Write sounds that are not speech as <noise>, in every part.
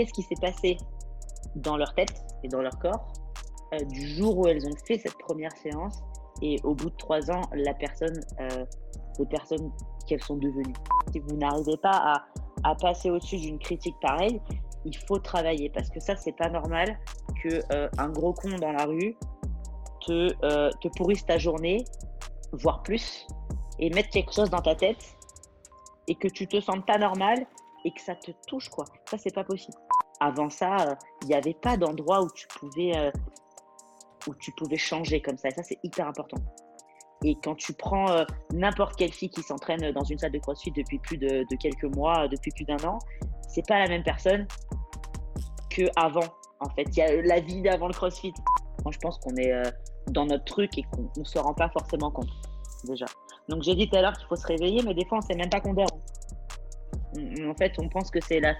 qu'est-ce qui s'est passé dans leur tête et dans leur corps euh, du jour où elles ont fait cette première séance et au bout de trois ans, la personne, euh, les personnes qu'elles sont devenues. Si vous n'arrivez pas à, passer au-dessus d'une critique pareille, il faut travailler parce que ça, c'est pas normal que euh, un gros con dans la rue te, te pourrisse ta journée, voire plus, et mettre quelque chose dans ta tête et que tu te sentes pas normal et que ça te touche, quoi. Ça, c'est pas possible. Avant ça, il n'y avait pas d'endroit où tu pouvais où tu pouvais changer comme ça. Et ça, c'est hyper important. Et quand tu prends euh, n'importe quelle fille qui s'entraîne dans une salle de CrossFit depuis plus de, quelques mois, depuis plus d'un an, c'est pas la même personne que avant. En fait, il y a la vie d'avant le CrossFit. Moi, je pense qu'on est euh, dans notre truc et qu'on ne se rend pas forcément compte déjà. Donc, j'ai dit tout à l'heure qu'il faut se réveiller, mais des fois, on sait même pas qu'on dort. En fait, on pense que c'est la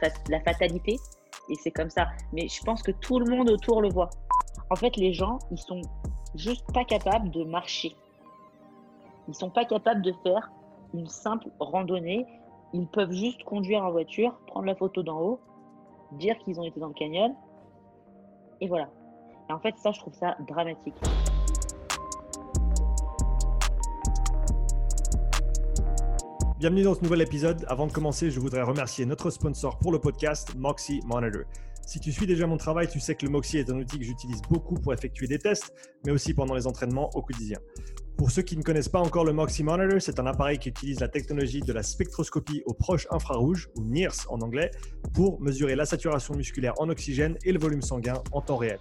fatalité et c'est comme ça. Mais je pense que tout le monde autour le voit. En fait, les gens, ils sont juste pas capables de marcher. Ils sont pas capables de faire une simple randonnée. Ils peuvent juste conduire en voiture, prendre la photo d'en haut, dire qu'ils ont été dans le canyon, et voilà. Et en fait, ça, je trouve ça dramatique. Bienvenue dans ce nouvel épisode. Avant de commencer, je voudrais remercier notre sponsor pour le podcast, Moxie Monitor. Si tu suis déjà mon travail, tu sais que le Moxie est un outil que j'utilise beaucoup pour effectuer des tests, mais aussi pendant les entraînements au quotidien. Pour ceux qui ne connaissent pas encore le Moxie Monitor, c'est un appareil qui utilise la technologie de la spectroscopie au proche infrarouge, ou NIRS en anglais, pour mesurer la saturation musculaire en oxygène et le volume sanguin en temps réel.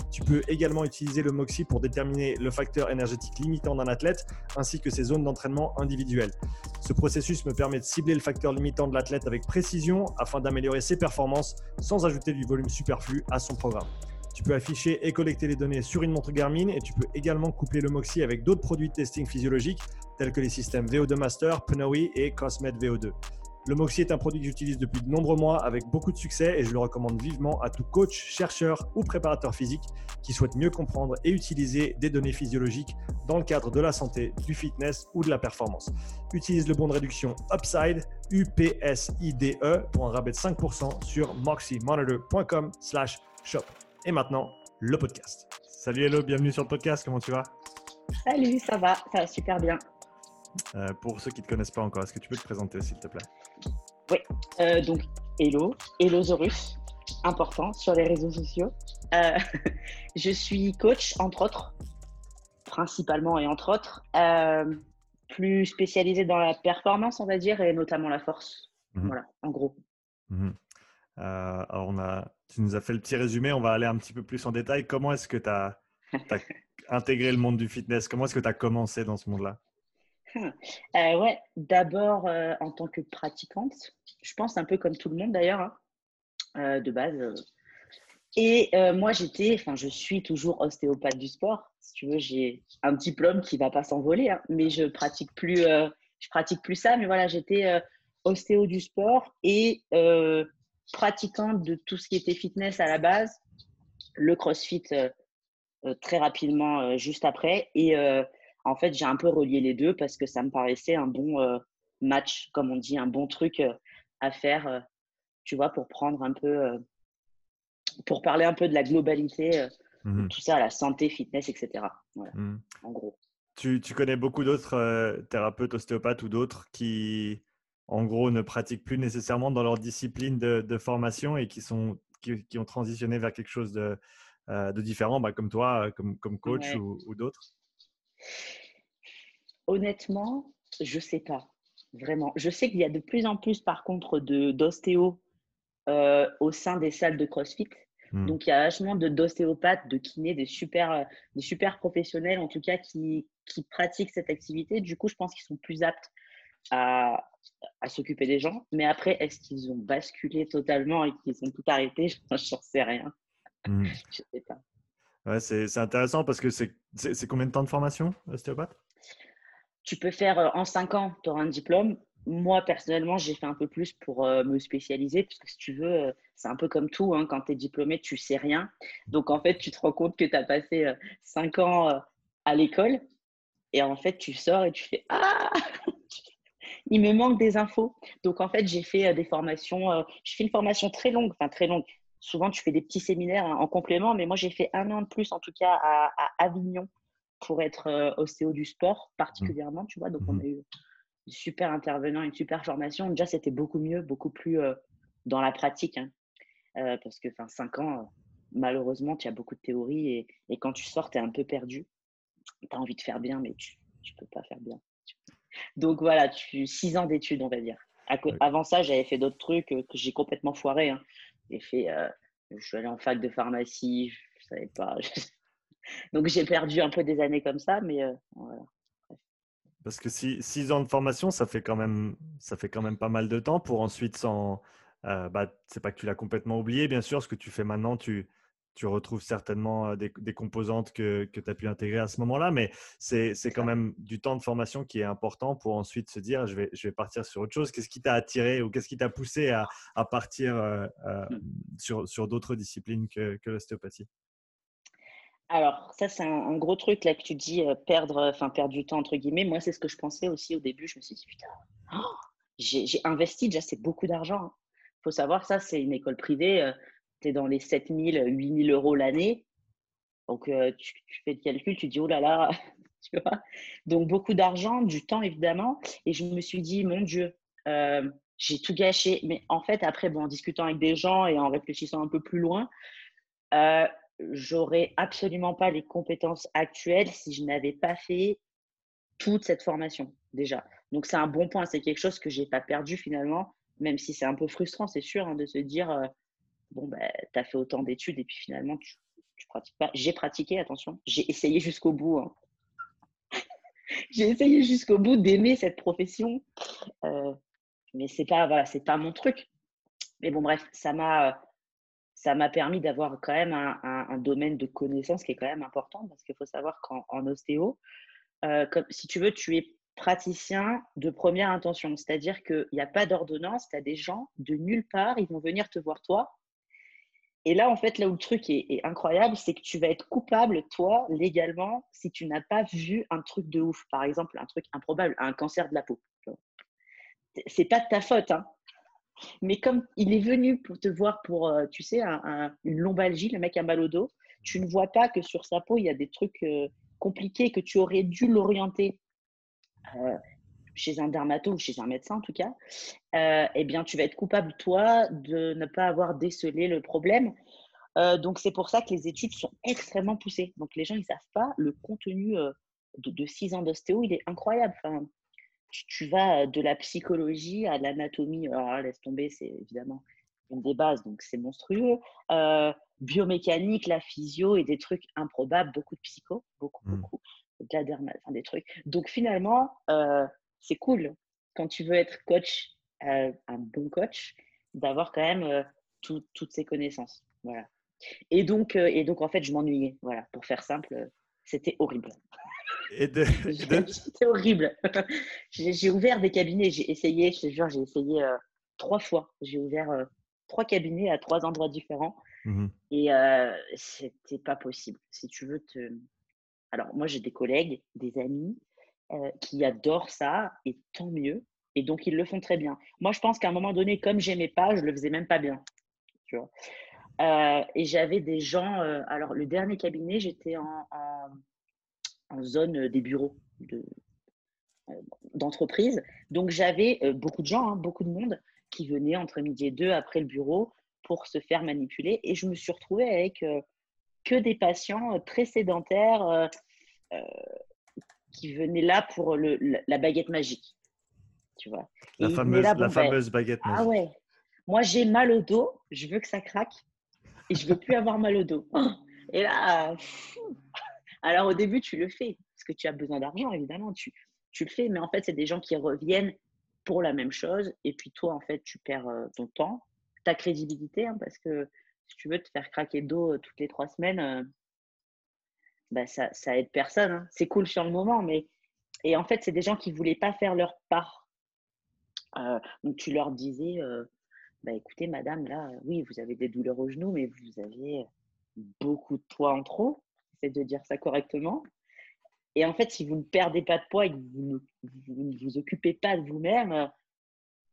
Tu peux également utiliser le Moxie pour déterminer le facteur énergétique limitant d'un athlète ainsi que ses zones d'entraînement individuelles. Ce processus me permet de cibler le facteur limitant de l'athlète avec précision afin d'améliorer ses performances sans ajouter du volume superflu à son programme. Tu peux afficher et collecter les données sur une montre Garmin et tu peux également coupler le Moxie avec d'autres produits de testing physiologique tels que les systèmes VO2 Master, Pnoe et Cosmet VO2. Le Moxie est un produit que j'utilise depuis de nombreux mois avec beaucoup de succès et je le recommande vivement à tout coach, chercheur ou préparateur physique qui souhaite mieux comprendre et utiliser des données physiologiques dans le cadre de la santé, du fitness ou de la performance. Utilise le bon de réduction Upside, UPSIDE pour un rabais de 5% sur moxiemonitor.com slash shop. Et maintenant, le podcast. Salut Hello, bienvenue sur le podcast, comment tu vas? Salut, ça va, ça va super bien. Euh, pour ceux qui ne te connaissent pas encore, est-ce que tu peux te présenter s'il te plaît? Oui, euh, donc Hello, Hellosaurus, important sur les réseaux sociaux. Euh, <laughs> je suis coach, entre autres, principalement et entre autres, plus spécialisé dans la performance, on va dire, et notamment la force. Mhm. Voilà, en gros. Mhm. alors, on a tu nous as fait le petit résumé. On va aller un petit peu plus en détail. Comment est-ce que tu as, <laughs> intégré le monde du fitness? Comment est-ce que tu as commencé dans ce monde-là? <laughs> euh, Ouais, d'abord euh, en tant que pratiquante. Je pense un peu comme tout le monde d'ailleurs, hein, euh, de base. Et moi, j'étais, enfin, je suis toujours ostéopathe du sport. Si tu veux, j'ai un diplôme qui va pas s'envoler, hein, mais je pratique plus, je pratique plus ça. Mais voilà, j'étais ostéo du sport et pratiquante de tout ce qui était fitness à la base, le CrossFit très rapidement juste après. Et en fait, j'ai un peu relié les deux parce que ça me paraissait un bon match, comme on dit, un bon truc à faire, tu vois, pour prendre un peu, pour parler un peu de la globalité, mmh tout ça, la santé, fitness, etc. Voilà, mmh. en gros. Tu, tu connais beaucoup d'autres thérapeutes, ostéopathes ou d'autres qui, en gros, ne pratiquent plus nécessairement dans leur discipline de, formation et qui, sont, qui, ont transitionné vers quelque chose de, euh, différent, bah, comme toi, euh, comme, comme coach ou, d'autres? Honnêtement, je ne sais pas. Vraiment. Je sais qu'il y a de plus en plus, par contre, d'ostéo euh, au sein des salles de CrossFit. Hmm. Donc, il y a vachement d'ostéopathes, de, kinés, des super, des super professionnels, en tout cas, qui, qui pratiquent cette activité. Du coup, je pense qu'ils sont plus aptes à, à s'occuper des gens. Mais après, est-ce qu'ils ont basculé totalement et qu'ils ont tout arrêté? <laughs> J'en sais rien. Hmm. Je sais pas. C'est intéressant parce que c'est combien de temps de formation, ostéopathe? Tu peux faire en cinq ans, tu auras un diplôme. Moi, personnellement, j'ai fait un peu plus pour me spécialiser, parce que si tu veux, c'est un peu comme tout, hein, quand tu es diplômé, tu sais rien. Donc, en fait, tu te rends compte que tu as passé cinq ans à l'école, et en fait, tu sors et tu fais Ah <laughs> Il me manque des infos. Donc, en fait, j'ai fait des formations, je fais une formation très longue, enfin très longue, souvent, tu fais des petits séminaires hein, en complément, mais moi, j'ai fait un an de plus, en tout cas, à, Avignon pour être euh, ostéo du sport, particulièrement, tu vois. Donc, on mmh a eu un super intervenant, une super formation. Déjà, c'était beaucoup mieux, beaucoup plus euh, dans la pratique. Hein. Euh, parce que, enfin, cinq ans, malheureusement, tu as beaucoup de théorie et, quand tu sors, tu es un peu perdu. Tu as envie de faire bien, mais tu ne peux pas faire bien. Donc, voilà, tu, six ans d'études, on va dire. Avant ça, j'avais fait d'autres trucs que j'ai complètement foiré. Hein fait, euh, je suis allée en fac de pharmacie, je, savais pas. <laughs> Donc j'ai perdu un peu des années comme ça, mais euh, voilà. Parce que six, ans de formation, ça fait quand même, ça fait quand même pas mal de temps pour ensuite sans, euh, bah, c'est pas que tu l'as complètement oublié, bien sûr, ce que tu fais maintenant, tu, tu retrouves certainement des, composantes que, que tu as pu intégrer à ce moment-là, mais c'est quand même du temps de formation qui est important pour ensuite se dire je vais, je vais partir sur autre chose. Qu'est-ce qui t'a attiré ou qu'est-ce qui t'a poussé à, à partir mmh. sur, sur d'autres disciplines que, que l'ostéopathie? Alors, ça, c'est un, gros truc là que tu dis, perdre, enfin, perdre du temps, entre guillemets. Moi, c'est ce que je pensais aussi au début. Je me suis dit, putain, oh, j'ai investi déjà, c'est beaucoup d'argent. Il hein. faut savoir, ça, c'est une école privée tu dans les 7 000, 8 000 euros l'année. Donc, euh, tu, fais le calcul, tu dis, oh là là, <laughs> tu vois. Donc, beaucoup d'argent, du temps, évidemment. Et je me suis dit, mon Dieu, euh, j'ai tout gâché. Mais en fait, après, bon, en discutant avec des gens et en réfléchissant un peu plus loin, euh, j'aurais absolument pas les compétences actuelles si je n'avais pas fait toute cette formation déjà. Donc, c'est un bon point. C'est quelque chose que j'ai pas perdu finalement, même si c'est un peu frustrant, c'est sûr, hein, de se dire bon, ben, tu as fait autant d'études et puis finalement, tu, pratiques pas. J'ai pratiqué, attention, j'ai essayé jusqu'au bout. Hein. <laughs> j'ai essayé jusqu'au bout d'aimer cette profession, euh, mais c'est pas, voilà, c'est pas mon truc. Mais bon, bref, ça m'a, ça m'a permis d'avoir quand même un, un, domaine de connaissance qui est quand même important parce qu'il faut savoir qu'en ostéo, euh, comme, si tu veux, tu es praticien de première intention. C'est-à-dire qu'il n'y a pas d'ordonnance, tu as des gens de nulle part, ils vont venir te voir toi et là, en fait, là où le truc est, incroyable, c'est que tu vas être coupable, toi, légalement, si tu n'as pas vu un truc de ouf. Par exemple, un truc improbable, un cancer de la peau. C'est pas de ta faute, hein. Mais comme il est venu pour te voir pour, euh, tu sais, une lombalgie, le mec a mal au dos, tu ne vois pas que sur sa peau, il y a des trucs euh, compliqués que tu aurais dû l'orienter euh, chez un dermato ou chez un médecin en tout cas, euh, eh bien, tu vas être coupable, toi, de ne pas avoir décelé le problème. Euh, donc, c'est pour ça que les études sont extrêmement poussées. Donc, les gens, ils ne savent pas, le contenu euh, de, six ans d'ostéo, il est incroyable. Enfin, tu, vas de la psychologie à l'anatomie. Alors, laisse tomber, c'est évidemment une des bases, donc c'est monstrueux. biomécanique, la physio et des trucs improbables, beaucoup de psycho, beaucoup, mmh. beaucoup. De la derma, enfin, des trucs. Donc, finalement, c'est cool quand tu veux être coach, euh, un bon coach, d'avoir quand même euh, toutes ces connaissances. Voilà. Et donc, euh, et donc, en fait, je m'ennuyais. Voilà, pour faire simple, c'était horrible. C'était <laughs> horrible. <laughs> j'ai ouvert des cabinets, j'ai essayé, je te jure, j'ai essayé trois fois. J'ai ouvert trois cabinets à trois endroits différents. Mmh et c'était pas possible. Si tu veux te. Alors, moi, j'ai des collègues, des amis euh, qui adorent ça, et tant mieux. Et donc, ils le font très bien. Moi, je pense qu'à un moment donné, comme j'aimais pas, je le faisais même pas bien. Tu vois euh, et j'avais des gens. Euh, alors, le dernier cabinet, j'étais en, zone des bureaux d'entreprise. Donc, j'avais beaucoup de gens, hein, beaucoup de monde qui venaient entre midi et deux après le bureau pour se faire manipuler. Et je me suis retrouvée avec que des patients très sédentaires qui venait là pour le, la baguette magique. Tu vois. la fameuse, la ben, fameuse baguette ah magique. Ah ouais. Moi, j'ai mal au dos, je veux que ça craque et je veux plus avoir mal au dos. <laughs> Et là, alors au début, tu le fais parce que tu as besoin d'argent, évidemment, tu, tu le fais, mais en fait, c'est des gens qui reviennent pour la même chose et puis toi, en fait, tu perds euh, ton temps, ta crédibilité, hein, parce que si tu veux te faire craquer le dos euh, toutes les trois semaines, euh, bah, ça, ça aide personne. Hein. C'est cool sur le moment, mais. Et en fait, c'est des gens qui ne voulaient pas faire leur part. Euh, donc, tu leur disais euh, bah, écoutez, madame, là, oui, vous avez des douleurs au genou, mais vous avez beaucoup de poids en trop. C'est de dire ça correctement. Et en fait, si vous ne perdez pas de poids et que vous ne vous, occupez pas de vous-même,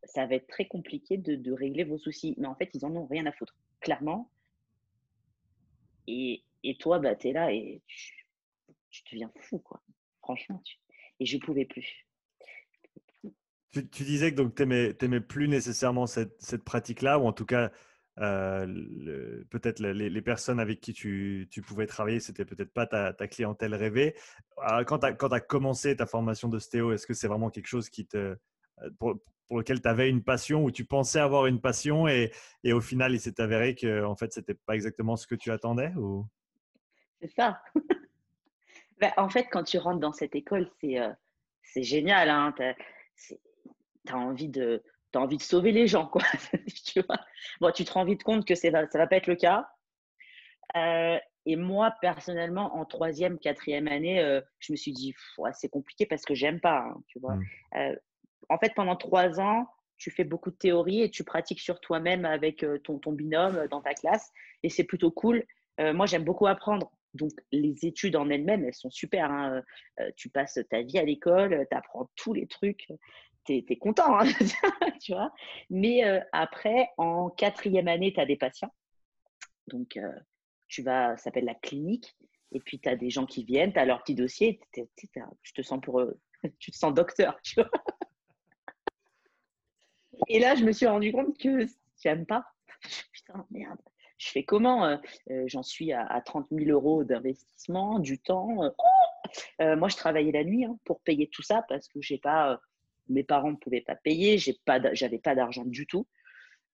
ça va être très compliqué de, régler vos soucis. Mais en fait, ils en ont rien à foutre, clairement. Et, toi, bah, tu es là et tu, tu, deviens fou, quoi. Franchement, et je pouvais plus. Tu, disais que tu n'aimais plus nécessairement cette, cette pratique-là, ou en tout cas, euh, peut-être les, personnes avec qui tu, tu pouvais travailler, c'était peut-être pas ta, ta, clientèle rêvée. Ah, quand tu as, commencé ta formation d'ostéo, est-ce que c'est vraiment quelque chose qui te, euh, pour, pour lequel tu avais une passion ou tu pensais avoir une passion et, et au final, il s'est avéré que en fait, c'était pas exactement ce que tu attendais ou... C'est ça. <laughs> Ben, en fait, quand tu rentres dans cette école, c'est euh, c'est génial. Hein tu as envie de as envie de sauver les gens, quoi. <laughs> tu vois bon, tu te rends vite compte que ça ça va pas être le cas. Euh, et moi, personnellement, en troisième, quatrième année, euh, je me suis dit, c'est compliqué parce que j'aime pas, hein, tu vois. Mmh. Euh, en fait, pendant trois ans, tu fais beaucoup de théorie et tu pratiques sur toi-même avec ton, ton binôme dans ta classe. Et c'est plutôt cool. Moi, j'aime beaucoup apprendre. Donc, les études en elles-mêmes, elles sont super. Hein. tu passes ta vie à l'école, tu apprends tous les trucs tu es, content, hein, <laughs> tu vois. Mais euh, après, en quatrième année, tu as des patients. Donc, euh, tu vas, ça s'appelle la clinique. Et puis, tu as des gens qui viennent, tu as leur petit dossier. tu te sens pour eux, <laughs> tu te sens docteur, tu vois. Et là, je me suis rendu compte que j'aime pas. <laughs> Putain, merde. Je fais comment euh, J'en suis à, 30 000 euros d'investissement, du temps. Oh moi, je travaillais la nuit hein, pour payer tout ça parce que j'ai pas mes parents ne pouvaient pas payer, j'avais pas d'argent du tout,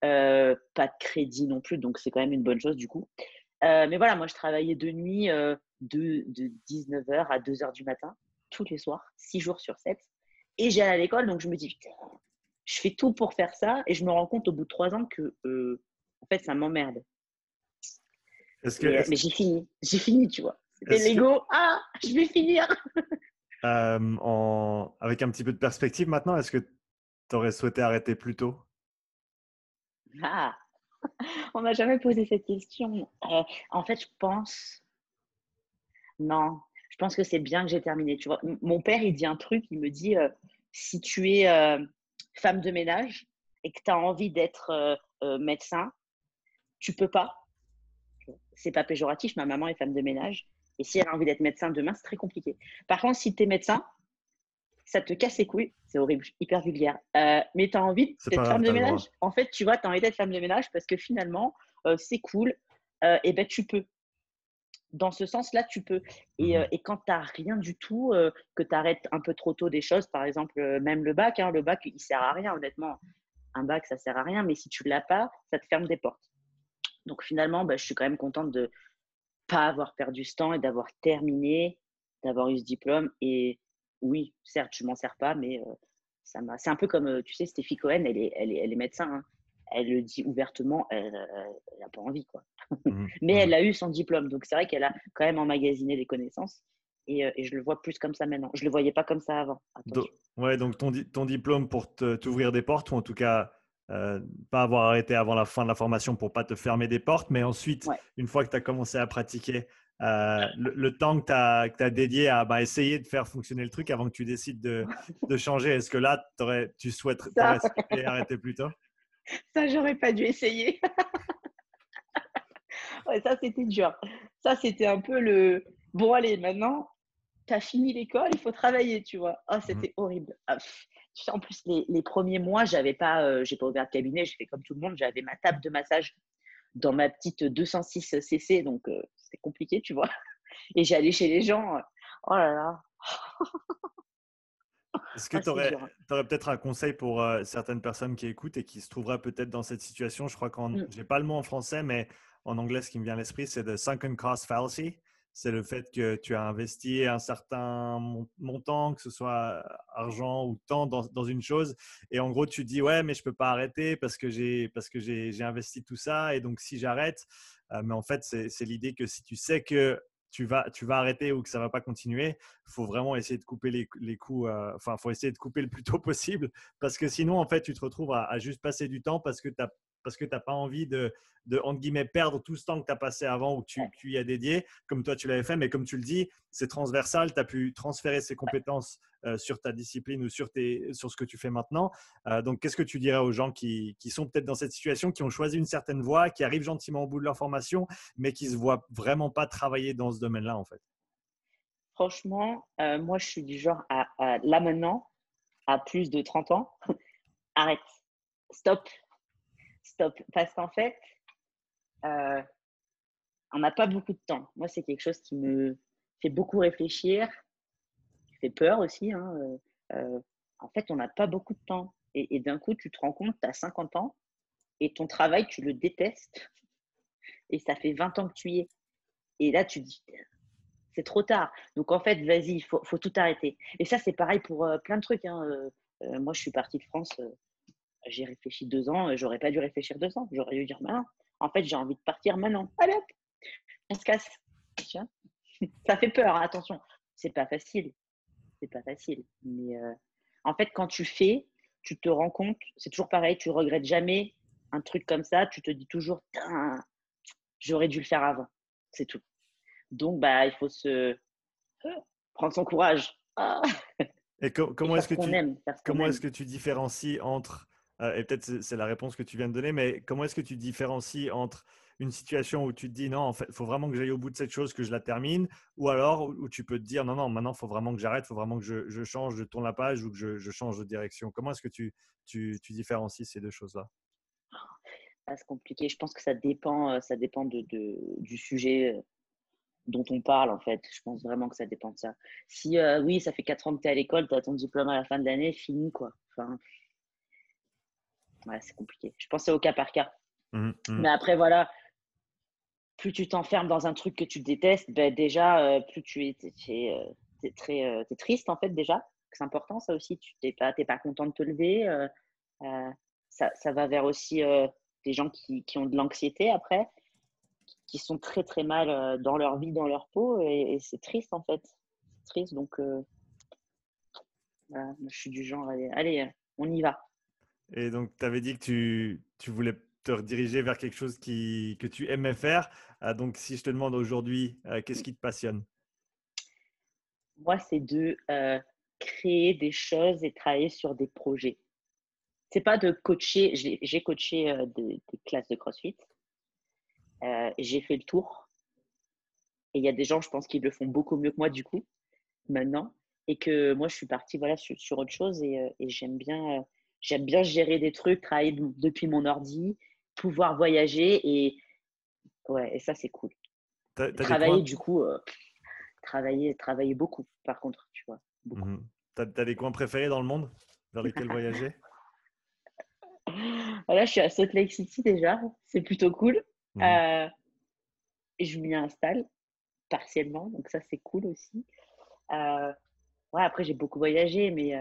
euh, pas de crédit non plus, donc c'est quand même une bonne chose du coup. Euh, mais voilà, moi je travaillais de nuit euh, de, de 19h à 2h du matin, tous les soirs, 6 jours sur 7. Et j'allais à l'école, donc je me dis, je fais tout pour faire ça, et je me rends compte au bout de 3 ans que en fait ça m'emmerde. Mais j'ai fini, j'ai fini, tu vois. C'était l'ego, ah, je vais finir. <laughs> Euh, en, avec un petit peu de perspective maintenant, est-ce que tu aurais souhaité arrêter plus tôt? Ah, <laughs> on m'a jamais posé cette question. Euh, en fait, je pense. Non, je pense que c'est bien que j'ai terminé. Tu vois, mon père, il dit un truc, il me dit euh, si tu es femme de ménage et que tu as envie d'être médecin, tu peux pas. C'est pas péjoratif, ma maman est femme de ménage. Et si elle a envie d'être médecin demain, c'est très compliqué. Par contre, si tu es médecin, ça te casse les couilles. C'est horrible, hyper vulgaire. Euh, mais tu as envie d'être femme de ménage. En fait, tu vois, tu as envie d'être femme de ménage parce que finalement, euh, c'est cool. Euh, et ben, tu peux. Dans ce sens-là, tu peux. Et, mmh quand tu n'as rien du tout, que tu arrêtes un peu trop tôt des choses, par exemple, même le bac, hein, le bac, il sert à rien, honnêtement. Un bac, ça sert à rien, mais si tu ne l'as pas, ça te ferme des portes. Donc finalement, bah, je suis quand même contente de, pas avoir perdu ce temps et d'avoir terminé, d'avoir eu ce diplôme. Et oui, certes, je m'en sers pas, mais euh, ça m'a. C'est un peu comme, euh, tu sais, Stéphie Cohen, elle est, elle est, elle est médecin. Hein. Elle le dit ouvertement, elle n'a pas envie, quoi. Mmh <laughs> mais mmh elle a eu son diplôme, donc c'est vrai qu'elle a quand même emmagasiné des connaissances. Et, euh, et, je le vois plus comme ça maintenant. Je le voyais pas comme ça avant. Donc, ouais, donc ton, ton diplôme pour t'ouvrir des portes, ou en tout cas euh, pas avoir arrêté avant la fin de la formation pour pas te fermer des portes, mais ensuite, une fois que tu as commencé à pratiquer, euh, le, temps que tu as, as, dédié à bah, essayer de faire fonctionner le truc avant que tu décides de, <laughs> de changer, est-ce que là, tu souhaiterais arrêter plus tôt? Ça, j'aurais pas dû essayer. <laughs> ouais, ça, c'était dur. Ça, c'était un peu le bon, allez, maintenant, tu as fini l'école, il faut travailler, tu vois. Oh, c'était horrible. Ah, en plus, les, premiers mois, j'avais pas, euh, j'ai pas ouvert de cabinet, j'ai fait comme tout le monde, j'avais ma table de massage dans ma petite 206 cc, donc euh, c'était compliqué, tu vois. Et j'allais chez les gens, euh, oh là là. <laughs> Est-ce que ah, tu aurais, aurais peut-être un conseil pour certaines personnes qui écoutent et qui se trouveraient peut-être dans cette situation? Je crois que je n'ai pas le mot en français, mais en anglais, ce qui me vient à l'esprit, c'est the sunken cost fallacy c'est le fait que tu as investi un certain montant, que ce soit argent ou temps, dans, une chose. Et en gros, tu dis, ouais, mais je ne peux pas arrêter parce que j'ai, investi tout ça. Et donc, si j'arrête, euh, mais en fait, c'est, l'idée que si tu sais que tu vas, tu vas arrêter ou que ça va pas continuer, il faut vraiment essayer de couper les, les coups. Euh, enfin, il faut essayer de couper le plus tôt possible parce que sinon, en fait, tu te retrouves à, à juste passer du temps parce que tu as parce que tu n'as pas envie de, de, entre guillemets, perdre tout ce temps que tu as passé avant ou que tu, tu, y as dédié, comme toi tu l'avais fait. Mais comme tu le dis, c'est transversal. Tu as pu transférer ces compétences euh, sur ta discipline ou sur, tes, sur ce que tu fais maintenant. Euh, donc, qu'est-ce que tu dirais aux gens qui, qui sont peut-être dans cette situation, qui ont choisi une certaine voie, qui arrivent gentiment au bout de leur formation, mais qui ne se voient vraiment pas travailler dans ce domaine-là, en fait? Franchement, euh, moi, je suis du genre à, à, là maintenant, à plus de 30 ans, <laughs> arrête, stop, stop. Parce qu'en fait, euh, on n'a pas beaucoup de temps. Moi, c'est quelque chose qui me fait beaucoup réfléchir, qui fait peur aussi. Hein. Euh, euh, en fait, on n'a pas beaucoup de temps. Et, d'un coup, tu te rends compte, tu as 50 ans et ton travail, tu le détestes. <laughs> Et ça fait 20 ans que tu y es. Et là, tu te dis, c'est trop tard. Donc, en fait, vas-y, il faut, tout arrêter. Et ça, c'est pareil pour plein de trucs. Hein. Moi, je suis partie de France j'ai réfléchi deux ans, j'aurais pas dû réfléchir deux ans. J'aurais dû dire, maintenant, en fait, j'ai envie de partir maintenant. Allez hop, on se casse. <laughs> Ça fait peur, hein, attention. C'est pas facile. C'est pas facile. Mais euh, en fait, quand tu fais, tu te rends compte, c'est toujours pareil, tu regrettes jamais un truc comme ça. Tu te dis toujours, j'aurais dû le faire avant. C'est tout. Donc, bah, il faut se prendre son courage. Et comment est-ce que, tu, comment est-ce que tu différencies entre euh, et peut-être c'est la réponse que tu viens de donner, mais comment est-ce que tu différencies entre une situation où tu te dis non, en fait, il faut vraiment que j'aille au bout de cette chose, que je la termine, ou alors où tu peux te dire non, non, maintenant, il faut vraiment que j'arrête, il faut vraiment que je, change, je tourne la page ou que je, change de direction. Comment est-ce que tu, tu, différencies ces deux choses-là? Ah, C'est compliqué. Je pense que ça dépend, euh, ça dépend de, du sujet euh, dont on parle, en fait. Je pense vraiment que ça dépend de ça. Si, oui, ça fait 4 ans que tu es à l'école, tu as ton diplôme à la fin de l'année, fini, quoi. Ouais, c'est compliqué. Je pensais au cas par cas. Mmh, mmh. Mais après, voilà, plus tu t'enfermes dans un truc que tu détestes, ben déjà, euh, plus tu es, es, es, très euh, triste, en fait, déjà. C'est important, ça aussi. Tu n'es pas, pas content de te lever. Euh, euh ça, ça, va vers aussi des gens qui, qui ont de l'anxiété après, qui sont très, très mal dans leur vie, dans leur peau. Et, et c'est triste, en fait. C'est triste. Donc, voilà, je suis du genre, allez, allez on y va. Et donc, tu avais dit que tu, tu, voulais te rediriger vers quelque chose qui, que tu aimais faire. Euh, donc, si je te demande aujourd'hui, euh, qu'est-ce qui te passionne? Moi, c'est de euh, créer des choses et travailler sur des projets. C'est pas de coacher. J'ai coaché euh, des, des, classes de CrossFit. Euh, j'ai fait le tour. Et il y a des gens, je pense, qui le font beaucoup mieux que moi, du coup, maintenant. Et que moi, je suis partie voilà, sur, sur autre chose et, et j'aime bien J'aime bien gérer des trucs, travailler depuis mon ordi, pouvoir voyager et ouais, et ça c'est cool. As, as travailler du coup, euh, travailler, travailler beaucoup. Par contre, tu vois. Mmh tu as, des coins préférés dans le monde vers lesquels voyager? <laughs> Voilà, je suis à Salt Lake City déjà, c'est plutôt cool. Mmh euh, je m'y installe partiellement, donc ça c'est cool aussi. Euh, ouais, après j'ai beaucoup voyagé, mais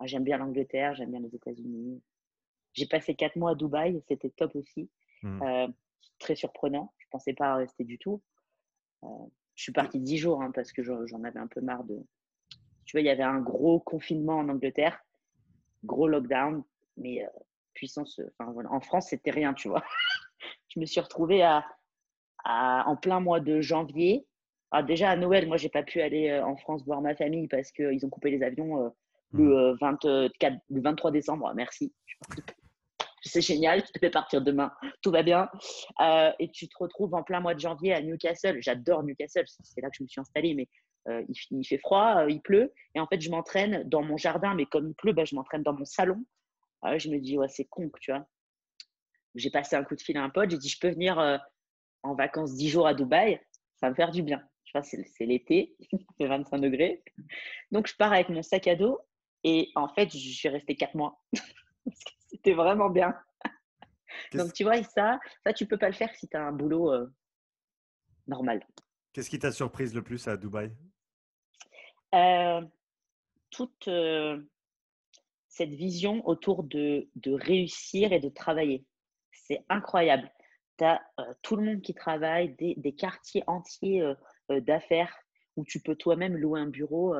euh, J'aime bien l'Angleterre, j'aime bien les États-Unis. J'ai passé quatre mois à Dubaï, c'était top aussi. Mmh. Euh, très surprenant, je ne pensais pas rester du tout. Euh, je suis partie dix jours hein, parce que j'en avais un peu marre de. Tu vois, il y avait un gros confinement en Angleterre, gros lockdown, mais euh, puissance. Enfin, voilà. En France, c'était rien, tu vois. <laughs> je me suis retrouvée à, à, en plein mois de janvier. Alors déjà à Noël, moi, j'ai pas pu aller en France voir ma famille parce qu'ils ont coupé les avions le, 24, mmh. euh, le 23 décembre. Merci. C'est génial, je devais partir demain, tout va bien. Euh, et tu te retrouves en plein mois de janvier à Newcastle. J'adore Newcastle, c'est là que je me suis installée, mais euh, il, il, fait froid, euh, il pleut. Et en fait, je m'entraîne dans mon jardin, mais comme il pleut, bah, je m'entraîne dans mon salon. Je me dis, ouais, c'est con, tu vois. J'ai passé un coup de fil à un pote, j'ai dit, je peux venir en vacances 10 jours à Dubaï, ça va me faire du bien. Tu vois, c'est l'été, il fait 25 degrés. Donc, je pars avec mon sac à dos et en fait, je suis restée quatre mois. <laughs> C'était vraiment bien. Donc, tu vois, ça, ça, tu peux pas le faire si tu as un boulot euh, normal. Qu'est-ce qui t'a surprise le plus à Dubaï? Euh, Toute euh, cette vision autour de, de, réussir et de travailler. C'est incroyable. Tu as tout le monde qui travaille, des, des quartiers entiers d'affaires où tu peux toi-même louer un bureau,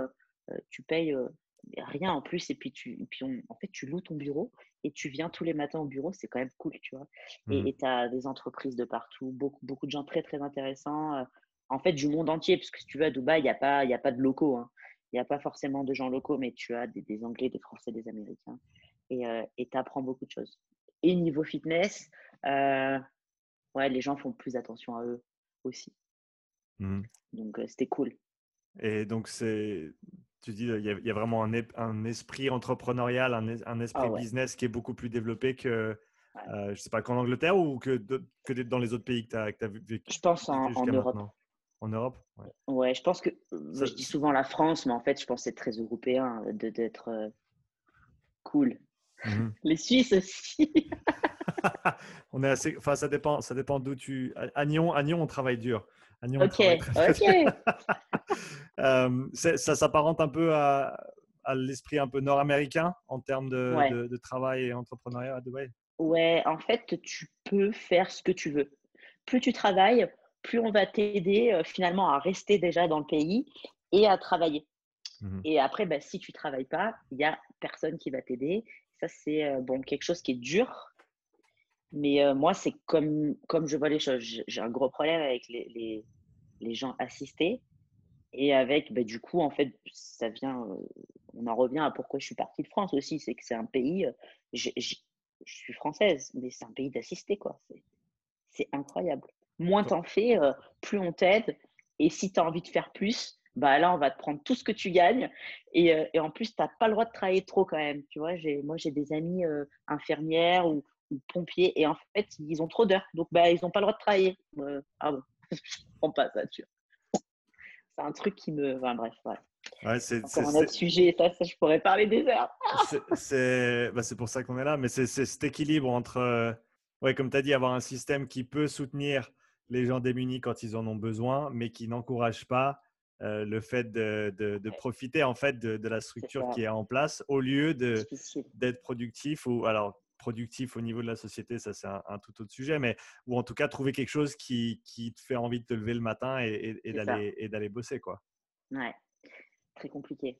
tu payes rien en plus et puis tu puis en fait tu loues ton bureau et tu viens tous les matins au bureau, c'est quand même cool, tu vois. Et Mmh. tu as des entreprises de partout, beaucoup beaucoup de gens très très intéressants en fait du monde entier parce que si tu veux à Dubaï, il y a pas il y a pas de locaux hein. Il y a pas forcément de gens locaux mais tu as des, des Anglais, des Français, des Américains et tu apprends beaucoup de choses. Et niveau fitness, ouais, les gens font plus attention à eux aussi. Mmh. Donc c'était cool. Et donc, c'est, tu dis, il y a, il y a vraiment un, esprit entrepreneurial, un, es- un esprit Ah ouais. business qui est beaucoup plus développé que, Ouais. euh, je sais pas, qu'en Angleterre ou que, de- que dans les autres pays que tu as, as vécu Je pense en, en Europe. maintenant? En Europe? Ouais. Ouais, je pense que euh, je dis souvent la France, mais en fait, je pense que c'est très européen de d'être euh, cool. Mhm. <laughs> Les Suisses aussi. <laughs> on est assez, enfin, ça dépend, ça dépend d'où tu. À Nyon, à Nyon, on travaille dur. Ok. <laughs> Euh, ça s'apparente un peu à, à l'esprit un peu nord-américain en termes de, Ouais. de- de travail et entrepreneuriat à Dubaï. Ouais, en fait, tu peux faire ce que tu veux. Plus tu travailles, plus on va t'aider euh, finalement à rester déjà dans le pays et à travailler. Mhm. Et après, bah, si tu travailles pas, il y a personne qui va t'aider. Ça, c'est euh, bon quelque chose qui est dur. Mais euh, moi, c'est comme, comme je vois les choses. J'ai un gros problème avec les, les, les gens assistés. Et avec, bah, du coup, en fait, ça vient. euh, on en revient à pourquoi je suis partie de France aussi. C'est que c'est un pays. euh, j'ai- j'ai- je suis française, mais c'est un pays d'assistés, quoi. C'est- incroyable. Moins t'en fais, euh, plus on t'aide. Et si tu as envie de faire plus, bah là, on va te prendre tout ce que tu gagnes. Et, euh, et en plus, tu n'as pas le droit de travailler trop quand même. Tu vois, moi, j'ai des amis euh, infirmières ou pompiers. Et en fait, ils ont trop d'heures. Donc, bah, ils n'ont pas le droit de travailler. Euh, ah bon, <laughs> je comprends pas ça, tu vois. C'est un truc qui me. Enfin, bref, ouais. Ouais, c'est, un autre sujet. Ça, ça, je pourrais parler des heures. <laughs> c'est, bah, pour ça qu'on est là, mais c'est, cet équilibre entre, euh, ouais, comme tu as dit, avoir un système qui peut soutenir les gens démunis quand ils en ont besoin, mais qui n'encourage pas euh, le fait de, de- de profiter en fait de, de la structure qui est en place au lieu d'être productif ou alors productif au niveau de la société, ça c'est un, un tout autre sujet, mais ou en tout cas trouver quelque chose qui, qui te fait envie de te lever le matin et, et- et C'est d'aller, bosser quoi. Ouais. Très compliqué.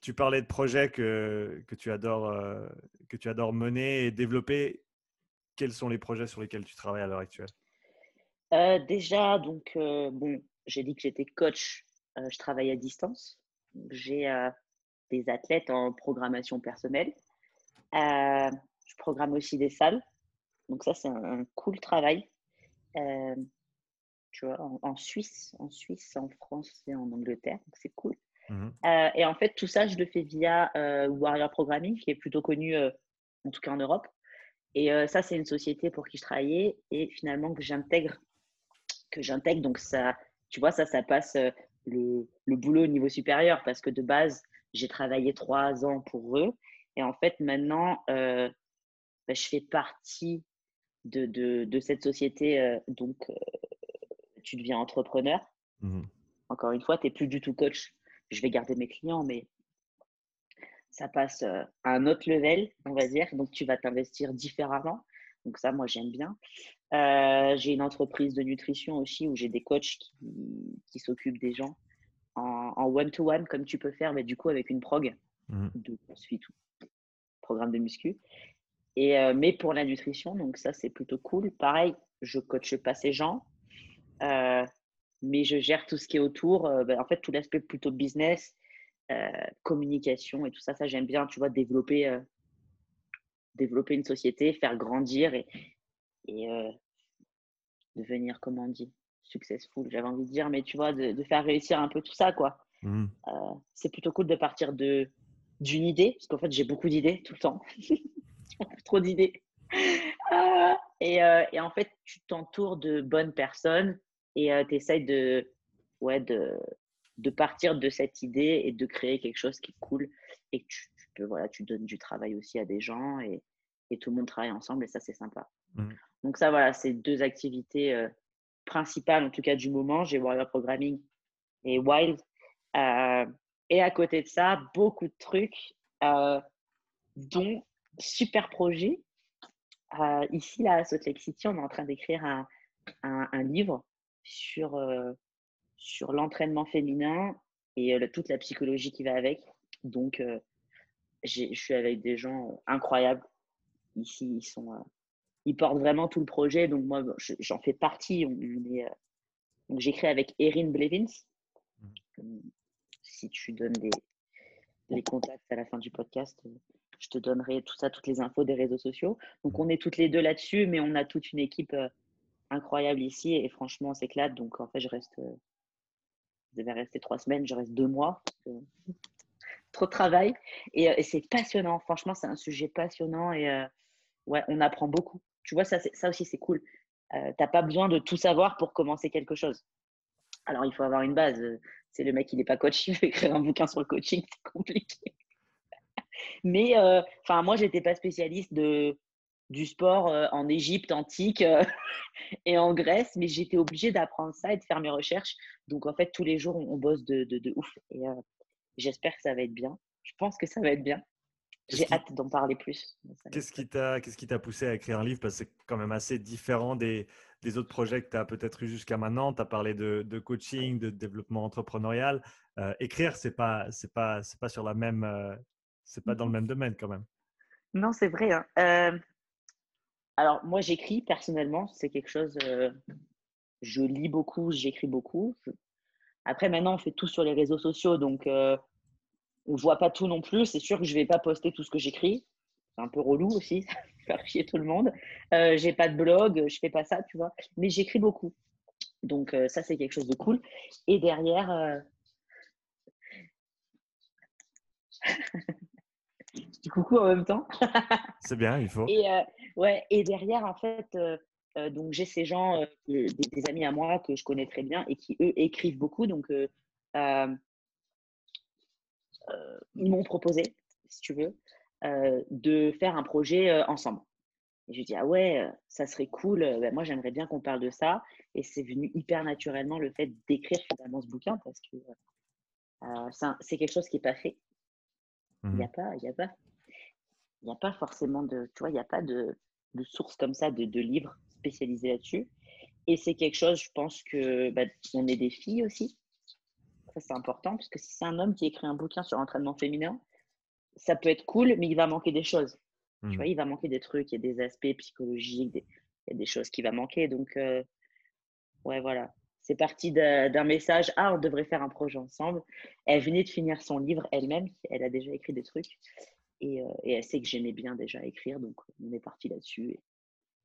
Tu parlais de projets que, que, tu adores, euh, que tu adores mener et développer. Quels sont les projets sur lesquels tu travailles à l'heure actuelle? Euh, déjà, donc, euh, bon, j'ai dit que j'étais coach. je travaille à distance. J'ai des athlètes en programmation personnelle. Euh, je programme aussi des salles. Donc ça, c'est un, un cool travail. Euh, tu vois, en, en Suisse, en Suisse, en France et en Angleterre. Donc c'est cool. Mhm. Euh, et en fait, tout ça, je le fais via Warrior Programming, qui est plutôt connu, en tout cas en Europe. Et ça, c'est une société pour qui je travaillais et finalement que j'intègre, que j'intègre. Donc ça, tu vois, ça, ça passe le, le boulot au niveau supérieur parce que de base, j'ai travaillé trois ans pour eux. Et en fait, maintenant, euh, bah, je fais partie de, de, de cette société. euh, donc, euh, tu deviens entrepreneur. Mhm. Encore une fois, tu n'es plus du tout coach. Je vais garder mes clients, mais ça passe à un autre level, on va dire. Donc, tu vas t'investir différemment. Donc, ça, moi, j'aime bien. J'ai une entreprise de nutrition aussi où j'ai des coachs qui, qui s'occupent des gens en en one-to-one, comme tu peux faire, mais du coup, avec une prog Mhm. de suite ou programme de muscu. Et, euh, mais pour la nutrition, donc ça, c'est plutôt cool. Pareil, je coache pas ces gens, euh, mais je gère tout ce qui est autour. euh, ben, en fait, tout l'aspect plutôt business, communication et tout ça, ça j'aime bien, tu vois, développer, développer une société, faire grandir et, et devenir, comment on dit, successful, j'avais envie de dire, mais tu vois, de, de faire réussir un peu tout ça, quoi. Euh, c'est plutôt cool de partir de d'une idée, parce qu'en fait, j'ai beaucoup d'idées tout le temps. <laughs> Trop d'idées. Ah, et, euh, et en fait, tu t'entoures de bonnes personnes et tu essayes de, ouais, de, de partir de cette idée et de créer quelque chose qui est cool et tu, tu peux, voilà, tu donnes du travail aussi à des gens et, et tout le monde travaille ensemble et ça, c'est sympa. Mhm. Donc, ça, voilà, c'est deux activités euh, principales, en tout cas du moment. J'ai Warrior Programming et Wild. Et à côté de ça, beaucoup de trucs, euh, dont super projet. Euh, ici, là, à Salt Lake City, on est en train d'écrire un, un, un livre sur, euh, sur l'entraînement féminin et toute la psychologie qui va avec. Donc, je suis avec des gens incroyables. Ici, ils sont, ils portent vraiment tout le projet. Donc moi, j'en fais partie. On, donc j'écris avec Erin Blevins. Si tu donnes des, les contacts à la fin du podcast, je te donnerai tout ça, toutes les infos des réseaux sociaux. Donc on est toutes les deux là-dessus, mais on a toute une équipe incroyable ici et franchement, on s'éclate. Donc en fait, je reste, je devais rester trois semaines, je reste deux mois. <laughs> trop de travail et, c'est passionnant. Franchement, c'est un sujet passionnant et ouais, on apprend beaucoup. Tu vois, ça, aussi, c'est cool. Euh, tu n'as pas besoin de tout savoir pour commencer quelque chose. Alors, il faut avoir une base. C'est le mec, il n'est pas coach, <laughs> il veut écrire un bouquin sur le coaching, c'est compliqué. <laughs> Mais euh, enfin, moi, je n'étais pas spécialiste de, du sport euh, en Égypte antique <laughs> et en Grèce, mais j'étais obligée d'apprendre ça et de faire mes recherches. Donc, en fait, tous les jours, on, bosse de, de, de, ouf. Et j'espère que ça va être bien. Je pense que ça va être bien. J'ai hâte d'en parler plus. Qu'est-ce qui t'a qu'est-ce qui t'a poussé à écrire un livre? Parce que c'est quand même assez différent des, des autres projets que tu as peut-être eu jusqu'à maintenant. Tu as parlé de, de, coaching, de développement entrepreneurial. Euh, écrire, c'est pas c'est pas c'est pas sur la même euh, c'est pas dans le même domaine quand même. Non, c'est vrai. Hein. Euh, alors moi, j'écris personnellement. C'est quelque chose. je lis beaucoup, j'écris beaucoup. Après, maintenant, on fait tout sur les réseaux sociaux, donc on voit pas tout non plus. C'est sûr que je vais pas poster tout ce que j'écris. C'est un peu relou aussi, <laughs> faire chier tout le monde. Euh, j'ai pas de blog, je fais pas ça, tu vois. Mais j'écris beaucoup. Donc euh, ça, c'est quelque chose de cool. Et derrière, euh... <laughs> coucou en même temps. <laughs> c'est bien, il faut. Et, euh, ouais, et derrière, en fait, donc j'ai ces gens, des, des, amis à moi que je connais très bien et qui, eux, écrivent beaucoup. Donc, ils m'ont proposé, si tu veux, euh, de faire un projet euh, ensemble. Et je dis, ah ouais, ça serait cool. Ben, moi, j'aimerais bien qu'on parle de ça. Et c'est venu hyper naturellement le fait d'écrire finalement ce bouquin parce que c'est quelque chose qui n'est pas fait. Il n'y a mmh pas, il a pas, il n'y a pas forcément de, tu vois, il n'y a pas de, de source comme ça de, de livres spécialisés là-dessus. Et c'est quelque chose, je pense que bah, on est des filles aussi c'est important, parce que si c'est un homme qui écrit un bouquin sur l'entraînement féminin, ça peut être cool, mais il va manquer des choses. Tu mmh. vois, il va manquer des trucs, il y a des aspects psychologiques, il y a des choses qui vont manquer. Donc, euh, ouais, voilà. C'est parti d'un message. Ah, on devrait faire un projet ensemble. Elle venait de finir son livre elle-même. Elle a déjà écrit des trucs. Et, euh, et elle sait que j'aimais bien déjà écrire. Donc, on est parti là-dessus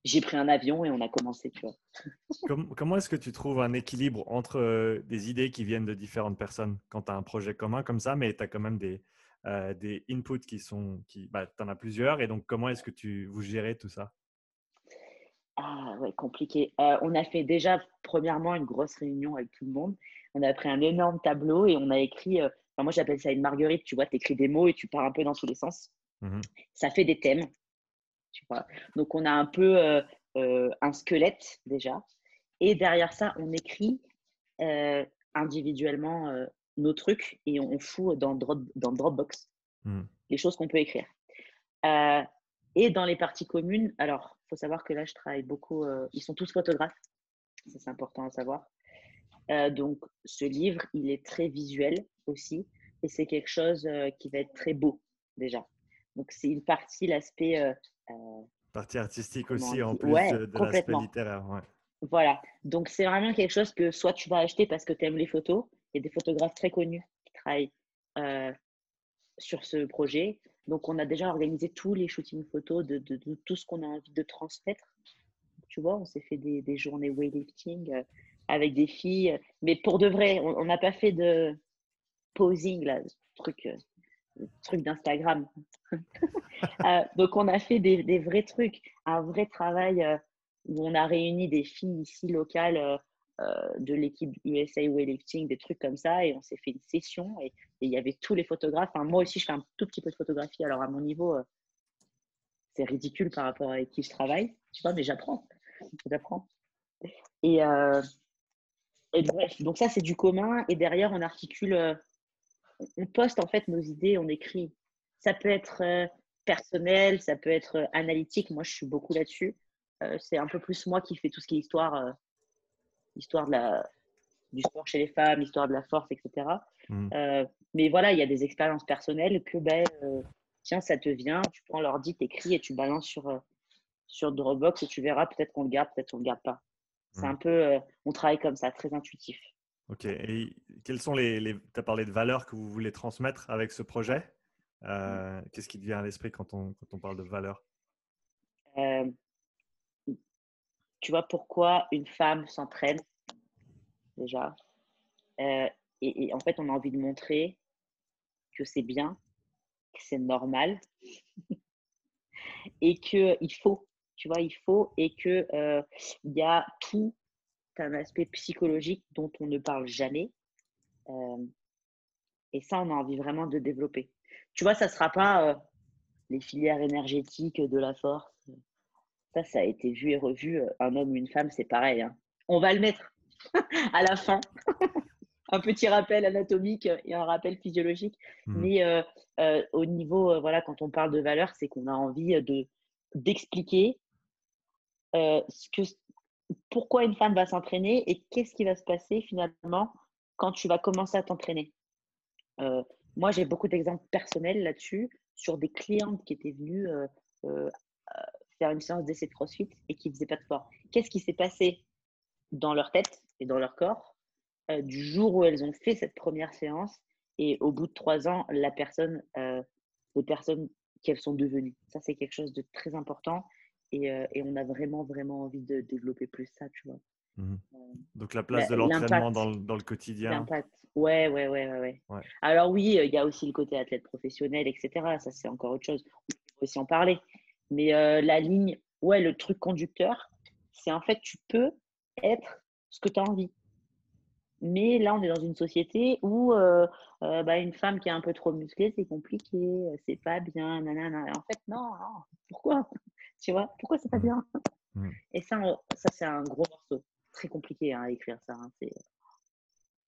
j'ai pris un avion et on a commencé, tu vois. comment, est-ce que tu trouves un équilibre entre euh, des idées qui viennent de différentes personnes quand tu as un projet commun comme ça, mais tu as quand même des, euh, des inputs qui sont. Qui, bah, tu en as plusieurs, et donc comment est-ce que tu, vous gérez tout ça? Ah, ouais, compliqué. Euh, on a fait déjà, premièrement, une grosse réunion avec tout le monde. On a pris un énorme tableau et on a écrit. moi, j'appelle ça une marguerite, tu vois, tu écris des mots et tu pars un peu dans tous les sens. Mmh ça fait des thèmes. Donc, on a un peu euh, euh, un squelette déjà. Et derrière ça, on écrit euh, individuellement nos trucs et on fout dans, dans Dropbox mmh. les choses qu'on peut écrire. et dans les parties communes, alors, il faut savoir que là, je travaille beaucoup, ils sont tous photographes, ça c'est important à savoir. donc, ce livre, il est très visuel aussi, et c'est quelque chose qui va être très beau déjà. Donc, c'est une partie, l'aspect Partie artistique aussi, en plus de, l'aspect littéraire. Voilà. Donc, c'est vraiment quelque chose que soit tu vas acheter parce que tu aimes les photos. Il y a des photographes très connus qui travaillent euh, sur ce projet. Donc, on a déjà organisé tous les shootings photos de, de, tout ce qu'on a envie de transmettre. Tu vois, on s'est fait des, des, journées weightlifting euh, avec des filles. Mais pour de vrai, on n'a pas fait de posing, là, truc truc d'Instagram. <laughs> Euh, donc, on a fait des, vrais trucs, un vrai travail euh, où on a réuni des filles ici locales euh, de l'équipe USA Weightlifting, des trucs comme ça, et on s'est fait une session et il y avait tous les photographes. moi aussi, je fais un tout petit peu de photographie, alors à mon niveau, c'est ridicule par rapport à qui je travaille, tu vois, mais j'apprends. J'apprends. Et, donc ça, c'est du commun, et derrière, on articule on poste en fait nos idées, on écrit. Ça peut être euh, personnel, ça peut être euh, analytique. Moi, je suis beaucoup là-dessus. Euh, c'est un peu plus moi qui fais tout ce qui est histoire, histoire de du sport chez les femmes, l'histoire de la force, etc. Mmh. mais voilà, il y a des expériences personnelles que, ben, tiens, ça te vient, tu prends l'ordi, t'écris et tu balances sur, sur Dropbox et tu verras, peut-être qu'on le garde, peut-être qu'on le garde pas. C'est mmh. un peu, on travaille comme ça, très intuitif. Ok. Et quelles sont les, les tu as parlé de valeurs que vous voulez transmettre avec ce projet? Mmh. Qu'est-ce qui te vient à l'esprit quand on, quand on parle de valeurs? Tu vois pourquoi une femme s'entraîne déjà? Et, et, en fait, on a envie de montrer que c'est bien, que c'est normal <laughs> et qu'il faut, tu vois, il faut et qu'il euh, y a tout un aspect psychologique dont on ne parle jamais. Euh, et ça, on a envie vraiment de développer. Tu vois, ça ne sera pas euh, les filières énergétiques de la force. Ça, ça a été vu et revu. Un homme ou une femme, c'est pareil. Hein. On va le mettre <laughs> à la fin. <laughs> un petit rappel anatomique et un rappel physiologique. Mmh. Mais euh, euh, au niveau, euh, voilà, quand on parle de valeur, c'est qu'on a envie de d'expliquer ce que, pourquoi une femme va s'entraîner et qu'est-ce qui va se passer finalement quand tu vas commencer à t'entraîner. moi, j'ai beaucoup d'exemples personnels là-dessus sur des clientes qui étaient venues faire une séance d'essai de CrossFit et qui ne faisaient pas de sport. Qu'est-ce qui s'est passé dans leur tête et dans leur corps euh, du jour où elles ont fait cette première séance et au bout de trois ans, la personne, euh, les personnes qu'elles sont devenues? Ça, c'est quelque chose de très important et, euh, et, on a vraiment, vraiment envie de développer plus ça, tu vois. Mmh Donc la place de l'entraînement dans, dans, le quotidien. L'impact. Ouais, ouais, ouais, ouais, ouais, Alors oui, il y a aussi le côté athlète professionnel, etc. Ça, c'est encore autre chose. On peut aussi en parler. Mais la ligne, ouais, le truc conducteur, c'est en fait, tu peux être ce que tu as envie. Mais là, on est dans une société où euh, euh, bah, une femme qui est un peu trop musclée, c'est compliqué, c'est pas bien, nanana. en fait, non, pourquoi? Tu vois, pourquoi c'est pas bien? Mmh. Et ça, ça c'est un gros morceau. Très compliqué hein, à écrire ça. Hein,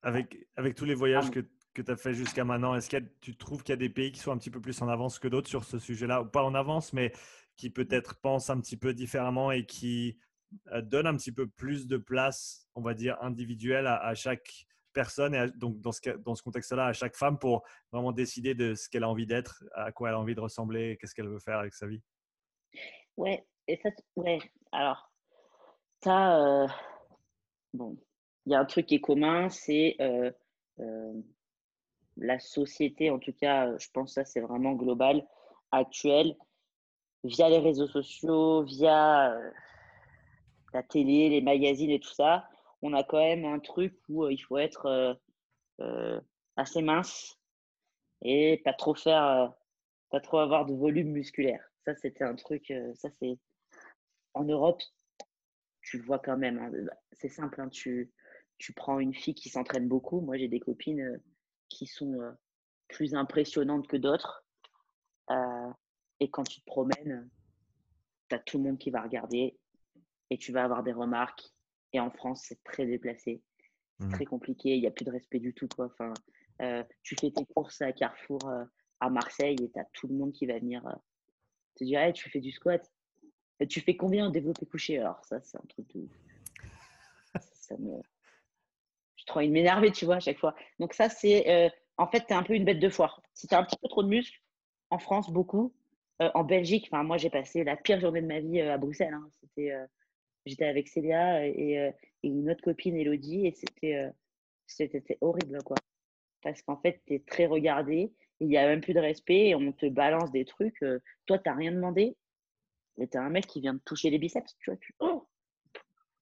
avec, avec tous les voyages que, que tu as fait jusqu'à maintenant, est-ce que tu trouves qu'il y a des pays qui sont un petit peu plus en avance que d'autres sur ce sujet-là? Ou pas en avance, mais qui peut-être pensent un petit peu différemment et qui euh, donne un petit peu plus de place, on va dire, individuelle à, chaque personne et donc dans ce, dans ce contexte-là, à chaque femme pour vraiment décider de ce qu'elle a envie d'être, à quoi elle a envie de ressembler, qu'est-ce qu'elle veut faire avec sa vie? Ouais, et ça, ouais. Alors, ça, euh, bon, il y a un truc qui est commun, c'est euh, la société, en tout cas, je pense que ça, c'est vraiment global, actuel, via les réseaux sociaux, via la télé, les magazines et tout ça, on a quand même un truc où euh, il faut être euh, euh, assez mince et pas trop faire, pas trop avoir de volume musculaire. Ça, c'était un truc, ça c'est en Europe, tu le vois quand même. Hein, c'est simple, hein, tu, tu prends une fille qui s'entraîne beaucoup. Moi, j'ai des copines qui sont plus impressionnantes que d'autres. et quand tu te promènes, tu as tout le monde qui va regarder et tu vas avoir des remarques. Et en France, c'est très déplacé. C'est mmh. très compliqué. Il n'y a plus de respect du tout. Quoi. Enfin, euh, tu fais tes courses à Carrefour euh, à Marseille et tu as tout le monde qui va venir euh, te dire Tu fais du squat. Tu fais combien en développé couché? Alors, ça, c'est un truc de. Ça. Je trop envie de m'énerver, tu vois, à chaque fois. Donc, ça, c'est. en fait, tu es un peu une bête de foire. Si tu un petit peu trop de muscles, en France, beaucoup. en Belgique, enfin, moi, j'ai passé la pire journée de ma vie à Bruxelles. Hein. J'étais avec Célia et, euh, une autre copine, Elodie, et c'était euh, c'était horrible, quoi. Parce qu'en fait, tu es très regardé, il n'y a même plus de respect, et on te balance des trucs. Euh, toi, tu n'as rien demandé, et tu un mec qui vient te toucher les biceps, tu vois. Oh,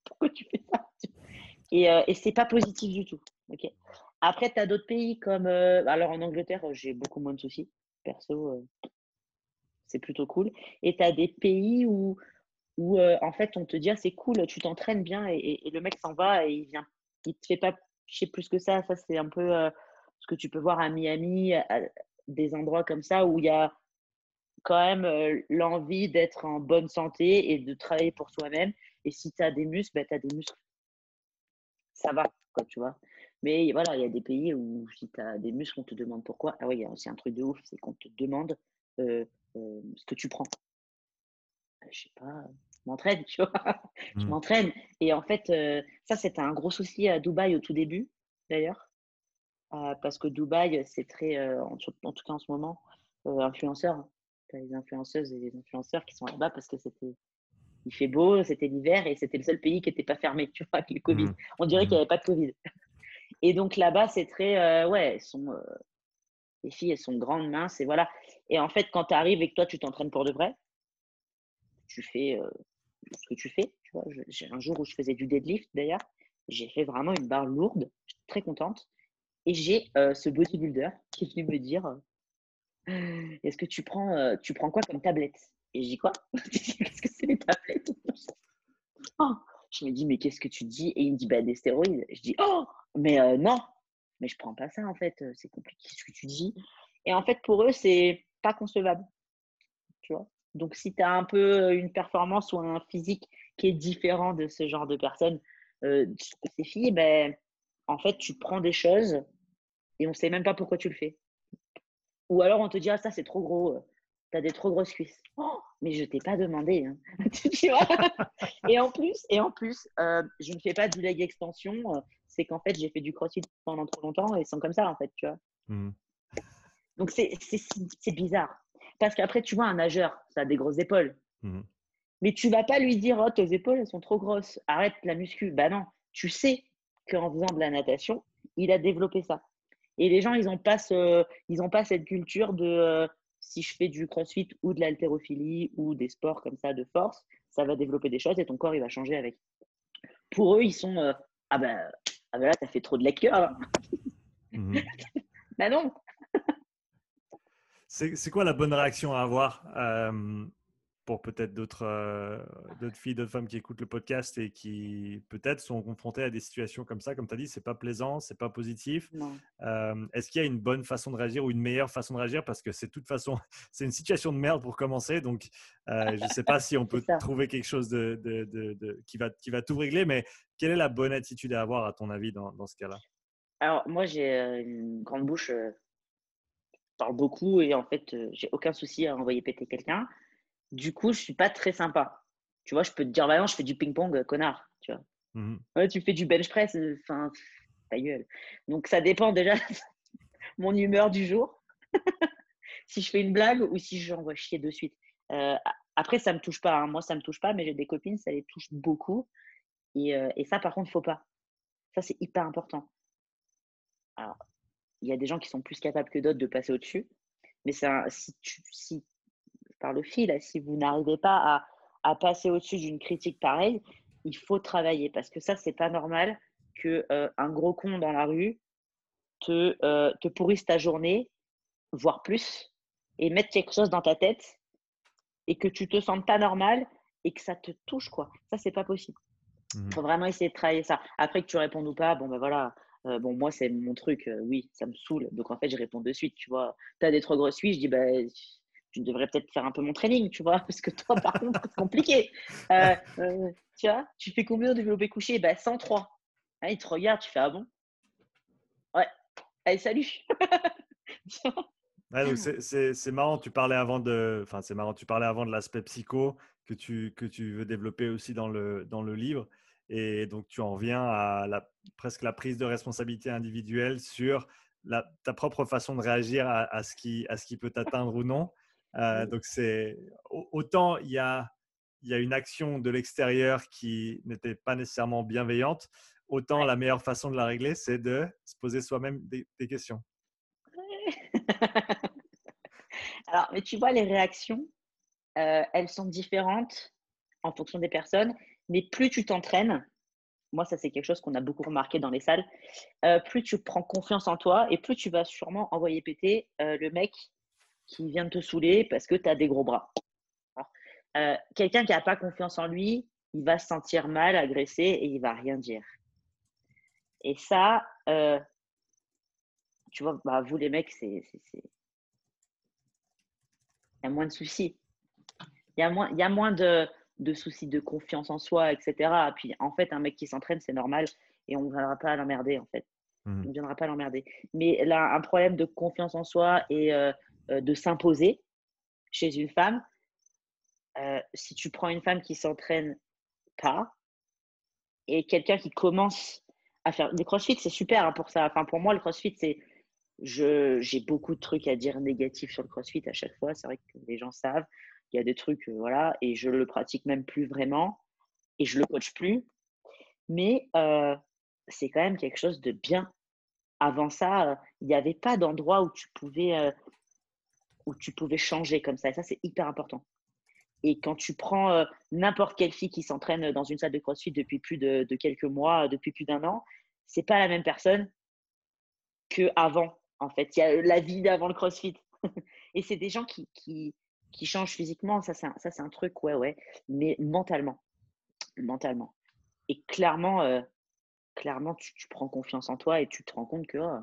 pourquoi tu fais ça Et, et c'est pas positif du tout. Après, tu as d'autres pays comme. alors, en Angleterre, j'ai beaucoup moins de soucis. Perso, c'est plutôt cool. Et tu as des pays où euh, en fait on te dit ah, c'est cool, tu t'entraînes bien et, le mec s'en va et il vient, il te fait pas chier plus que ça. Ça c'est un peu euh, ce que tu peux voir à Miami, des endroits comme ça où il y a quand même euh, l'envie d'être en bonne santé et de travailler pour soi-même. Et si tu as des muscles, bah, tu as des muscles. Ça va, quoi, tu vois. Mais voilà, il y a des pays où si tu as des muscles, on te demande pourquoi. Ah oui, il y a aussi un truc de ouf, c'est qu'on te demande ce que tu prends. Je sais pas, m'entraîne, tu vois. <laughs> je mmh. m'entraîne. Et en fait, euh, ça, c'était un gros souci à Dubaï au tout début. d'ailleurs. Parce que Dubaï, c'est très, en, tout cas en ce moment, influenceur. Tu as les influenceuses et les influenceurs qui sont là-bas parce que c'était il fait beau, c'était l'hiver et c'était le seul pays qui n'était pas fermé, <laughs> tu vois, avec le Covid. Mmh. On dirait qu'il n'y mmh. avait pas de Covid. Et donc là-bas, c'est très, ouais, elles sont, les filles, elles sont grandes, minces, et voilà. Et en fait, quand tu arrives et que toi, tu t'entraînes pour de vrai, tu fais ce que tu fais. Tu vois. J'ai un jour où je faisais du deadlift, d'ailleurs, j'ai fait vraiment une barre lourde, très contente. Et j'ai ce bodybuilder qui est venu me dire Est-ce que tu prends, tu prends quoi comme tablette? Et <laughs> je dis Quoi Qu'est-ce que c'est les tablettes? <laughs> Oh! Je me dis Mais qu'est-ce que tu dis? Et il me dit bah, Des stéroïdes. Je dis Oh! Mais non! Mais je prends pas ça en fait, c'est compliqué ce que tu dis. Et en fait, pour eux, c'est pas concevable. Tu vois? Donc, si tu as un peu une performance ou un physique qui est différent de ce genre de personnes, euh, ces filles, ben, en fait, tu prends des choses et on ne sait même pas pourquoi tu le fais. Ou alors on te dit, ah, ça c'est trop gros, tu as des trop grosses cuisses. Oh, mais je t'ai pas demandé. Hein. <laughs> <laughs> et en plus, et en plus euh, je ne fais pas du leg extension. Euh, c'est qu'en fait, j'ai fait du crossfit pendant trop longtemps et sont comme ça, en fait, tu vois. Mmh. Donc, c'est bizarre. Parce qu'après, tu vois, un nageur, ça a des grosses épaules. Mmh. Mais tu vas pas lui dire, oh, tes épaules, elles sont trop grosses, arrête la muscu. Bah non, tu sais qu'en faisant de la natation, il a développé ça. Et les gens, ils n'ont pas, pas cette culture de euh, si je fais du crossfit ou de l'haltérophilie ou des sports comme ça de force, ça va développer des choses et ton corps, il va changer avec. Pour eux, ils sont euh, ah, ben, ah ben là, t'as fait trop de la. Mmh <laughs> bah non, c'est quoi la bonne réaction à avoir pour peut-être d'autres filles, d'autres femmes qui écoutent le podcast et qui peut-être sont confrontées à des situations comme ça Comme tu as dit, c'est pas plaisant, c'est pas positif. Est-ce qu'il y a une bonne façon de réagir ou une meilleure façon de réagir? Parce que c'est toute façon, <laughs> c'est une situation de merde pour commencer. Donc, je ne sais pas si on <laughs> peut trouver quelque chose de, qui va, qui va tout régler, mais quelle est la bonne attitude à avoir, à ton avis, dans, dans ce cas-là? Alors, moi, j'ai une grande bouche parle beaucoup et en fait, j'ai aucun souci à envoyer péter quelqu'un. Du coup, je suis pas très sympa. Tu vois, je peux te dire, bah non, je fais du ping-pong, connard. Tu vois. Mmh ouais, tu fais du bench press, enfin, ta gueule. Donc, ça dépend déjà <laughs> mon humeur du jour. <laughs> si je fais une blague ou si j'envoie chier de suite. après, ça me touche pas. Hein. Moi, ça me touche pas, mais j'ai des copines, ça les touche beaucoup. Et, et ça, par contre, faut pas. Ça, c'est hyper important. Alors, il y a des gens qui sont plus capables que d'autres de passer au-dessus. Mais si, tu, si, par le fil, si vous n'arrivez pas à, passer au-dessus d'une critique pareille, il faut travailler parce que ça, c'est pas normal que euh, un gros con dans la rue te, euh, te pourrisse ta journée, voire plus, et mettre quelque chose dans ta tête et que tu te sentes pas normal et que ça te touche, quoi. Ça, c'est pas possible. Il mmh faut vraiment essayer de travailler ça. Après que tu répondes ou pas, bon, ben voilà, euh, bon, moi, c'est mon truc, euh, oui, ça me saoule. Donc, en fait, je réponds de suite, tu vois. Tu as des trop grosses cuisses, je dis, bah, tu devrais peut-être faire un peu mon training, tu vois, <laughs> parce que toi, par contre, c'est compliqué. Euh, tu vois, tu fais combien de développé couché bah, 103. Ah, il te regarde, tu fais, ah bon? Ouais, allez, salut <laughs> c'est marrant, tu parlais avant de, enfin c'est marrant, tu parlais avant de l'aspect psycho que tu, que tu veux développer aussi dans le, dans le livre. Et donc, tu en viens à la, presque la prise de responsabilité individuelle sur la, ta propre façon de réagir à, ce, qui, à ce qui peut t'atteindre ou non. Euh, donc, c'est autant il y a, il y a une action de l'extérieur qui n'était pas nécessairement bienveillante, autant la meilleure façon de la régler, c'est de se poser soi-même des, questions. <laughs> Alors, mais tu vois, les réactions, euh, elles sont différentes en fonction des personnes mais plus tu t'entraînes, moi ça c'est quelque chose qu'on a beaucoup remarqué dans les salles, euh, plus tu prends confiance en toi et plus tu vas sûrement envoyer péter euh, le mec qui vient de te saouler parce que tu as des gros bras. Euh, quelqu'un qui n'a pas confiance en lui, il va se sentir mal, agressé et il va rien dire. Et ça, tu vois, bah, vous les mecs, c'est. Il y a moins de soucis. Il y a moins, il y a moins de, de soucis de confiance en soi, etc. Puis en fait, un mec qui s'entraîne, c'est normal et on ne viendra pas à l'emmerder en fait. Mmh. On ne viendra pas l'emmerder. Mais là, un problème de confiance en soi et euh, euh, de s'imposer chez une femme, euh, si tu prends une femme qui s'entraîne pas et quelqu'un qui commence à faire. Le crossfit, c'est super hein, pour ça. Enfin, pour moi, le crossfit, c'est. J'ai beaucoup de trucs à dire négatifs sur le crossfit à chaque fois. C'est vrai que les gens savent. Il y a des trucs, euh, voilà, et je le pratique même plus vraiment. Et je le coach plus. Mais euh, c'est quand même quelque chose de bien. Avant ça, euh, il n'y avait pas d'endroit où tu pouvais où tu pouvais changer comme ça. Et ça, c'est hyper important. Et quand tu prends euh, n'importe quelle fille qui s'entraîne dans une salle de CrossFit depuis plus de, quelques mois, depuis plus d'un an, c'est pas la même personne que avant. En fait, il y a la vie d'avant le CrossFit. <laughs> et c'est des gens qui, qui, changent physiquement. Ça, c'est un, un truc, ouais, ouais. Mais mentalement, mentalement. Et clairement, euh, clairement, tu, tu, prends confiance en toi et tu te rends compte que oh,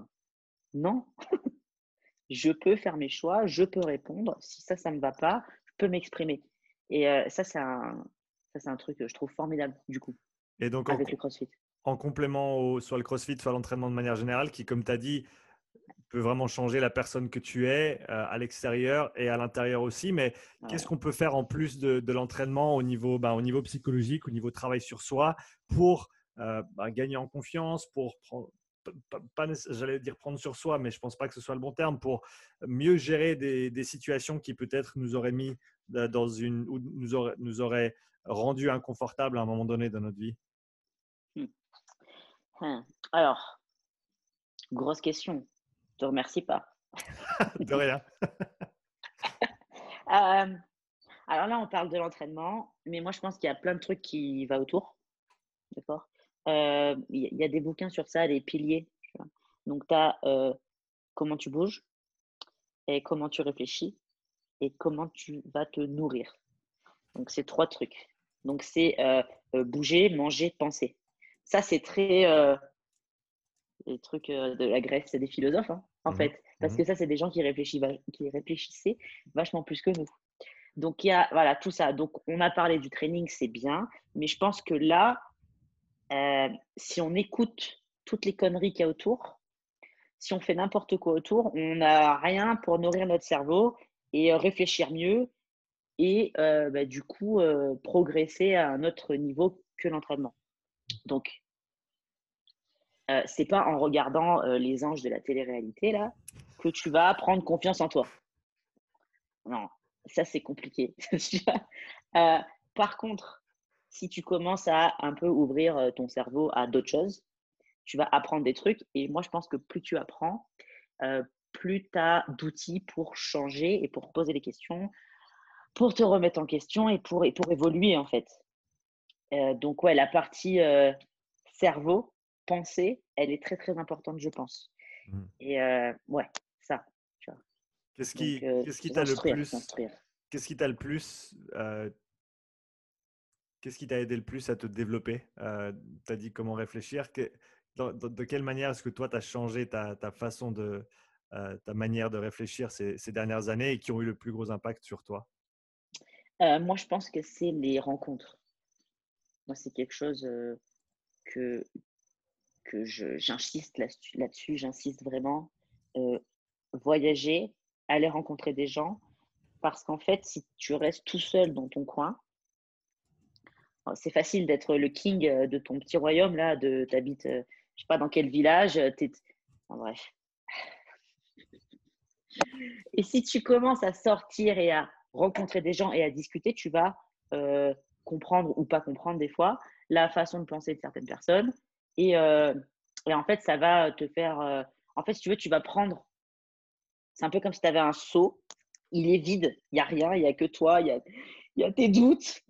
non, <laughs> je peux faire mes choix, je peux répondre. Si ça, ça ne me va pas, je peux m'exprimer. Et euh, ça, c'est un, c'est un truc que je trouve formidable, du coup, Et donc, avec le CrossFit. En complément au, soit le CrossFit, soit l'entraînement de manière générale, qui, comme tu as dit, peut vraiment changer la personne que tu es euh, à l'extérieur et à l'intérieur aussi. Mais qu'est-ce qu'on peut faire en plus de, l'entraînement au niveau, bah, au niveau psychologique, au niveau travail sur soi, pour euh, bah, gagner en confiance, pour prendre, pas, j'allais dire prendre sur soi, mais je pense pas que ce soit le bon terme, pour mieux gérer des, des situations qui peut-être nous auraient mis dans une, ou nous aurait, nous aurait rendu inconfortable à un moment donné dans notre vie hmm. Hmm. Alors, grosse question. Je te remercie pas. <laughs> de rien. <laughs> Euh, alors là, on parle de l'entraînement, mais moi, je pense qu'il y a plein de trucs qui vont autour. D'accord? euh, Il y, a des bouquins sur ça, les piliers. Donc, tu as euh, comment tu bouges et comment tu réfléchis et comment tu vas te nourrir. Donc, c'est trois trucs. Donc, c'est euh, euh, bouger, manger, penser. Ça, c'est très. Euh, les trucs de la Grèce, c'est des philosophes, hein, en mmh fait. Parce mmh que ça, c'est des gens qui, réfléchissent, qui réfléchissaient vachement plus que nous. Donc, il y a voilà, tout ça. Donc, on a parlé du training, c'est bien. Mais je pense que là, si on écoute toutes les conneries qu'il y a autour, si on fait n'importe quoi autour, on n'a rien pour nourrir notre cerveau et euh, réfléchir mieux et euh, bah, du coup euh, progresser à un autre niveau que l'entraînement. Donc, euh, c'est pas en regardant les anges de la télé-réalité là que tu vas prendre confiance en toi. Non, ça c'est compliqué. <laughs> par contre, si tu commences à un peu ouvrir ton cerveau à d'autres choses, tu vas apprendre des trucs. Et moi, je pense que plus tu apprends, plus tu as d'outils pour changer et pour poser des questions, pour te remettre en question et pour, et pour évoluer en fait. Euh, donc ouais, la partie euh, cerveau, pensée, elle est très très importante, je pense. Mmh. Et euh, ouais, ça. Qu'est-ce qui qu'est-ce qui t'a le plus Qu'est-ce qui t'a le plus Qu'est-ce qui t'a aidé le plus à te développer? Tu as dit comment réfléchir. de quelle manière est-ce que toi, tu as changé ta, ta façon de, euh, ta manière de réfléchir ces, dernières années et qui ont eu le plus gros impact sur toi? Euh, Moi, je pense que c'est les rencontres. Moi, c'est quelque chose euh, que, que j'insiste là-dessus, j'insiste vraiment. voyager, aller rencontrer des gens, parce qu'en fait, si tu restes tout seul dans ton coin, c'est facile d'être le king de ton petit royaume, là, de t'habites, je sais pas dans quel village, en bref, et si tu commences à sortir et à rencontrer des gens et à discuter, tu vas euh, comprendre ou pas comprendre des fois la façon de penser de certaines personnes. Et, euh, et en fait, ça va te faire. Euh, en fait, si tu veux, tu vas prendre. C'est un peu comme si tu avais un seau. Il est vide. Il n'y a rien. Il n'y a que toi. Il y a, y a tes doutes.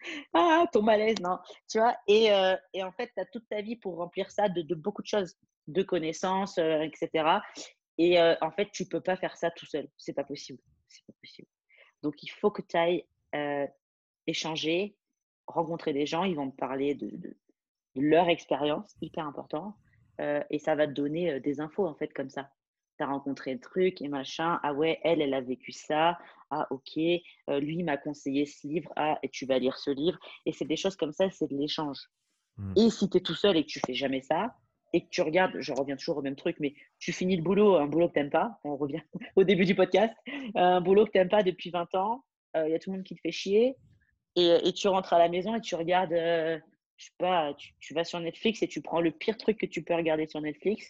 <laughs> ah, ton malaise. Non. Tu vois et, et en fait, tu as toute ta vie pour remplir ça de, beaucoup de choses, de connaissances, etc. Et euh, en fait, tu peux pas faire ça tout seul. C'est pas possible. C'est pas possible. Donc, il faut que tu ailles euh, échanger, rencontrer des gens. Ils vont te parler de, de, leur expérience, hyper important. Euh, et ça va te donner des infos, en fait, comme ça. Tu as rencontré le truc et machin. Ah ouais, elle, elle a vécu ça. Ah, ok. lui m'a conseillé ce livre. Ah, et tu vas lire ce livre. Et c'est des choses comme ça, c'est de l'échange. Mmh. Et si tu es tout seul et que tu fais jamais ça, et que tu regardes, je reviens toujours au même truc, mais tu finis le boulot, un boulot que tu n'aimes pas, on revient <laughs> au début du podcast, un boulot que tu n'aimes pas depuis 20 ans, il euh, y a tout le monde qui te fait chier, et, et, tu rentres à la maison et tu regardes euh, je sais pas, tu, vas sur Netflix et tu prends le pire truc que tu peux regarder sur Netflix,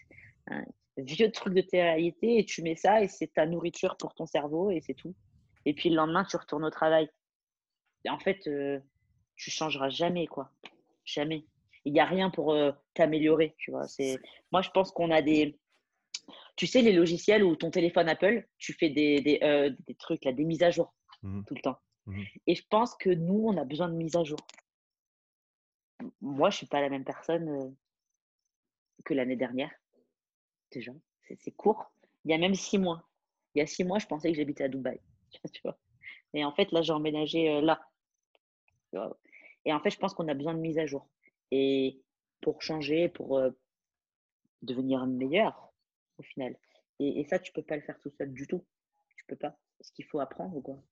un vieux truc de télé-réalité, et tu mets ça et c'est ta nourriture pour ton cerveau et c'est tout. Et puis le lendemain, tu retournes au travail. Et en fait, euh, tu changeras jamais, quoi. Jamais. Il n'y a rien pour euh, t'améliorer, tu vois. C'est... Moi, je pense qu'on a des... Tu sais, les logiciels ou ton téléphone Apple, tu fais des, des, euh, des trucs, là, des mises à jour mmh tout le temps. Mmh et je pense que nous, on a besoin de mises à jour moi, je suis pas la même personne que l'année dernière. Déjà, c'est court. Il y a même six mois. Il y a six mois, je pensais que j'habitais à Dubaï. <laughs> Tu vois Et en fait, là, j'ai emménagé là. Et en fait, je pense qu'on a besoin de mise à jour. Et pour changer, pour devenir meilleur, au final. Et, ça, tu peux pas le faire tout seul du tout. Tu peux pas. Ce qu'il faut apprendre ou quoi.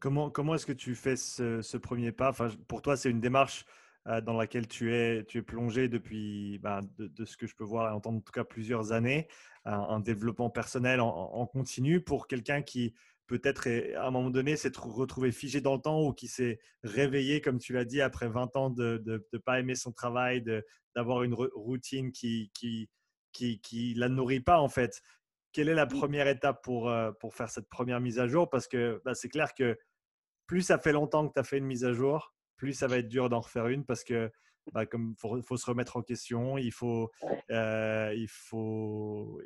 Comment, comment est-ce que tu fais ce, ce premier pas? Enfin, Pour toi, c'est une démarche euh, dans laquelle tu es, tu es plongé depuis, ben, de, ce que je peux voir et entendre en tout cas plusieurs années, un, développement personnel en, continu pour quelqu'un qui peut-être à un moment donné s'est retrouvé figé dans le temps ou qui s'est réveillé, comme tu l'as dit, après 20 ans de ne pas aimer son travail, d'avoir une routine qui qui, qui, qui la nourrit pas en fait. Quelle est la première étape pour, euh, pour faire cette première mise à jour? Parce que bah, c'est clair que plus ça fait longtemps que tu as fait une mise à jour, plus ça va être dur d'en refaire une parce que bah, comme faut, faut, se remettre en question, il faut, euh, il faut,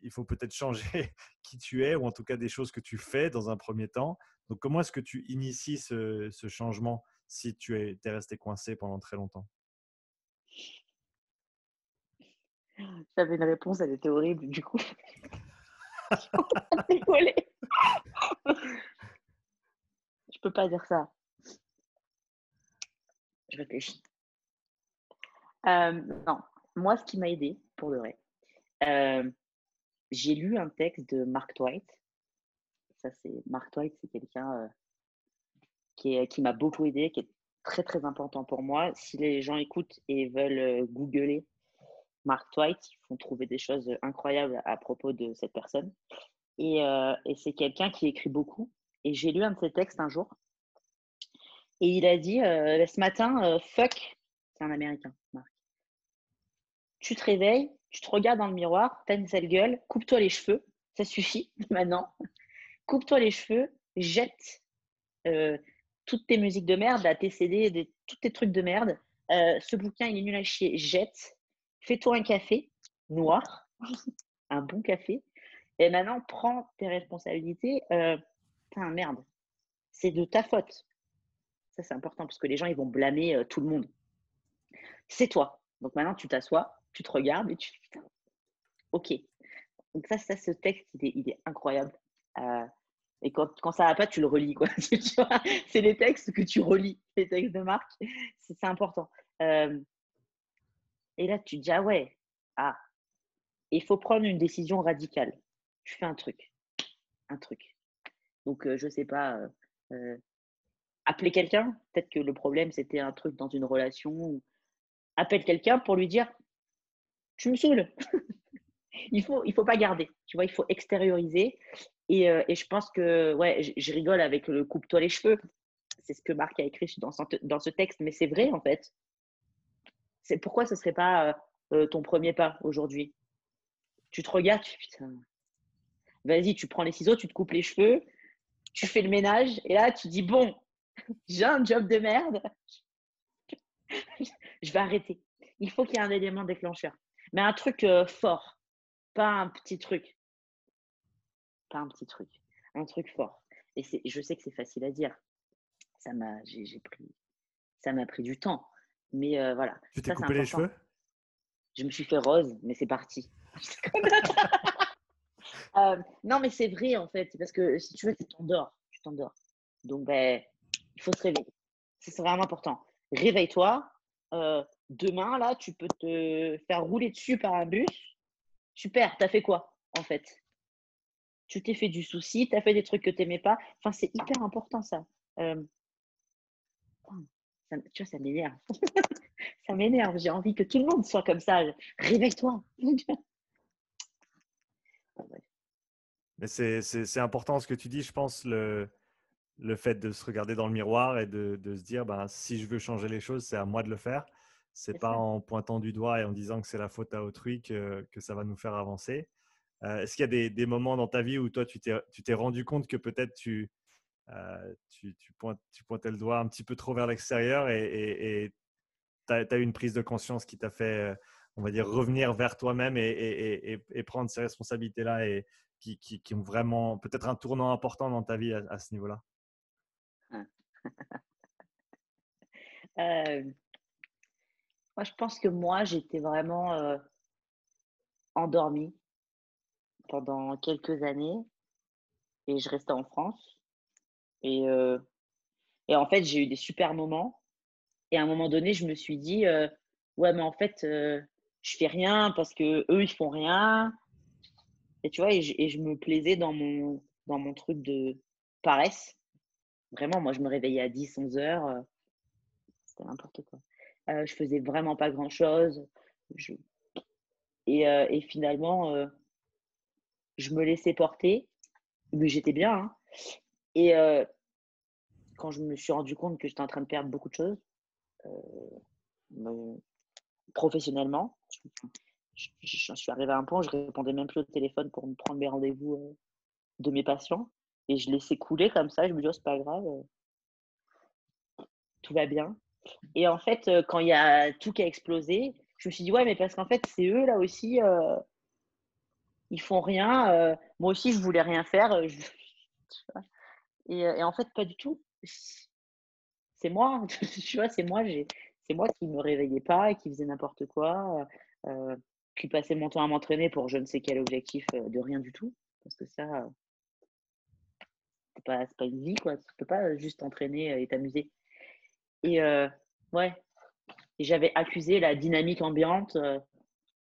il faut peut-être changer <laughs> qui tu es ou en tout cas des choses que tu fais dans un premier temps. Donc, comment est-ce que tu inities ce, ce changement si tu es, es, resté coincé pendant très longtemps? J'avais une réponse, elle était horrible du coup. <laughs> <laughs> Je peux pas dire ça. Je réfléchis. Euh, non, moi, ce qui m'a aidé, pour le vrai, euh, j'ai lu un texte de Mark Twain. Ça, c'est Mark Twain, c'est quelqu'un euh, qui, qui m'a beaucoup aidé, qui est très très important pour moi. Si les gens écoutent et veulent googler Mark Twain, ils vont trouver des choses incroyables à propos de cette personne. Et, et c'est quelqu'un qui écrit beaucoup. Et j'ai lu un de ses textes un jour et il a dit euh, ce matin, euh, fuck, c'est un américain, Marc. Tu te réveilles, tu te regardes dans le miroir, t'as une sale gueule, coupe-toi les cheveux, ça suffit <laughs> maintenant. coupe-toi les cheveux, jette euh, toutes tes musiques de merde, tes CD, tous tes trucs de merde. ce bouquin, il est nul à chier, jette. Fais-toi un café noir, <laughs> un bon café. Et maintenant, prends tes responsabilités. putain, merde, c'est de ta faute c'est important parce que les gens, ils vont blâmer euh, tout le monde. C'est toi. Donc maintenant, tu t'assois, tu te regardes et tu putain, ok. Donc ça, ça ce texte, il est, incroyable. Euh, et quand, quand ça va pas, tu le relis. <laughs> c'est les textes que tu relis, les textes de Marc. C'est important. Euh, et là, tu te dis, ah ouais, ah, il faut prendre une décision radicale. Tu fais un truc. Un truc. Donc, je sais pas, appeler quelqu'un. Peut-être que le problème, c'était un truc dans une relation. Appelle quelqu'un pour lui dire Tu me saoules. <laughs> il faut, il faut pas garder. Tu vois, il faut extérioriser. Et, euh, et je pense que, ouais, je, rigole avec le coupe-toi les cheveux. C'est ce que Marc a écrit dans, dans ce texte, mais c'est vrai en fait. C'est pourquoi ce serait pas euh, euh, ton premier pas aujourd'hui? Tu te regardes, tu putain. Vas-y, tu prends les ciseaux, tu te coupes les cheveux, tu fais le ménage, et là tu dis bon, j'ai un job de merde, <laughs> je vais arrêter. Il faut qu'il y ait un élément déclencheur. Mais un truc euh, fort, pas un petit truc. Pas un petit truc, un truc fort. Et je sais que c'est facile à dire. Ça m'a, pris, ça pris du temps. Mais euh, voilà. Tu t'es coupé les cheveux? Je me suis fait rose, mais c'est parti. <laughs> Euh, non, mais c'est vrai en fait, parce que si tu veux, tu t'endors, tu t'endors. Donc, ben, il faut se réveiller. C'est vraiment important. Réveille-toi. Euh, demain, là, tu peux te faire rouler dessus par un bus. Super, t'as fait quoi, en fait? Tu t'es fait du souci, t'as fait des trucs que t'aimais pas. Enfin, c'est hyper important, ça. Euh, ça tu vois, ça m'énerve. <laughs> ça m'énerve. J'ai envie que tout le monde soit comme ça. Réveille-toi. <laughs> Mais c'est important ce que tu dis, je pense. Le, le fait de se regarder dans le miroir et de, de se dire ben, si je veux changer les choses, c'est à moi de le faire. C'est pas en pointant du doigt et en disant que c'est la faute à autrui que, que ça va nous faire avancer. Euh, est-ce qu'il y a des, des, moments dans ta vie où toi, tu t'es rendu compte que peut-être tu, euh, tu, tu, tu, pointais le doigt un petit peu trop vers l'extérieur et tu as, as, eu une prise de conscience qui t'a fait, on va dire, revenir vers toi-même et, et, et, prendre ces responsabilités-là et qui, qui, qui, ont vraiment peut-être un tournant important dans ta vie à, ce niveau-là? Euh, Moi, je pense que moi, j'étais vraiment euh, endormie pendant quelques années et je restais en France. Et, euh, et en fait, j'ai eu des super moments. Et à un moment donné, je me suis dit, ouais, mais en fait, je fais rien parce que eux, ils font rien. Et tu vois, et je, me plaisais dans mon, dans mon truc de paresse. Vraiment, moi, je me réveillais à 10, 11 heures. Euh, c'était n'importe quoi. Euh, je faisais vraiment pas grand chose. Je... Et, euh, et, finalement, euh, je me laissais porter. Mais j'étais bien. Hein. Et quand je me suis rendu compte que j'étais en train de perdre beaucoup de choses, professionnellement, je, suis arrivée à un point où je répondais même plus au téléphone pour me prendre mes rendez-vous de mes patients. Et je laissais couler comme ça. Je me dis, oh, c'est pas grave. Euh, tout va bien. Et en fait, euh, quand il y a tout qui a explosé, je me suis dit, ouais, mais parce qu'en fait, c'est eux là aussi. ils font rien. moi aussi, je voulais rien faire. <laughs> et, en fait, pas du tout. C'est moi. <laughs> tu vois, c'est moi. C'est moi qui me réveillais pas et qui faisais n'importe quoi. Euh, qui passais mon temps à m'entraîner pour je ne sais quel objectif euh, de rien du tout. Parce que ça, euh, c'est pas, pas une vie, quoi. Tu peux pas juste t'entraîner et t'amuser. Et ouais, et j'avais accusé la dynamique ambiante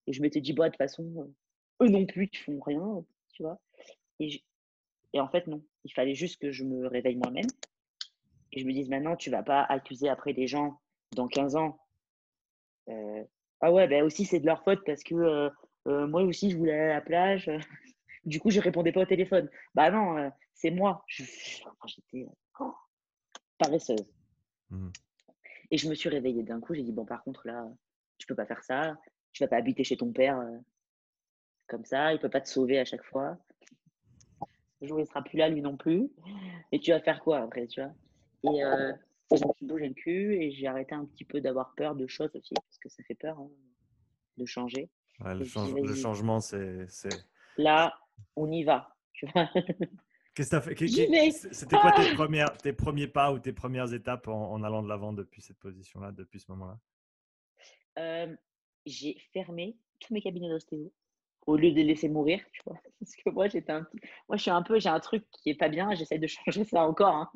et je m'étais dit, bah, de toute façon, eux non plus, ils font rien, tu vois. Et, et en fait, non. Il fallait juste que je me réveille moi-même et je me dise, maintenant, tu vas pas accuser après des gens dans 15 ans. Euh, ah ouais, ben aussi, c'est de leur faute parce que euh, euh, moi aussi, je voulais aller à la plage. <laughs> du coup, je répondais pas au téléphone. Bah non, euh, c'est moi. J'étais oh, paresseuse. Mmh. Et je me suis réveillée d'un coup. J'ai dit, bon, par contre, là, tu peux pas faire ça. Tu vas pas habiter chez ton père comme ça. Il peut pas te sauver à chaque fois. Le jour, il sera plus là, lui non plus. Et tu vas faire quoi après, tu vois? Et je me suis bougé le cul et j'ai arrêté un petit peu d'avoir peur de choses aussi, parce que ça fait peur hein, de changer. le, changement, c'est. Là, on y va. Que fait <laughs> C'était quoi tes, premières, tes premiers pas ou tes premières étapes en, allant de l'avant depuis cette position-là, depuis ce moment-là? Euh, J'ai fermé tous mes cabinets d'ostéo au lieu de les laisser mourir, tu vois. <laughs> Parce que moi, j'étais un moi, je suis un peu, j'ai un truc qui est pas bien. J'essaie de <laughs> changer ça encore. Hein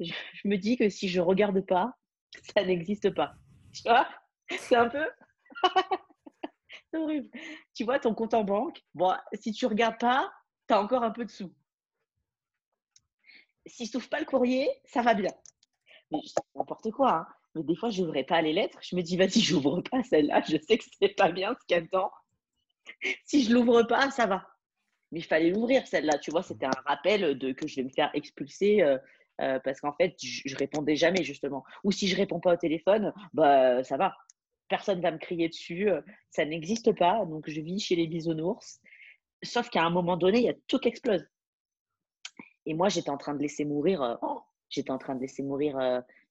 je, me dis que si je regarde pas, <laughs> ça n'existe pas. Tu vois? C'est un peu. c'est horrible. Tu vois ton compte en banque, bon, si tu regardes pas, tu as encore un peu de sous. Si je trouve pas le courrier, ça va bien. Mais n'importe quoi. Hein. Mais des fois, je n'ouvrais pas les lettres. Je me dis, vas-y, j'ouvre pas celle-là. Je sais que c'est pas bien ce qu'il y a dedans. si je l'ouvre pas, ça va. Mais il fallait l'ouvrir celle-là. Tu vois, c'était un rappel de que je vais me faire expulser euh, euh, parce qu'en fait, je, répondais jamais justement. Ou si je réponds pas au téléphone, bah ça va. Personne va me crier dessus. Euh, ça n'existe pas. Donc je vis chez les bisounours. Sauf qu'à un moment donné, il y a tout qui explose. Et moi, j'étais en train de laisser mourir. Euh, oh, j'étais en train de laisser mourir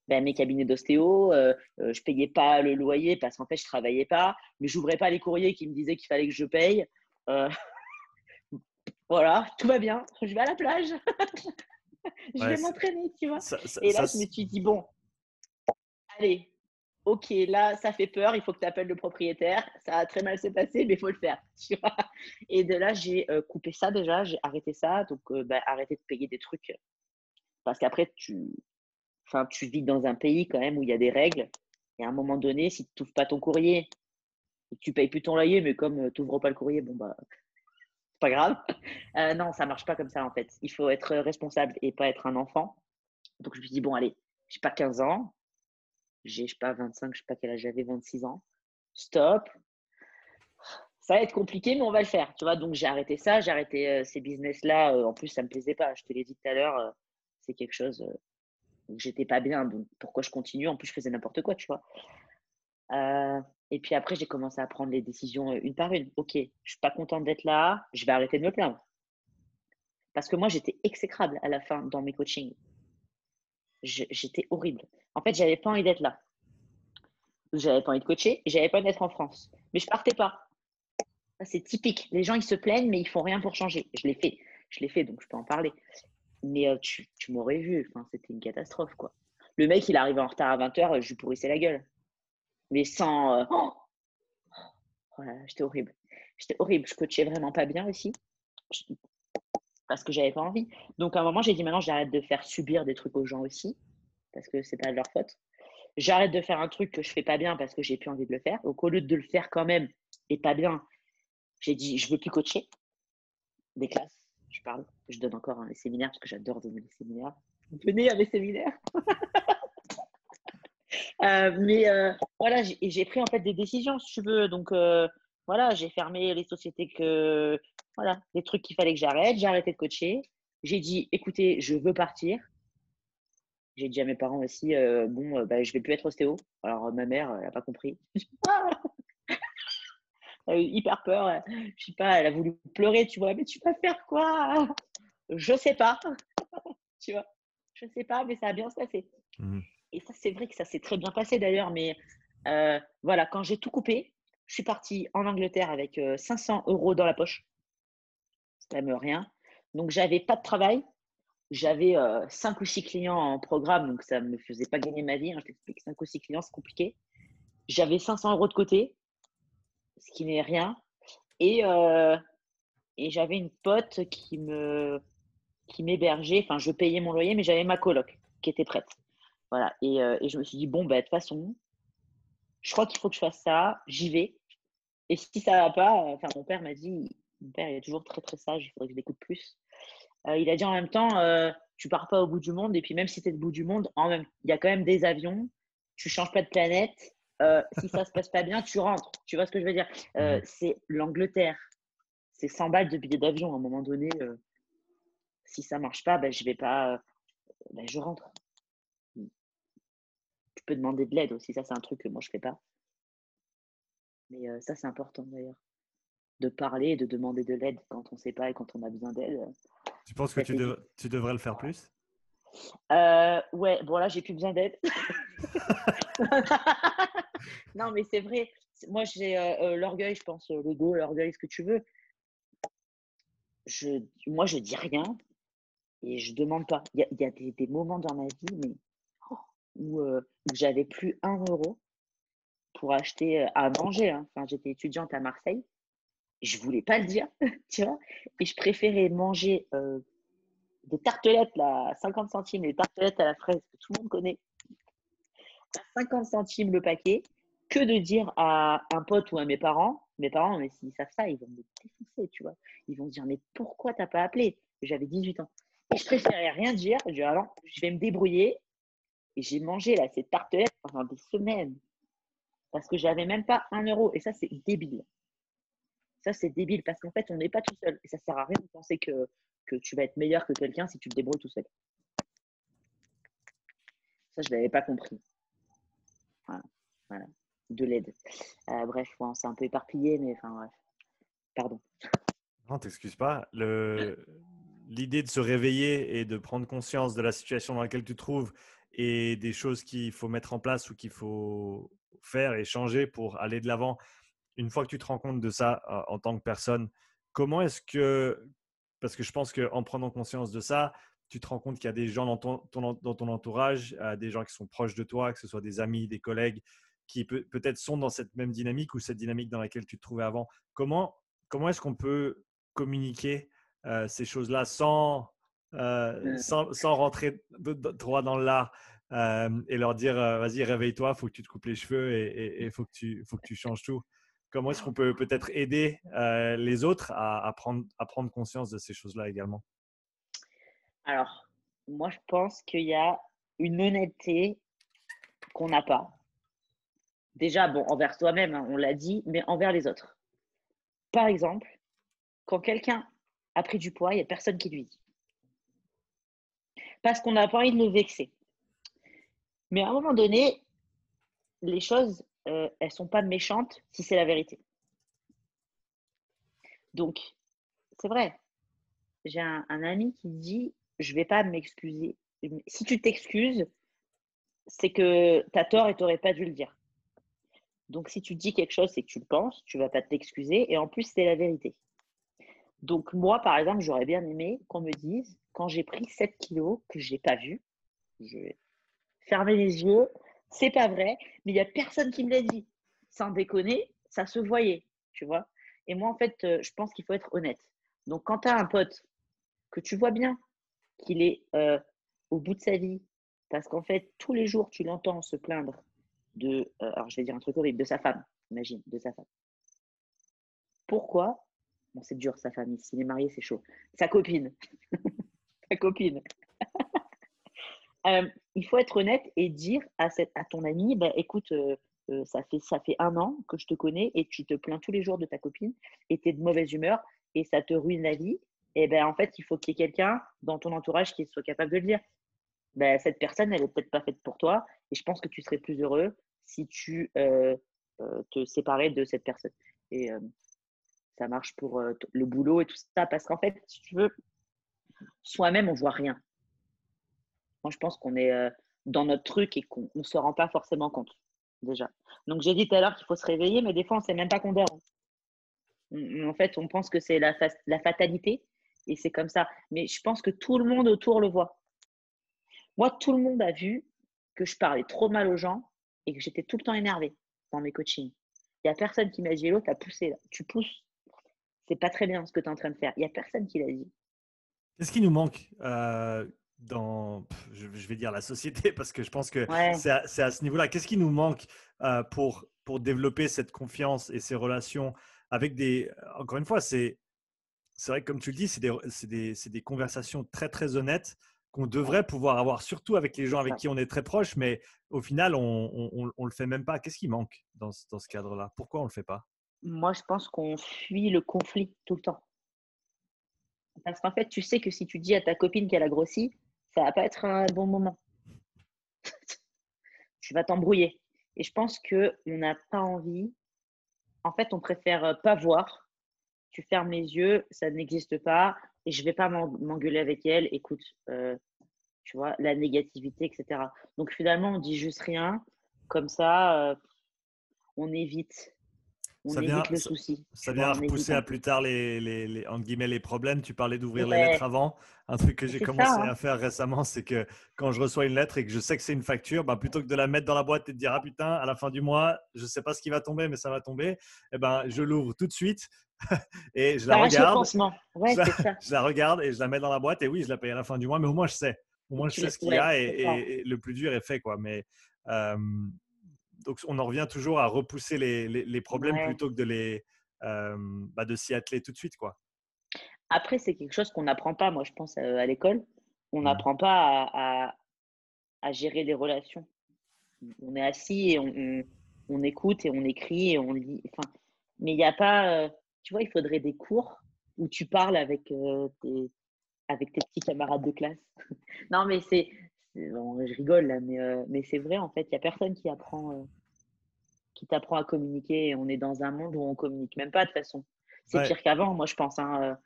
ben, mes cabinets d'ostéo. je payais pas le loyer parce qu'en fait, je travaillais pas. Mais j'ouvrais pas les courriers qui me disaient qu'il fallait que je paye. <laughs> voilà, tout va bien. Je vais à la plage. <laughs> je vais m'entraîner, tu vois. et là, je me suis dit, bon, allez, ok, là, ça fait peur, il faut que tu appelles le propriétaire. Ça a très mal se passer, mais il faut le faire. <laughs> Et de là, j'ai euh, coupé ça déjà, j'ai arrêté ça. Donc, euh, bah, arrêter de payer des trucs. Parce qu'après, tu, enfin, tu vis dans un pays quand même où il y a des règles. Et à un moment donné, si tu n'ouvres pas ton courrier et tu payes plus ton loyer, mais comme euh, tu n'ouvres pas le courrier, bon, bah, pas grave. <laughs> Euh, non, ça marche pas comme ça en fait. Il faut être responsable et pas être un enfant. Donc je me suis dit, bon, allez, j'ai pas 15 ans, j'ai, je sais pas, 25, je sais pas quel âge j'avais, 26 ans. Stop. Ça va être compliqué, mais on va le faire. Tu vois, donc j'ai arrêté ça, j'ai arrêté euh, ces business-là. Euh, en plus, ça me plaisait pas. Je te l'ai dit tout à l'heure, c'est quelque chose où j'étais pas bien. Donc, pourquoi je continue? En plus, je faisais n'importe quoi, tu vois. et puis après, j'ai commencé à prendre les décisions une par une. Ok, je suis pas contente d'être là, je vais arrêter de me plaindre. Parce que moi, j'étais exécrable à la fin dans mes coachings. J'étais horrible. En fait, j'avais pas envie d'être là. J'avais pas envie de coacher, j'avais pas envie d'être en France. Mais je partais pas. C'est typique. Les gens, ils se plaignent, mais ils font rien pour changer. Je l'ai fait. Je l'ai fait, donc je peux en parler. Mais euh, tu, m'aurais vu. C'était une catastrophe, quoi. Le mec, il arrivait en retard à 20h, je lui pourrissais la gueule. Mais sans. Euh, oh voilà, j'étais horrible. J'étais horrible. Je coachais vraiment pas bien aussi. Parce que j'avais pas envie. Donc, à un moment, j'ai dit maintenant, j'arrête de faire subir des trucs aux gens aussi. Parce que c'est pas de leur faute. J'arrête de faire un truc que je fais pas bien parce que j'ai plus envie de le faire. Donc, au lieu de le faire quand même et pas bien, j'ai dit, je veux plus coacher des classes. Je parle, je donne encore les séminaires parce que j'adore donner les séminaires. Venez à mes séminaires. <laughs> Euh, mais euh, voilà, j'ai pris en fait des décisions, si tu veux. Donc euh, voilà, j'ai fermé les sociétés que voilà, les trucs qu'il fallait que j'arrête. J'ai arrêté de coacher. J'ai dit, écoutez, je veux partir. J'ai dit à mes parents aussi, bon, bah, je vais plus être ostéo. Alors ma mère, elle n'a pas compris. <laughs> elle a eu hyper peur. Je sais pas, elle a voulu pleurer, tu vois. Mais tu vas faire quoi? Je sais pas. <laughs> tu vois, je sais pas, mais ça a bien se passer. Mmh. Et ça, c'est vrai que ça s'est très bien passé d'ailleurs. Mais euh, voilà, quand j'ai tout coupé, je suis partie en Angleterre avec 500 euh, euros dans la poche. Même rien. Donc, j'avais pas de travail. J'avais euh, 5 ou 6 clients en programme, donc ça ne me faisait pas gagner ma vie. Hein. Je t'explique, 5 ou 6 clients, c'est compliqué. J'avais 500 euros de côté ce qui n'est rien. Et, euh, et j'avais une pote qui me qui m'hébergeait. Enfin, je payais mon loyer, mais j'avais ma coloc qui était prête. Voilà. Et, euh, je me suis dit, bon, bah, de toute façon, je crois qu'il faut que je fasse ça. J'y vais. Et si ça va pas, enfin, mon père m'a dit, mon père, il est toujours très, très sage. Il faudrait que je l'écoute plus. Euh, il a dit en même temps, tu pars pas au bout du monde. Et puis, même si tu es au bout du monde, en même, il y a quand même des avions. Tu changes pas de planète. Euh, si ça se passe pas bien, tu rentres. Tu vois ce que je veux dire? Euh, C'est l'Angleterre. C'est 100 balles de billets d'avion. À un moment donné, euh, si ça marche pas, ben, je vais pas. Ben, je rentre. Tu peux demander de l'aide aussi. Ça, c'est un truc que moi, je fais pas. Mais ça, c'est important d'ailleurs. De parler et de demander de l'aide quand on sait pas et quand on a besoin d'aide. Tu penses que tu, tu devrais le faire plus? Ouais, bon là, j'ai plus besoin d'aide. <laughs> non, mais c'est vrai. Moi, j'ai euh, euh, l'orgueil, je pense, euh, l'ego, l'orgueil, ce que tu veux. Je, moi, je dis rien et je demande pas. Il y a, des, moments dans ma vie mais, oh, où, j'avais plus un euro pour acheter à manger. Hein. Enfin, j'étais étudiante à Marseille. Je voulais pas le dire, <laughs> tu vois. Et je préférais manger des tartelettes là, à 50 centimes, les tartelettes à la fraise que tout le monde connaît, à 50 centimes le paquet, que de dire à un pote ou à mes parents, mes parents, mais s'ils savent ça, ils vont me défoncer, tu vois. Ils vont se dire, mais pourquoi t'as pas appelé? J'avais 18 ans. Et je préférais rien dire. Je je vais me débrouiller. Et j'ai mangé là, ces tartelettes pendant des semaines. Parce que j'avais même pas un euro. Et ça, c'est débile. Ça, c'est débile parce qu'en fait, on n'est pas tout seul. Et ça sert à rien de penser que, tu vas être meilleur que quelqu'un si tu te débrouilles tout seul. Ça, je ne l'avais pas compris. Voilà de l'aide. Euh, bref, on s'est un peu éparpillé, mais enfin bref. Pardon. Non, t'excuses pas. L'idée de se réveiller et de prendre conscience de la situation dans laquelle tu te trouves et des choses qu'il faut mettre en place ou qu'il faut faire et changer pour aller de l'avant, une fois que tu te rends compte de ça euh, en tant que personne, comment est-ce que, parce que je pense qu'en prenant conscience de ça, tu te rends compte qu'il y a des gens dans ton, dans ton entourage, euh, des gens qui sont proches de toi, que ce soit des amis, des collègues, qui peut, être sont dans cette même dynamique ou cette dynamique dans laquelle tu te trouvais avant. Comment, comment est-ce qu'on peut communiquer euh, ces choses-là sans, euh, mmh. sans, sans, rentrer droit dans l'art euh, et leur dire vas-y, réveille-toi, il faut que tu te coupes les cheveux et il faut, que tu, faut que tu changes tout? Comment est-ce qu'on peut peut-être aider les autres à, prendre, à prendre conscience de ces choses-là également? Alors, moi, je pense qu'il y a une honnêteté qu'on n'a pas Déjà, bon, envers soi-même, hein, on l'a dit, mais envers les autres. Par exemple, quand quelqu'un a pris du poids, il n'y a personne qui lui dit. parce qu'on n'a pas envie de nous vexer. Mais à un moment donné, les choses, euh, elles sont pas méchantes si c'est la vérité. Donc, c'est vrai. J'ai un, ami qui dit, je vais pas m'excuser. Si tu t'excuses, c'est que tu as tort et tu n'aurais pas dû le dire. Donc, si tu dis quelque chose, c'est que tu le penses, tu vas pas t'excuser. Et en plus, c'est la vérité. Donc, moi, par exemple, j'aurais bien aimé qu'on me dise, quand j'ai pris 7 kilos que je n'ai pas vu, je vais fermer les yeux, c'est pas vrai, mais il n'y a personne qui me l'a dit. Sans déconner, ça se voyait, tu vois. Et moi, en fait, euh, je pense qu'il faut être honnête. Donc, quand tu as un pote que tu vois bien qu'il est euh, au bout de sa vie, parce qu'en fait, tous les jours, tu l'entends se plaindre de, euh, alors je vais dire un truc horrible, de sa femme, imagine, de sa femme. Pourquoi? Bon, c'est dur, sa famille. S'il est marié, c'est chaud. Sa copine. <laughs> sa copine. Euh, il faut être honnête et dire à, ton ami, bah, écoute, euh, ça, fait, ça fait un an que je te connais et tu te plains tous les jours de ta copine et tu es de mauvaise humeur et ça te ruine la vie. Et ben en fait, il faut qu'il y ait quelqu'un dans ton entourage qui soit capable de le dire. Ben, cette personne, elle n'est peut-être pas faite pour toi et je pense que tu serais plus heureux si tu euh, euh, te séparais de cette personne. Et euh, ça marche pour le boulot et tout ça, parce qu'en fait, si tu veux, soi-même, on voit rien. Je pense qu'on est dans notre truc et qu'on ne se rend pas forcément compte, déjà. Donc, j'ai dit tout à l'heure qu'il faut se réveiller, mais des fois, on ne sait même pas qu'on dort. En fait, on pense que c'est la, fatalité et c'est comme ça. Mais je pense que tout le monde autour le voit. Moi, tout le monde a vu que je parlais trop mal aux gens et que j'étais tout le temps énervée dans mes coachings. Il n'y a personne qui m'a dit Hello, as poussé là. Tu pousses. C'est pas très bien ce que tu es en train de faire. Il n'y a personne qui l'a dit. Qu'est-ce qui nous manque euh, dans, je, vais dire la société, <laughs> parce que je pense que c'est à, à, ce niveau-là. Qu'est-ce qui nous manque euh, pour, pour développer cette confiance et ces relations avec des. Encore une fois, c'est vrai que comme tu le dis, c'est des, des, des, conversations très, très honnêtes qu'on devrait pouvoir avoir, surtout avec les gens avec qui on est très proche, mais au final, on ne le fait même pas. Qu'est-ce qui manque dans, dans ce cadre-là? Pourquoi on ne le fait pas? Moi, je pense qu'on fuit le conflit tout le temps. Parce qu'en fait, tu sais que si tu dis à ta copine qu'elle a grossi, ça va pas être un bon moment. <laughs> tu vas t'embrouiller. Et je pense qu'on n'a pas envie. En fait, on préfère euh, pas voir. Tu fermes les yeux, ça n'existe pas et je vais pas m'engueuler avec elle. Écoute, euh, tu vois, la négativité, etc. Donc finalement, on dit juste rien. Comme ça, euh, on évite. On ça évite le souci. Ça vient repousser à plus tard les, les, les, guillemets, les problèmes. Tu parlais d'ouvrir les lettres avant. Un truc que j'ai commencé hein. à faire récemment, c'est que quand je reçois une lettre et que je sais que c'est une facture, bah, plutôt que de la mettre dans la boîte et de dire Ah putain, à la fin du mois, je ne sais pas ce qui va tomber, mais ça va tomber, eh ben, je l'ouvre tout de suite <laughs> et je la regarde. <laughs> je, la, regarde et je la mets dans la boîte et oui, je la paye à la fin du mois, mais au moins je sais. Au moins je sais ce qu'il y a et, le plus dur est fait. Quoi. Mais, donc on en revient toujours à repousser les, les, problèmes plutôt que de, les, bah, de s'y atteler tout de suite. Quoi. Après, c'est quelque chose qu'on n'apprend pas, moi je pense, à l'école. On mmh. n'apprend pas à, à, gérer des relations. On est assis et on, on, écoute et on écrit et on lit. Enfin, mais il n'y a pas tu vois, il faudrait des cours où tu parles avec, euh, tes, avec tes petits camarades de classe. <laughs> non, mais c'est. Bon, je rigole là, mais, euh, mais c'est vrai, en fait, il n'y a personne qui apprend. Euh, qui t'apprend à communiquer. On est dans un monde où on communique même pas de toute façon. C'est pire qu'avant, moi, je pense. Hein,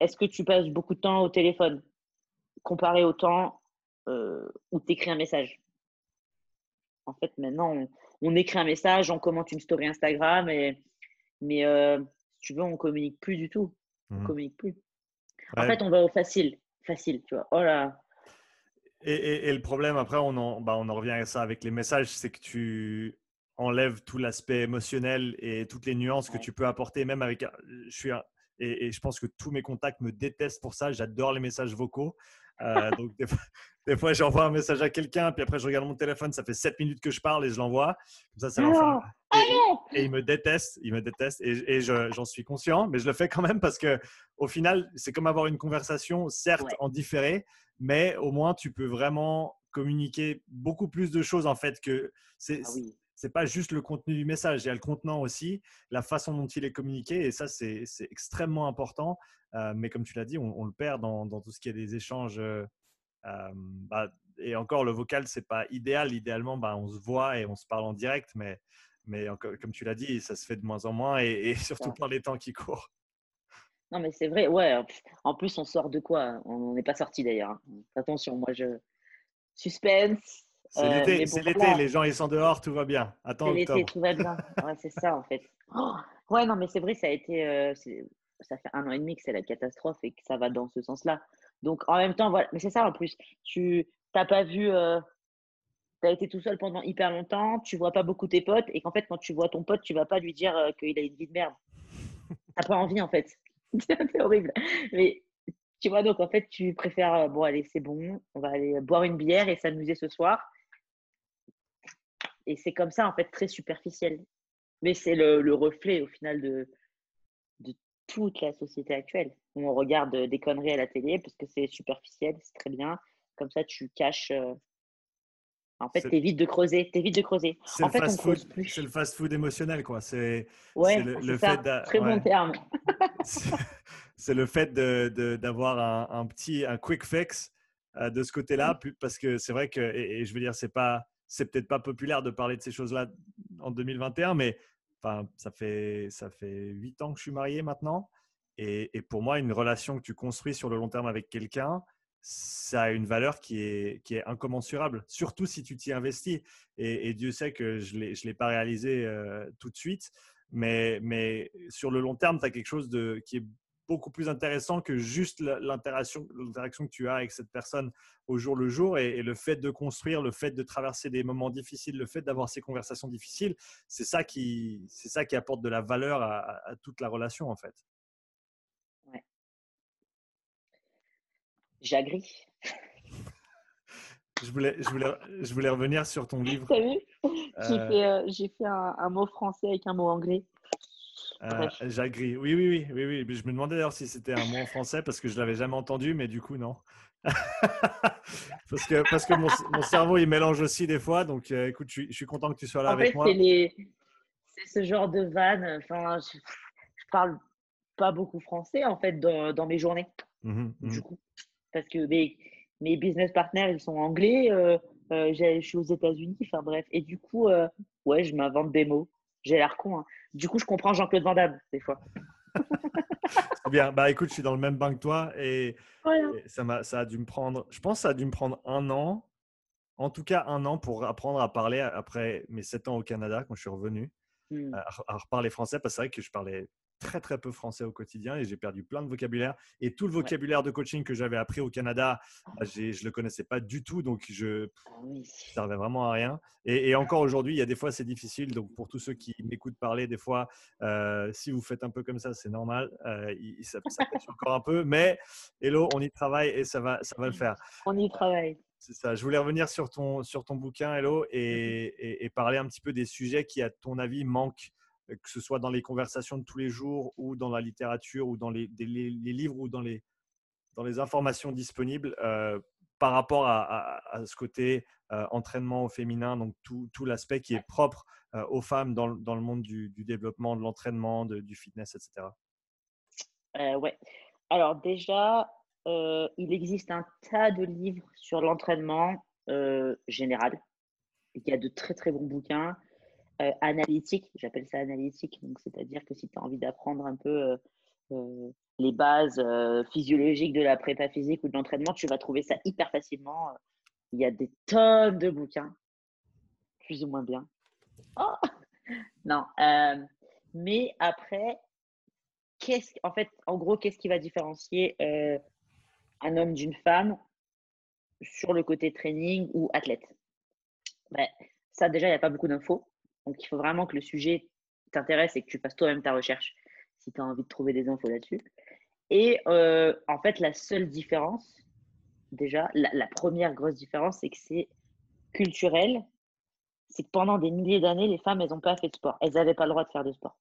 est-ce que tu passes beaucoup de temps au téléphone comparé au temps où tu écris un message? En fait, maintenant, on, on, écrit un message, on commente une story Instagram et, mais euh, si tu veux, on communique plus du tout. On mmh communique plus. En fait, on va au facile. Facile, tu vois. Oh là. Et, et, le problème, après, on en, bah, on en revient à ça avec les messages, c'est que tu enlèves tout l'aspect émotionnel et toutes les nuances que tu peux apporter, même avec. Je suis et, et, je pense que tous mes contacts me détestent pour ça. J'adore les messages vocaux. Euh, donc, <laughs> des fois, j'envoie un message à quelqu'un, puis après, je regarde mon téléphone, ça fait 7 minutes que je parle et je l'envoie. Comme ça, ça et, et, il me déteste, il me déteste et, j'en suis conscient, mais je le fais quand même parce que au final, c'est comme avoir une conversation, certes en différé, mais au moins tu peux vraiment communiquer beaucoup plus de choses en fait que c'est. Ah c'est pas juste le contenu du message, il y a le contenant aussi, la façon dont il est communiqué, et ça, c'est extrêmement important. Euh, mais comme tu l'as dit, on, le perd dans, tout ce qui est des échanges. Euh, bah, et encore, le vocal, c'est pas idéal. Idéalement, bah, on se voit et on se parle en direct, mais, mais comme tu l'as dit, ça se fait de moins en moins, et, <laughs> surtout par les temps qui courent. Non, mais c'est vrai, ouais. En plus, on sort de quoi? On n'est pas sorti d'ailleurs. Hein. Attention, moi, je. Suspense. C'est euh, l'été, c'est l'été, les gens ils sont dehors, tout va bien. Attends C'est l'été, tout va bien. <laughs> Ouais, c'est ça en fait. Oh, ouais, non, mais c'est vrai, ça a été. Euh, ça fait un an et demi que c'est la catastrophe et que ça va dans ce sens-là. Donc en même temps, voilà. Mais c'est ça en plus. Tu n'as pas vu. Euh, tu as été tout seul pendant hyper longtemps, tu vois pas beaucoup tes potes et qu'en fait, quand tu vois ton pote, tu vas pas lui dire qu'il a une vie de merde. <laughs> T'as pas envie en fait. <laughs> c'est horrible. Mais tu vois, donc en fait, tu préfères, euh, bon, allez, c'est bon, on va aller boire une bière et s'amuser ce soir. Et c'est comme ça, en fait, très superficiel. Mais c'est le, reflet, au final, de, de toute la société actuelle. On regarde des conneries à la télé parce que c'est superficiel, c'est très bien. Comme ça, tu caches. Euh, en fait, t'évites de creuser, t'évites de creuser. En fait, on creuse plus. C'est le fast-food émotionnel, quoi. C'est ouais, le, fait très bon terme. <laughs> c'est le fait d'avoir un, petit, un quick fix euh, de ce côté-là, parce que c'est vrai que, et, je veux dire, c'est pas, c'est peut-être pas populaire de parler de ces choses-là en 2021, mais enfin, ça fait ça fait huit ans que je suis marié maintenant, et, et, pour moi, une relation que tu construis sur le long terme avec quelqu'un, ça a une valeur qui est, qui est incommensurable, surtout si tu t'y investis. Et, Dieu sait que je ne l'ai pas réalisé euh, tout de suite, mais, mais sur le long terme, tu as quelque chose de, qui est beaucoup plus intéressant que juste l'interaction que tu as avec cette personne au jour le jour et, le fait de construire, le fait de traverser des moments difficiles, le fait d'avoir ces conversations difficiles, c'est ça qui, c'est ça qui apporte de la valeur à, à toute la relation en fait. J'agris. je, voulais, je, voulais, je voulais revenir sur ton livre. T'as vu? J'ai euh, fait, euh, j'ai fait un, mot français avec un mot anglais. Euh, J'agris. Oui, oui, oui, oui, oui. Je me demandais d'ailleurs si c'était un mot en français parce que je l'avais jamais entendu, mais du coup, non. <laughs> parce que, parce que mon, mon, cerveau, il mélange aussi des fois. Donc, euh, écoute, je, je, suis content que tu sois là avec moi. C'est ce genre de vanne. Enfin, je, je, parle pas beaucoup français, en fait, dans, dans mes journées. Mmh du mmh coup parce que mes, mes business partners, ils sont anglais. Euh, euh, je suis aux États-Unis. Enfin bref. Et du coup, ouais, je m'invente des mots. J'ai l'air con. Hein. Du coup, je comprends Jean-Claude Van Damme, des fois. bien. Bah écoute, je suis dans le même bain que toi et, ça, a, ça a dû me prendre, je pense que ça a dû me prendre un an, en tout cas un an pour apprendre à parler après mes sept ans au Canada quand je suis revenu, mmh. à, à, reparler français parce que c'est vrai que je parlais très très peu français au quotidien et j'ai perdu plein de vocabulaire. Et tout le vocabulaire de coaching que j'avais appris au Canada, bah, je ne le connaissais pas du tout, donc je ne ah servais vraiment à rien. Et, encore aujourd'hui, il y a des fois c'est difficile. Donc pour tous ceux qui m'écoutent parler, des fois, euh, si vous faites un peu comme ça, c'est normal. Euh, ça, ça pêche encore un peu, mais hello, on y travaille et ça va, ça va le faire. On y travaille. C'est ça. Je voulais revenir sur ton, sur ton bouquin, Hello, et, et, parler un petit peu des sujets qui, à ton avis, manquent que ce soit dans les conversations de tous les jours ou dans la littérature ou dans les, les, livres ou dans les, dans les informations disponibles euh, par rapport à, ce côté euh, entraînement au féminin, donc tout, tout l'aspect qui est propre aux femmes dans, dans, le monde du, du développement, de l'entraînement, du fitness, etc. ouais. Alors déjà, il existe un tas de livres sur l'entraînement général. Il y a de très très bons bouquins. Euh, analytique, j'appelle ça analytique, donc c'est-à-dire que si tu as envie d'apprendre un peu euh, euh, les bases physiologiques de la prépa physique ou de l'entraînement, tu vas trouver ça hyper facilement. Il y a des tonnes de bouquins, plus ou moins bien. Oh non, mais après, qu'est-ce, en fait, en gros, qu'est-ce qui va différencier un homme d'une femme sur le côté training ou athlète? Ben, Ça, déjà, il n'y a pas beaucoup d'infos. Donc, il faut vraiment que le sujet t'intéresse et que tu fasses toi-même ta recherche si tu as envie de trouver des infos là-dessus. Et euh, en fait, la seule différence, déjà, la, première grosse différence, c'est que c'est culturel. C'est que pendant des milliers d'années, les femmes, elles n'ont pas fait de sport. Elles n'avaient pas le droit de faire de sport.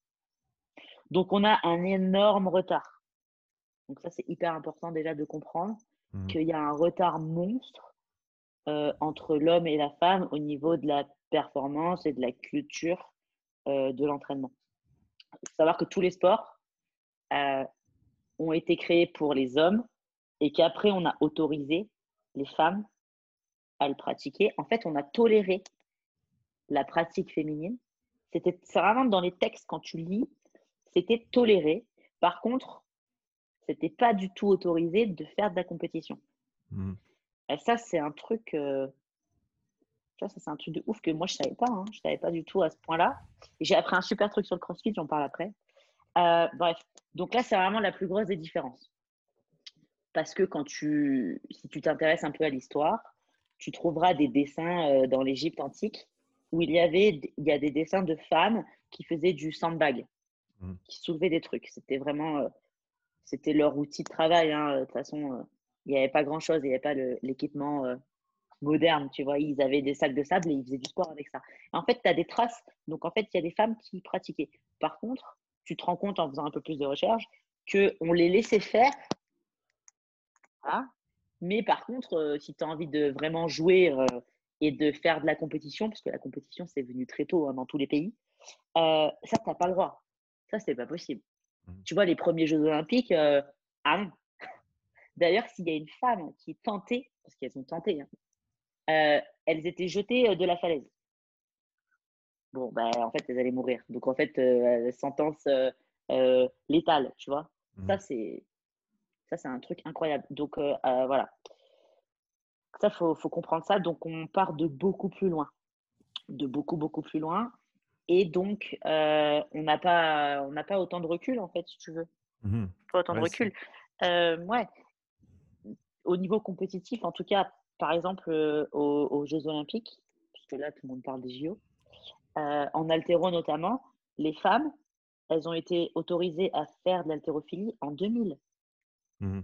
Donc, on a un énorme retard. Donc, ça, c'est hyper important déjà de comprendre mmh. qu'il y a un retard monstre euh, entre l'homme et la femme au niveau de la performance et de la culture de l'entraînement. Il faut savoir que tous les sports ont été créés pour les hommes et qu'après, on a autorisé les femmes à le pratiquer. En fait, on a toléré la pratique féminine. C'était vraiment dans les textes, quand tu lis, c'était toléré. Par contre, c'était pas du tout autorisé de faire de la compétition. Mmh. Et ça, c'est un truc. Euh, ça, c'est un truc de ouf que moi, je savais pas. Hein. Je savais pas du tout à ce point-là. J'ai appris un super truc sur le crossfit, j'en parle après. Euh, bref, donc là, c'est vraiment la plus grosse des différences. Parce que quand tu, si tu t'intéresses un peu à l'histoire, tu trouveras des dessins euh, dans l'Égypte antique où il y avait il y a des dessins de femmes qui faisaient du sandbag, mmh. qui soulevaient des trucs. C'était vraiment euh, c'était leur outil de travail. Hein. De toute façon, il n'y avait pas grand-chose, il n'y avait pas l'équipement moderne, tu vois. Ils avaient des sacs de sable et ils faisaient du sport avec ça. En fait, tu as des traces. Donc, en fait, il y a des femmes qui pratiquaient. Par contre, tu te rends compte en faisant un peu plus de recherche qu'on les laissait faire. Mais par contre, euh, si tu as envie de vraiment jouer euh, et de faire de la compétition, parce que la compétition, c'est venu très tôt hein, dans tous les pays, euh, ça, tu n'as pas le droit. Ça, c'est pas possible. Mmh. Tu vois, les premiers Jeux Olympiques, ah non. <laughs> D'ailleurs, s'il y a une femme qui tentait, parce qu'elles ont tenté, hein, elles étaient jetées de la falaise bon, ben, en fait, elles allaient mourir. Donc, en fait, euh, sentence euh, euh, létale, tu vois. Ça, mmh. c'est ça, c'est un truc incroyable. Donc, voilà. Ça, il faut, faut, comprendre ça. Donc, on part de beaucoup plus loin. De beaucoup, beaucoup plus loin. Et donc, on n'a pas, on pas autant de recul, en fait, si tu veux. Mmh pas autant de recul. ouais. Au niveau compétitif, en tout cas, par exemple, aux, aux Jeux Olympiques, puisque là, tout le monde parle des JO, euh, en altéro notamment, les femmes, elles ont été autorisées à faire de l'haltérophilie en 2000. Mmh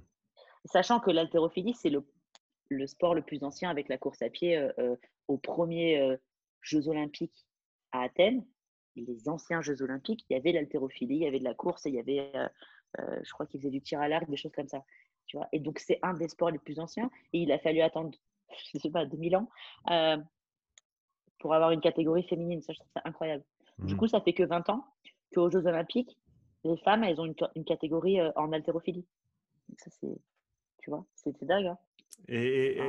Sachant que l'haltérophilie, c'est le, sport le plus ancien avec la course à pied euh, euh, aux premiers Jeux olympiques à Athènes. Les anciens Jeux olympiques, il y avait l'haltérophilie, il y avait de la course, il y avait, je crois qu'ils faisaient du tir à l'arc, des choses comme ça. Tu vois et donc, c'est un des sports les plus anciens. Et il a fallu attendre, je ne sais pas, 2000 ans pour avoir une catégorie féminine. Ça, je trouve ça incroyable. Du mmh. coup, ça fait que 20 ans qu'aux Jeux Olympiques, les femmes, elles ont une, catégorie euh, en haltérophilie. Ça, c'est, tu vois, c'est dingue. Hein. et,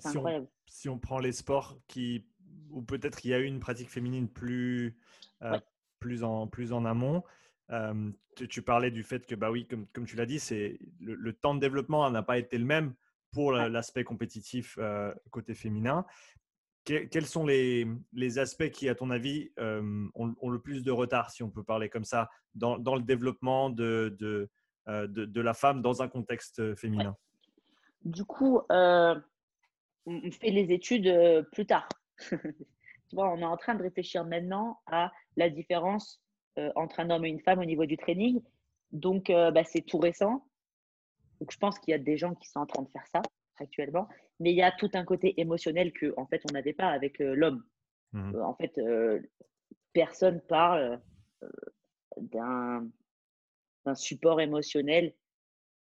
si, on, si, on, prend les sports qui, où peut-être il y a eu une pratique féminine plus, euh, plus, en, plus en amont, euh, tu, parlais du fait que, bah oui, comme, comme tu l'as dit, c'est le, temps de développement n'a pas été le même pour l'aspect compétitif côté féminin quels sont les, aspects qui, à ton avis, euh, ont, le plus de retard, si on peut parler comme ça, dans, le développement de, euh, de, de, la femme dans un contexte euh, féminin? Du coup, on fait les études plus tard. <laughs> tu vois, on est en train de réfléchir maintenant à la différence entre un homme et une femme au niveau du training. Donc, bah, c'est tout récent. Donc, je pense qu'il y a des gens qui sont en train de faire ça actuellement, mais il y a tout un côté émotionnel que en fait on n'avait pas avec euh, l'homme. Mmh. Euh, en fait, euh, personne parle d'un support émotionnel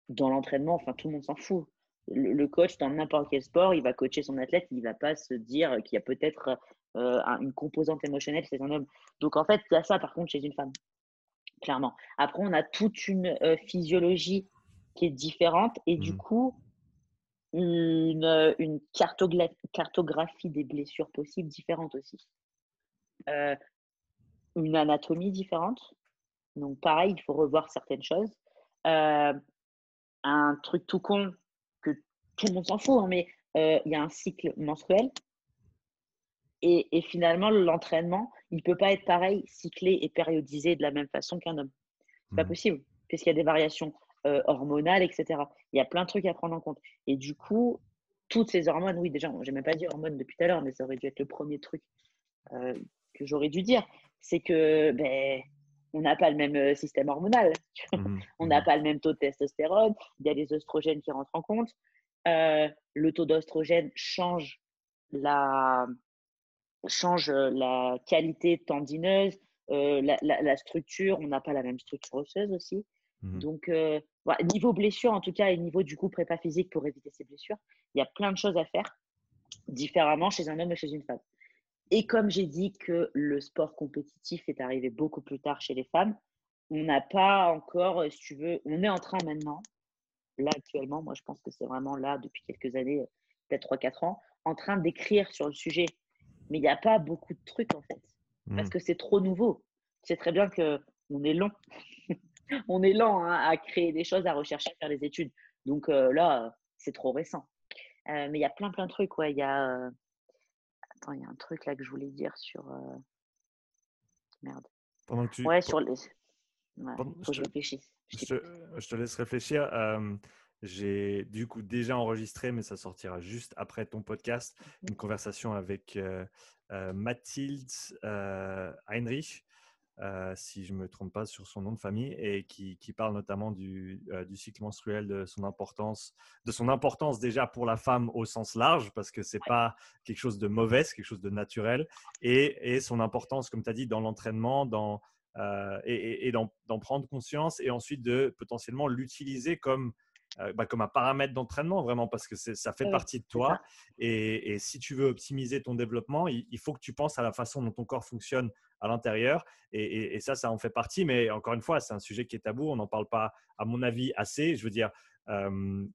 dans l'entraînement. Enfin, tout le monde s'en fout. Le, coach, dans n'importe quel sport, il va coacher son athlète, il ne va pas se dire qu'il y a peut-être une composante émotionnelle chez un homme. Donc, en fait, il y a ça, par contre, chez une femme, clairement. Après, on a toute une physiologie qui est différente et du mmh. coup, une, euh, cartographie des blessures possibles différente aussi. Euh, une anatomie différente. Donc, pareil, il faut revoir certaines choses. Euh, un truc tout con que tout le monde s'en fout, hein, mais il y a un cycle menstruel. Et, et finalement, l'entraînement, il ne peut pas être pareil, cyclé et périodisé de la même façon qu'un homme. C'est pas mmh. possible, puisqu'il y a des variations euh, hormonales, etc. Il y a plein de trucs à prendre en compte. Et du coup, toutes ces hormones, oui, déjà, j'ai même pas dit hormones depuis tout à l'heure, mais ça aurait dû être le premier truc euh, que j'aurais dû dire. C'est que ben, on n'a pas le même euh, système hormonal. Mmh <laughs> on n'a mmh pas le même taux de testostérone. Il y a des oestrogènes qui rentrent en compte. le taux d'oestrogène change la, change la qualité tendineuse, la, la, structure. On n'a pas la même structure osseuse aussi. Mmh Donc, niveau blessure, en tout cas, et niveau du coup prépa physique pour éviter ces blessures, il y a plein de choses à faire différemment chez un homme et chez une femme. et comme j'ai dit que le sport compétitif est arrivé beaucoup plus tard chez les femmes, on n'a pas encore, si tu veux, on est en train maintenant, là actuellement, moi je pense que c'est vraiment là depuis quelques années, peut-être 3-4 ans, en train d'écrire sur le sujet. Mais il n'y a pas beaucoup de trucs en fait, parce mmh. que c'est trop nouveau. C'est très bien qu'on est long. <laughs> <laughs> on est lent hein, à créer des choses, à rechercher, à faire des études. Donc euh, là, c'est trop récent. Euh, mais il y a plein, plein de trucs. Ouais. Il y a. Euh, attends, il y a un truc là que je voulais dire sur. Merde. Pendant que tu... Ouais, sur les. Ouais, faut que je, réfléchisse. Je te, je te, laisse réfléchir. J'ai du coup déjà enregistré, mais ça sortira juste après ton podcast, mmh une conversation avec Mathilde Heinrich, si je ne me trompe pas sur son nom de famille, et qui, qui parle notamment du, du, cycle menstruel, de son importance, de son importance déjà pour la femme au sens large, parce que c'est pas quelque chose de mauvais, c'est quelque chose de naturel, et, et son importance, comme tu as dit, dans l'entraînement, dans et, et d'en prendre conscience, et ensuite de potentiellement l'utiliser comme euh, bah, comme un paramètre d'entraînement, vraiment, parce que ça fait partie de toi. Et, si tu veux optimiser ton développement, il, faut que tu penses à la façon dont ton corps fonctionne à l'intérieur. Et, ça, ça en fait partie. Mais encore une fois, c'est un sujet qui est tabou. On n'en parle pas, à mon avis, assez. Je veux dire,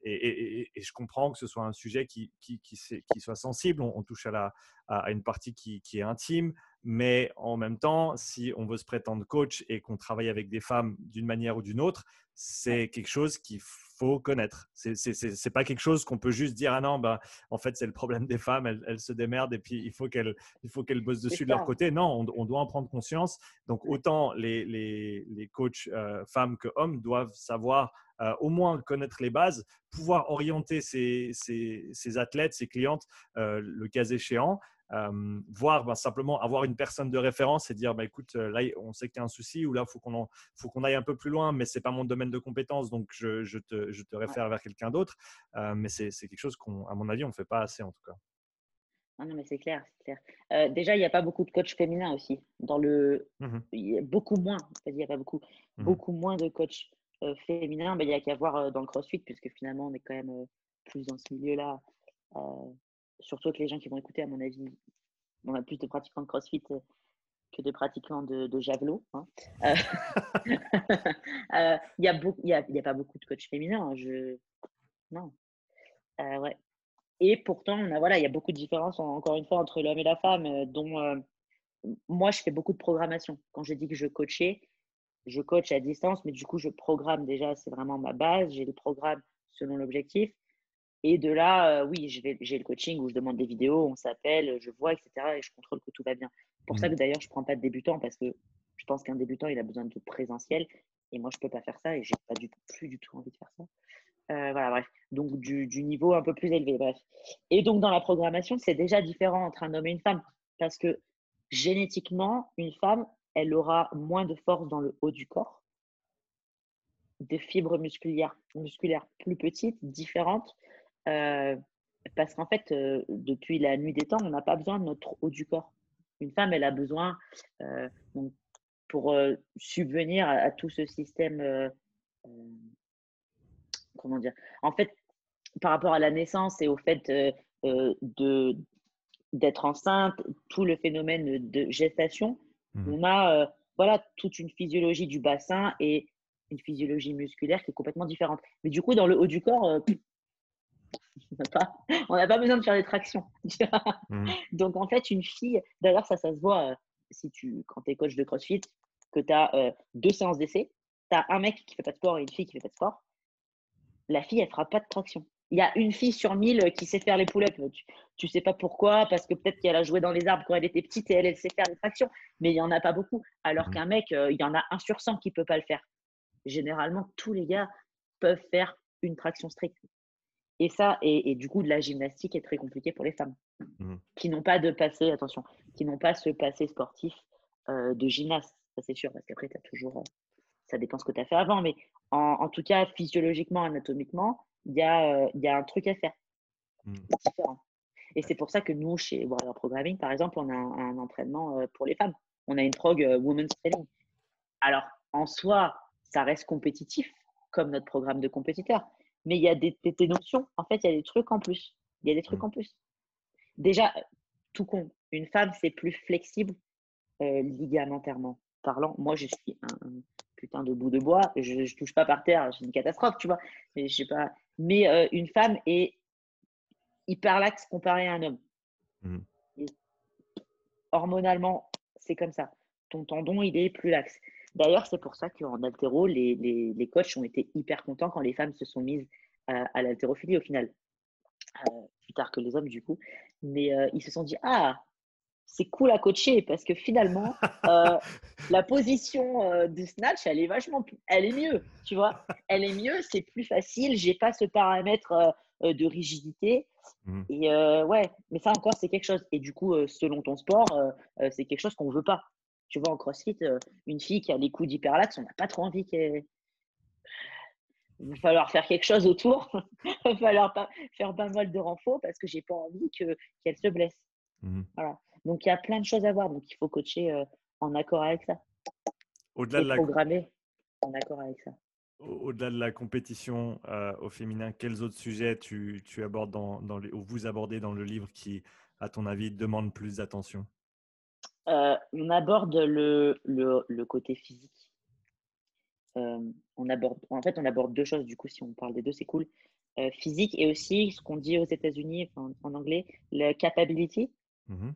et, je comprends que ce soit un sujet qui, qui, qui, soit sensible. On, touche à, la, à, une partie qui, est intime. Mais en même temps, si on veut se prétendre coach et qu'on travaille avec des femmes d'une manière ou d'une autre, c'est quelque chose qu'il faut connaître. C'est n'est pas quelque chose qu'on peut juste dire ah non, ben, en fait, c'est le problème des femmes, elles, se démerdent et puis il faut qu'elles qu bossent dessus de leur côté. Non, on, doit en prendre conscience. Donc, autant les, les, les coachs euh, femmes que hommes doivent savoir euh, au moins connaître les bases, pouvoir orienter ses, athlètes, ses clientes, euh, le cas échéant, euh, voir ben, simplement avoir une personne de référence et dire bah, écoute, là, on sait qu'il y a un souci ou là, il faut qu'on aille un peu plus loin, mais ce n'est pas mon domaine de compétence, donc je, te, je te, réfère vers quelqu'un d'autre. mais c'est quelque chose qu'à mon avis, on ne fait pas assez en tout cas. non, mais c'est clair, c'est clair. déjà, il n'y a pas beaucoup de coachs féminins aussi. Dans le, mmh il y a beaucoup moins. Il n'y a pas beaucoup, mmh beaucoup moins de coachs euh, féminin, ben, il n'y a qu'à voir euh, dans le crossfit, puisque finalement, on est quand même euh, plus dans ce milieu-là. Surtout que les gens qui vont écouter, à mon avis, on a plus de pratiquants de crossfit que de pratiquants de, javelot. Hein. <laughs> Il n'y a, y a, pas beaucoup de coachs féminins. Hein, je... Non. ouais. Et pourtant, on voilà, il y a beaucoup de différences, encore une fois, entre l'homme et la femme, dont moi, je fais beaucoup de programmation. Quand je dis que je coachais, je coach à distance, mais du coup, je programme déjà, c'est vraiment ma base. J'ai le programme selon l'objectif. Et de là, euh, oui, j'ai le coaching où je demande des vidéos, on s'appelle, je vois, etc. Et je contrôle que tout va bien. Pour ça mmh. que d'ailleurs, je ne prends pas de débutant parce que je pense qu'un débutant, il a besoin de présentiel. Et moi, je ne peux pas faire ça et je n'ai pas du, plus du tout envie de faire ça. Euh, voilà, bref. Donc, du, du, niveau un peu plus élevé, bref. Et donc, dans la programmation, c'est déjà différent entre un homme et une femme parce que génétiquement, une femme, elle aura moins de force dans le haut du corps, des fibres musculaires, musculaires plus petites, différentes, euh, parce qu'en fait, euh, depuis la nuit des temps, on n'a pas besoin de notre haut du corps. Une femme, elle a besoin, euh, pour subvenir à, tout ce système, comment dire, en fait, par rapport à la naissance et au fait de d'être enceinte, tout le phénomène de gestation, Mmh. On a voilà, toute une physiologie du bassin et une physiologie musculaire qui est complètement différente. Mais du coup, dans le haut du corps, euh, on n'a pas, besoin de faire des tractions. <laughs> Mmh. Donc, en fait, une fille, d'ailleurs, ça, ça se voit euh, si tu, quand tu es coach de CrossFit, que tu as deux séances d'essai, tu as un mec qui fait pas de sport et une fille qui fait pas de sport. La fille, elle fera pas de traction il y a une fille sur mille qui sait faire les pull-ups. Tu, ne sais pas pourquoi, parce que peut-être qu'elle a joué dans les arbres quand elle était petite et elle, elle sait faire les tractions, mais il y en a pas beaucoup. Alors mmh. qu'un mec, euh, il y en a un sur 100 qui peut pas le faire. Généralement, tous les gars peuvent faire une traction stricte. Et ça, et, du coup, de la gymnastique est très compliqué pour les femmes mmh. qui n'ont pas de passé, attention, qui n'ont pas ce passé sportif euh, de gymnaste. Ça, c'est sûr, parce qu'après, tu as toujours, euh, ça dépend ce que tu as fait avant, mais en, en tout cas, physiologiquement, anatomiquement, il y, a, euh, y a un truc à faire. Mmh. Et c'est pour ça que nous, chez Warrior Programming, par exemple, on a un, entraînement euh, pour les femmes. On a une prog Women's Training. Alors, en soi, ça reste compétitif, comme notre programme de compétiteurs. Mais il y a des, des, notions, en fait, il y a des trucs en plus. Il y a des trucs mmh. en plus. Déjà, tout con, une femme, c'est plus flexible euh, ligamentairement parlant. Moi, je suis un, putain de bout de bois. Je, ne touche pas par terre. C'est une catastrophe, tu vois. Mais, je sais pas. Mais euh, une femme est hyper laxe comparée à un homme. Mmh. hormonalement, c'est comme ça. Ton tendon, il est plus laxe. D'ailleurs, c'est pour ça qu'en altéro, les, les, les, coachs ont été hyper contents quand les femmes se sont mises à, à l'haltérophilie au final. Euh, plus tard que les hommes, du coup. Mais euh, ils se sont dit Ah, c'est cool à coacher parce que finalement, euh, <laughs> la position du snatch, elle est vachement, elle est mieux, tu vois. Elle est mieux, c'est plus facile. J'ai pas ce paramètre de rigidité. Mmh. Et ouais, mais ça encore, c'est quelque chose. Et du coup, selon ton sport, c'est quelque chose qu'on veut pas. Tu vois, en CrossFit, une fille qui a les coups d'hyperlax, on n'a pas trop envie qu'elle il va falloir faire quelque chose autour. <laughs> il va falloir pas faire pas mal de renforts parce que j'ai pas envie que, qu'elle se blesse. Mmh voilà. Donc il y a plein de choses à voir. Donc il faut coacher euh, en accord avec ça. Au-delà de la programmer en accord avec ça. Au-delà de la compétition euh, au féminin, quels autres sujets tu, tu abordes dans, dans ou vous abordez dans le livre qui, à ton avis, demandent plus d'attention? Euh, On aborde le, le, le côté physique on aborde, en fait, on aborde deux choses, du coup, si on parle des deux, c'est cool. physique et aussi ce qu'on dit aux États-Unis, en anglais, la capability, mmh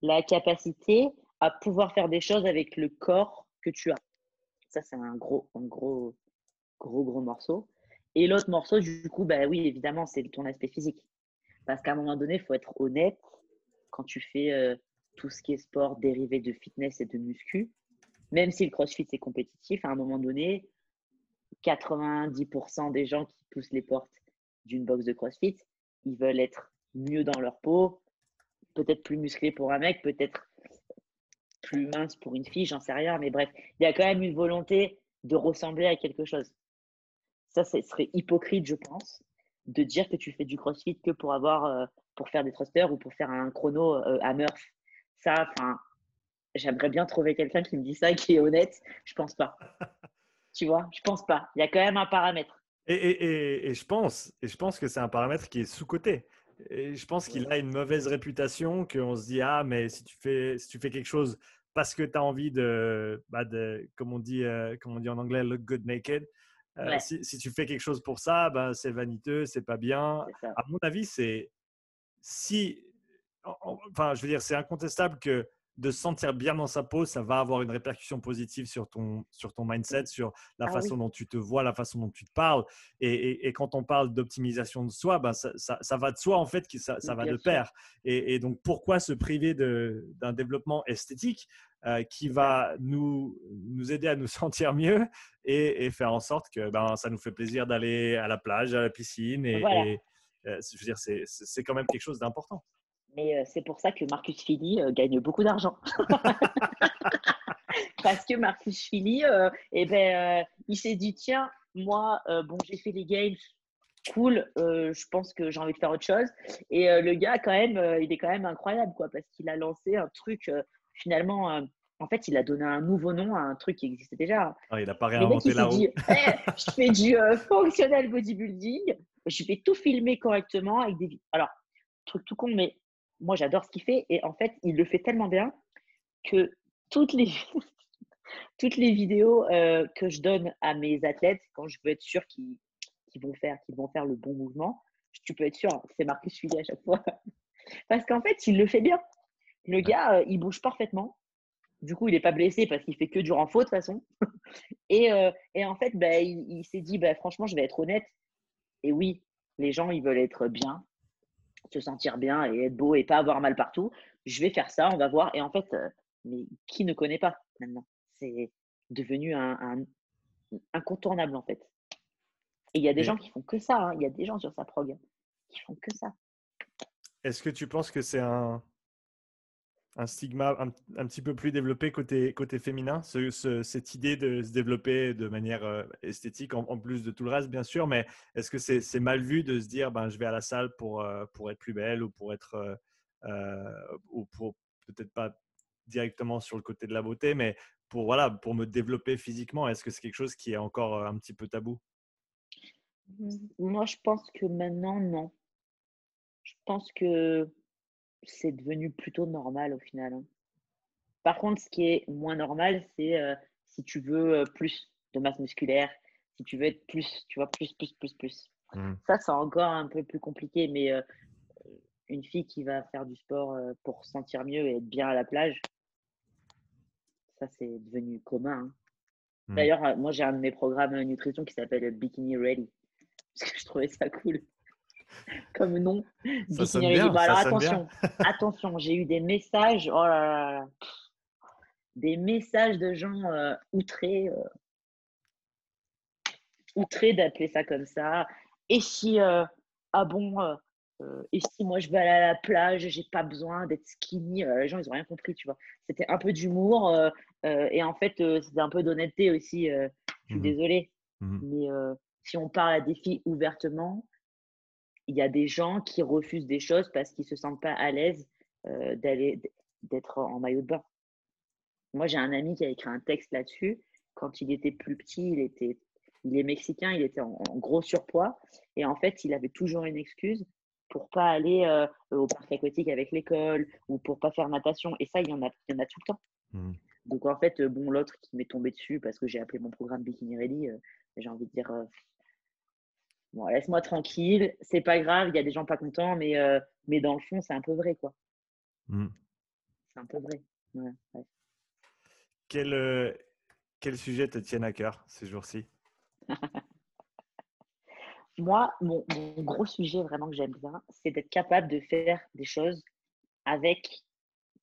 la capacité à pouvoir faire des choses avec le corps que tu as. Ça, c'est un gros, un gros, gros, gros morceau. Et l'autre morceau, du coup, bah oui, évidemment, c'est ton aspect physique. Parce qu'à un moment donné, il faut être honnête. Quand tu fais tout ce qui est sport dérivé de fitness et de muscu, même si le crossfit c'est compétitif, à un moment donné, 90% des gens qui poussent les portes d'une box de crossfit, ils veulent être mieux dans leur peau, peut-être plus musclé pour un mec, peut-être plus mince pour une fille, j'en sais rien, mais bref, il y a quand même une volonté de ressembler à quelque chose. Ça, ce serait hypocrite, je pense, de dire que tu fais du crossfit que pour avoir, euh, pour faire des thrusters ou pour faire un chrono euh, à Murph. Ça, enfin, j'aimerais bien trouver quelqu'un qui me dit ça et qui est honnête. Je pense pas. <laughs> tu vois, je pense pas. Il y a quand même un paramètre. Et, et, et, je pense, et je pense que c'est un paramètre qui est sous-coté. Et je pense qu'il a une mauvaise réputation, qu'on se dit, ah, mais si tu fais, si tu fais quelque chose parce que tu as envie de, bah de comme, on dit, euh, comme on dit en anglais, look good naked, euh, si, si, tu fais quelque chose pour ça, bah, c'est vaniteux, c'est pas bien. À mon avis, c'est si, enfin, je veux dire, c'est incontestable que de se sentir bien dans sa peau, ça va avoir une répercussion positive sur ton, sur ton mindset, sur la ah façon dont tu te vois, la façon dont tu te parles. Et, quand on parle d'optimisation de soi, ben ça, ça, va de soi en fait, ça, ça va de pair. Et, donc pourquoi se priver d'un développement esthétique euh, qui va nous, nous aider à nous <laughs> sentir mieux et, faire en sorte que ben, ça nous fait plaisir d'aller à la plage, à la piscine. Et, euh, je veux dire, c'est quand même quelque chose d'important. Mais euh, c'est pour ça que Marcus Philly euh, gagne beaucoup d'argent. <laughs> Parce que Marcus Philly, euh, eh ben, il s'est dit tiens, moi, bon, j'ai fait les games, cool, je pense que j'ai envie de faire autre chose. Et le gars, quand même, il est quand même incroyable, quoi, parce qu'il a lancé un truc, finalement, en fait, il a donné un nouveau nom à un truc qui existait déjà. Ah, il n'a pas réinventé là-haut. Eh, je fais du functional bodybuilding, je vais tout filmer correctement avec des. Alors, truc tout con, mais moi, j'adore ce qu'il fait. Et en fait, il le fait tellement bien que toutes les, <laughs> toutes les vidéos euh, que je donne à mes athlètes, quand je veux être sûr qu'ils vont, faire, qu'ils vont faire le bon mouvement, tu peux être sûr, c'est Marcus Fully à chaque fois. <laughs> parce qu'en fait, il le fait bien. Le gars, euh, il bouge parfaitement. Du coup, il n'est pas blessé parce qu'il fait que du renfort de toute façon. <laughs> et, euh, et, en fait, bah, il, il s'est dit, bah, franchement, je vais être honnête. Et oui, les gens, ils veulent être bien se sentir bien et être beau et pas avoir mal partout. Je vais faire ça, on va voir. Et en fait, euh, mais qui ne connaît pas maintenant? C'est devenu un, incontournable en fait. Et il y a des gens qui font que ça. Hein. Il y a des gens sur sa prog qui font que ça. Est-ce que tu penses que c'est un, un stigma un, petit peu plus développé côté, côté féminin, cette idée de se développer de manière euh, esthétique, en, plus de tout le reste, bien sûr, mais est-ce que c'est mal vu de se dire, ben, je vais à la salle pour, euh, pour être plus belle ou pour être, euh, ou pour peut-être pas directement sur le côté de la beauté, mais pour, voilà, pour me développer physiquement, est-ce que c'est quelque chose qui est encore un petit peu tabou? Moi, je pense que maintenant, non. Je pense que c'est devenu plutôt normal au final. hein. Par contre, ce qui est moins normal, c'est euh, si tu veux euh, plus de masse musculaire, si tu veux être plus, tu vois, plus, plus, plus, plus. Mhm. Ça, c'est encore un peu plus compliqué, mais euh, une fille qui va faire du sport pour se sentir mieux et être bien à la plage, ça, c'est devenu commun. hein. Mhm. D'ailleurs, moi, j'ai un de mes programmes nutrition qui s'appelle Bikini Ready, parce que je trouvais ça cool. <laughs> Comme nom, Ça sonne Bikini bien, Ready. Bon, ça alors sonne bien. attention, <laughs> attention, j'ai eu des messages, oh là là des messages de gens euh, outrés, euh, outrés d'appeler ça comme ça. Et si, euh, ah bon, et si moi je vais aller à la plage, j'ai pas besoin d'être skinny. Les gens, ils ont rien compris, tu vois. C'était un peu d'humour et en fait, c'était un peu d'honnêteté aussi. je suis Mhm. désolée, Mhm. mais si on parle à des filles ouvertement, il y a des gens qui refusent des choses parce qu'ils se sentent pas à l'aise euh, d'aller d'être en maillot de bain. Moi, j'ai un ami qui a écrit un texte là-dessus. Quand il était plus petit, il était, il est mexicain, il était en, en gros surpoids et en fait, il avait toujours une excuse pour pas aller euh, au parc aquatique avec l'école ou pour pas faire natation. Et ça, il y en a, il y en a tout le temps. Mhm. Donc en fait, euh, bon, l'autre qui m'est tombé dessus parce que j'ai appelé mon programme Bikini Ready, euh, j'ai envie de dire, bon, laisse-moi tranquille, c'est pas grave, il y a des gens pas contents, mais, euh, mais dans le fond, c'est un peu vrai, quoi. Mhm. C'est un peu vrai. Ouais, ouais. Quel, euh, quel sujet te tient à cœur ces jours-ci? <laughs> Moi, mon, mon gros sujet vraiment que j'aime bien, c'est d'être capable de faire des choses avec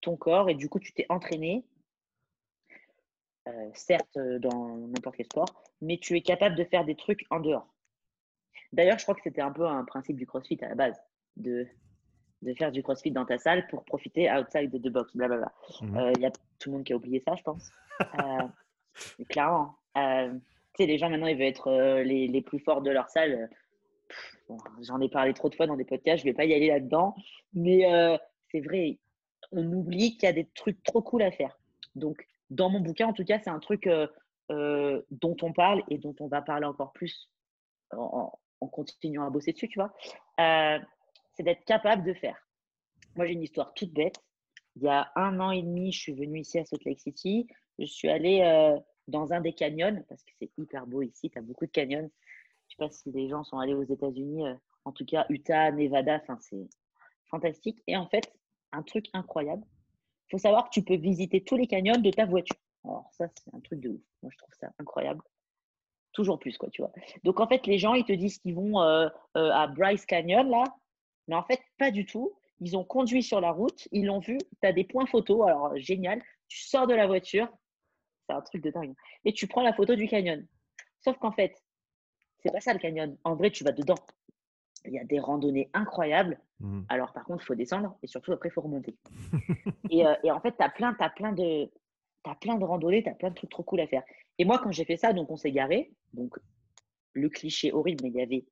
ton corps et du coup, tu t'es entraîné, euh, certes dans n'importe quel sport, mais tu es capable de faire des trucs en dehors. D'ailleurs, je crois que c'était un peu un principe du CrossFit à la base, de, de faire du CrossFit dans ta salle pour profiter outside the box, blablabla. Mhm. Euh, Il y a tout le monde qui a oublié ça, je pense. Euh, <laughs> clairement. Euh, tu sais, les gens maintenant, ils veulent être euh, les, les plus forts de leur salle. Bon, J'en ai parlé trop de fois dans des podcasts, je vais pas y aller là-dedans. Mais euh, c'est vrai, on oublie qu'il y a des trucs trop cool à faire. Donc, dans mon bouquin, en tout cas, c'est un truc dont on parle et dont on va parler encore plus en, en- continuant à bosser dessus, tu vois. Euh, c'est d'être capable de faire. Moi, j'ai une histoire toute bête. Il y a un an et demi, je suis venue ici à Salt Lake City. Je suis allée euh, dans un des canyons parce que c'est hyper beau ici. Tu as beaucoup de canyons. Je sais pas si les gens sont allés aux États-Unis. euh, en tout cas, Utah, Nevada, c'est fantastique. Et en fait, un truc incroyable. Il faut savoir que tu peux visiter tous les canyons de ta voiture. Alors, ça, c'est un truc de ouf. Moi, je trouve ça incroyable. Toujours plus, quoi, tu vois. Donc, en fait, les gens, ils te disent qu'ils vont euh, euh, à Bryce Canyon, là. Mais en fait, pas du tout. Ils ont conduit sur la route, ils l'ont vu. Tu as des points photos. Alors, génial. Tu sors de la voiture. C'est un truc de dingue. Et tu prends la photo du canyon. Sauf qu'en fait, c'est pas ça le canyon. En vrai, tu vas dedans. Il y a des randonnées incroyables. Mhm. Alors, par contre, il faut descendre et surtout, après, il faut remonter. <laughs> et, euh, et en fait, tu as plein, t'as plein de. T'as plein de randonnées, tu as plein de trucs trop cool à faire. Et moi, quand j'ai fait ça, donc on s'est garé. Donc, le cliché horrible, mais il y avait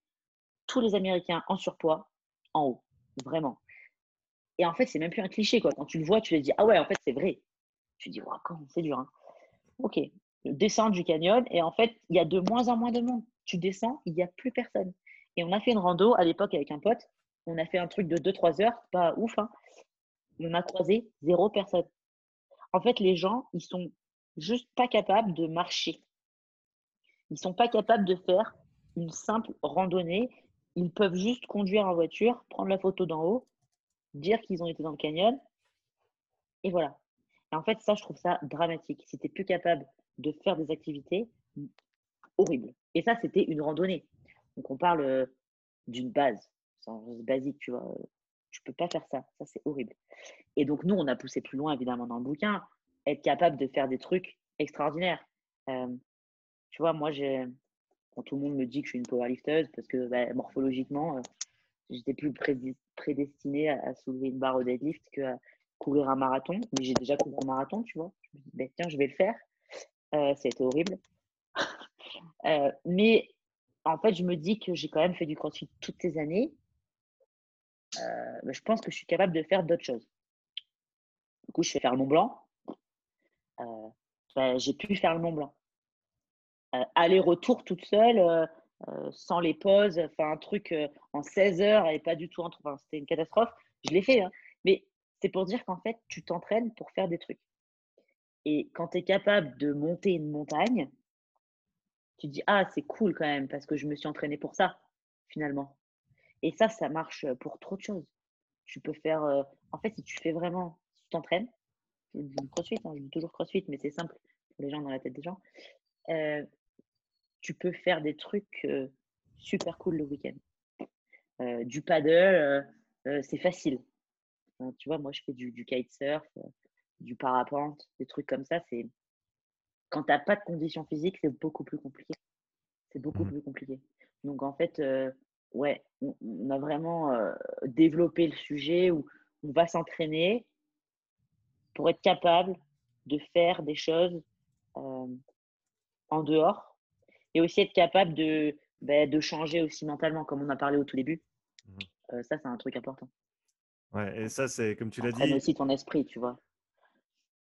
tous les Américains en surpoids en haut. Vraiment. Et en fait, c'est même plus un cliché. Quand tu le vois, tu te dis, ah ouais, en fait, c'est vrai. Tu dis, waouh, comment c'est dur. hein. Ok. Descendre du canyon, et en fait, il y a de moins en moins de monde. Tu descends, il n'y a plus personne. Et on a fait une rando à l'époque avec un pote. On a fait un truc de 2-3 heures, pas ouf. Hein. On a croisé zéro personne. En fait, les gens, ils sont juste pas capables de marcher. Ils sont pas capables de faire une simple randonnée. Ils peuvent juste conduire en voiture, prendre la photo d'en haut, dire qu'ils ont été dans le canyon, et voilà. En fait, ça, je trouve ça dramatique. Si tu plus capable de faire des activités, horrible. Et ça, c'était une randonnée. Donc, on parle euh, d'une base, basique, tu vois. Tu peux pas faire ça. Ça, c'est horrible. Et donc, nous, on a poussé plus loin, évidemment, dans le bouquin, être capable de faire des trucs extraordinaires. Euh, tu vois, moi, quand tout le monde me dit que je suis une powerlifteuse, parce que bah, morphologiquement, euh, j'étais plus prédestinée à, soulever une barre au deadlift qu'à courir un marathon. Mais j'ai déjà couru un marathon, tu vois. Je me dis, ben, tiens, je vais le faire. C'était horrible. <laughs> Euh, mais en fait, je me dis que j'ai quand même fait du crossfit toutes ces années. Euh, je pense que je suis capable de faire d'autres choses. Du coup, je fais faire le Mont Blanc. Euh, j'ai pu faire le Mont Blanc. Euh, Aller-retour toute seule, sans les pauses, enfin un truc en 16 heures et pas du tout entre. Enfin, c'était une catastrophe. Je l'ai fait. hein. Mais C'est pour dire qu'en fait, tu t'entraînes pour faire des trucs. Et quand tu es capable de monter une montagne, tu dis ah c'est cool quand même parce que je me suis entraîné pour ça finalement. Et ça, ça marche pour trop de choses. Tu peux faire, en fait, si tu fais vraiment, si tu t'entraînes, crossfit, hein, je dis toujours crossfit, mais c'est simple pour les gens dans la tête des gens. tu peux faire des trucs super cool le week-end. du paddle, c'est facile. tu vois, moi, je fais du, du kitesurf, du parapente, des trucs comme ça. C'est quand tu n'as pas de conditions physiques, c'est beaucoup plus compliqué. C'est beaucoup mmh. plus compliqué. Donc, en fait, ouais, on, a vraiment développé le sujet où on va s'entraîner pour être capable de faire des choses en dehors et aussi être capable de, bah, de changer aussi mentalement, comme on a parlé au tout début. Mmh. ça, c'est un truc important. Ouais, et ça, c'est comme tu l'as dit. aussi ton esprit, tu vois.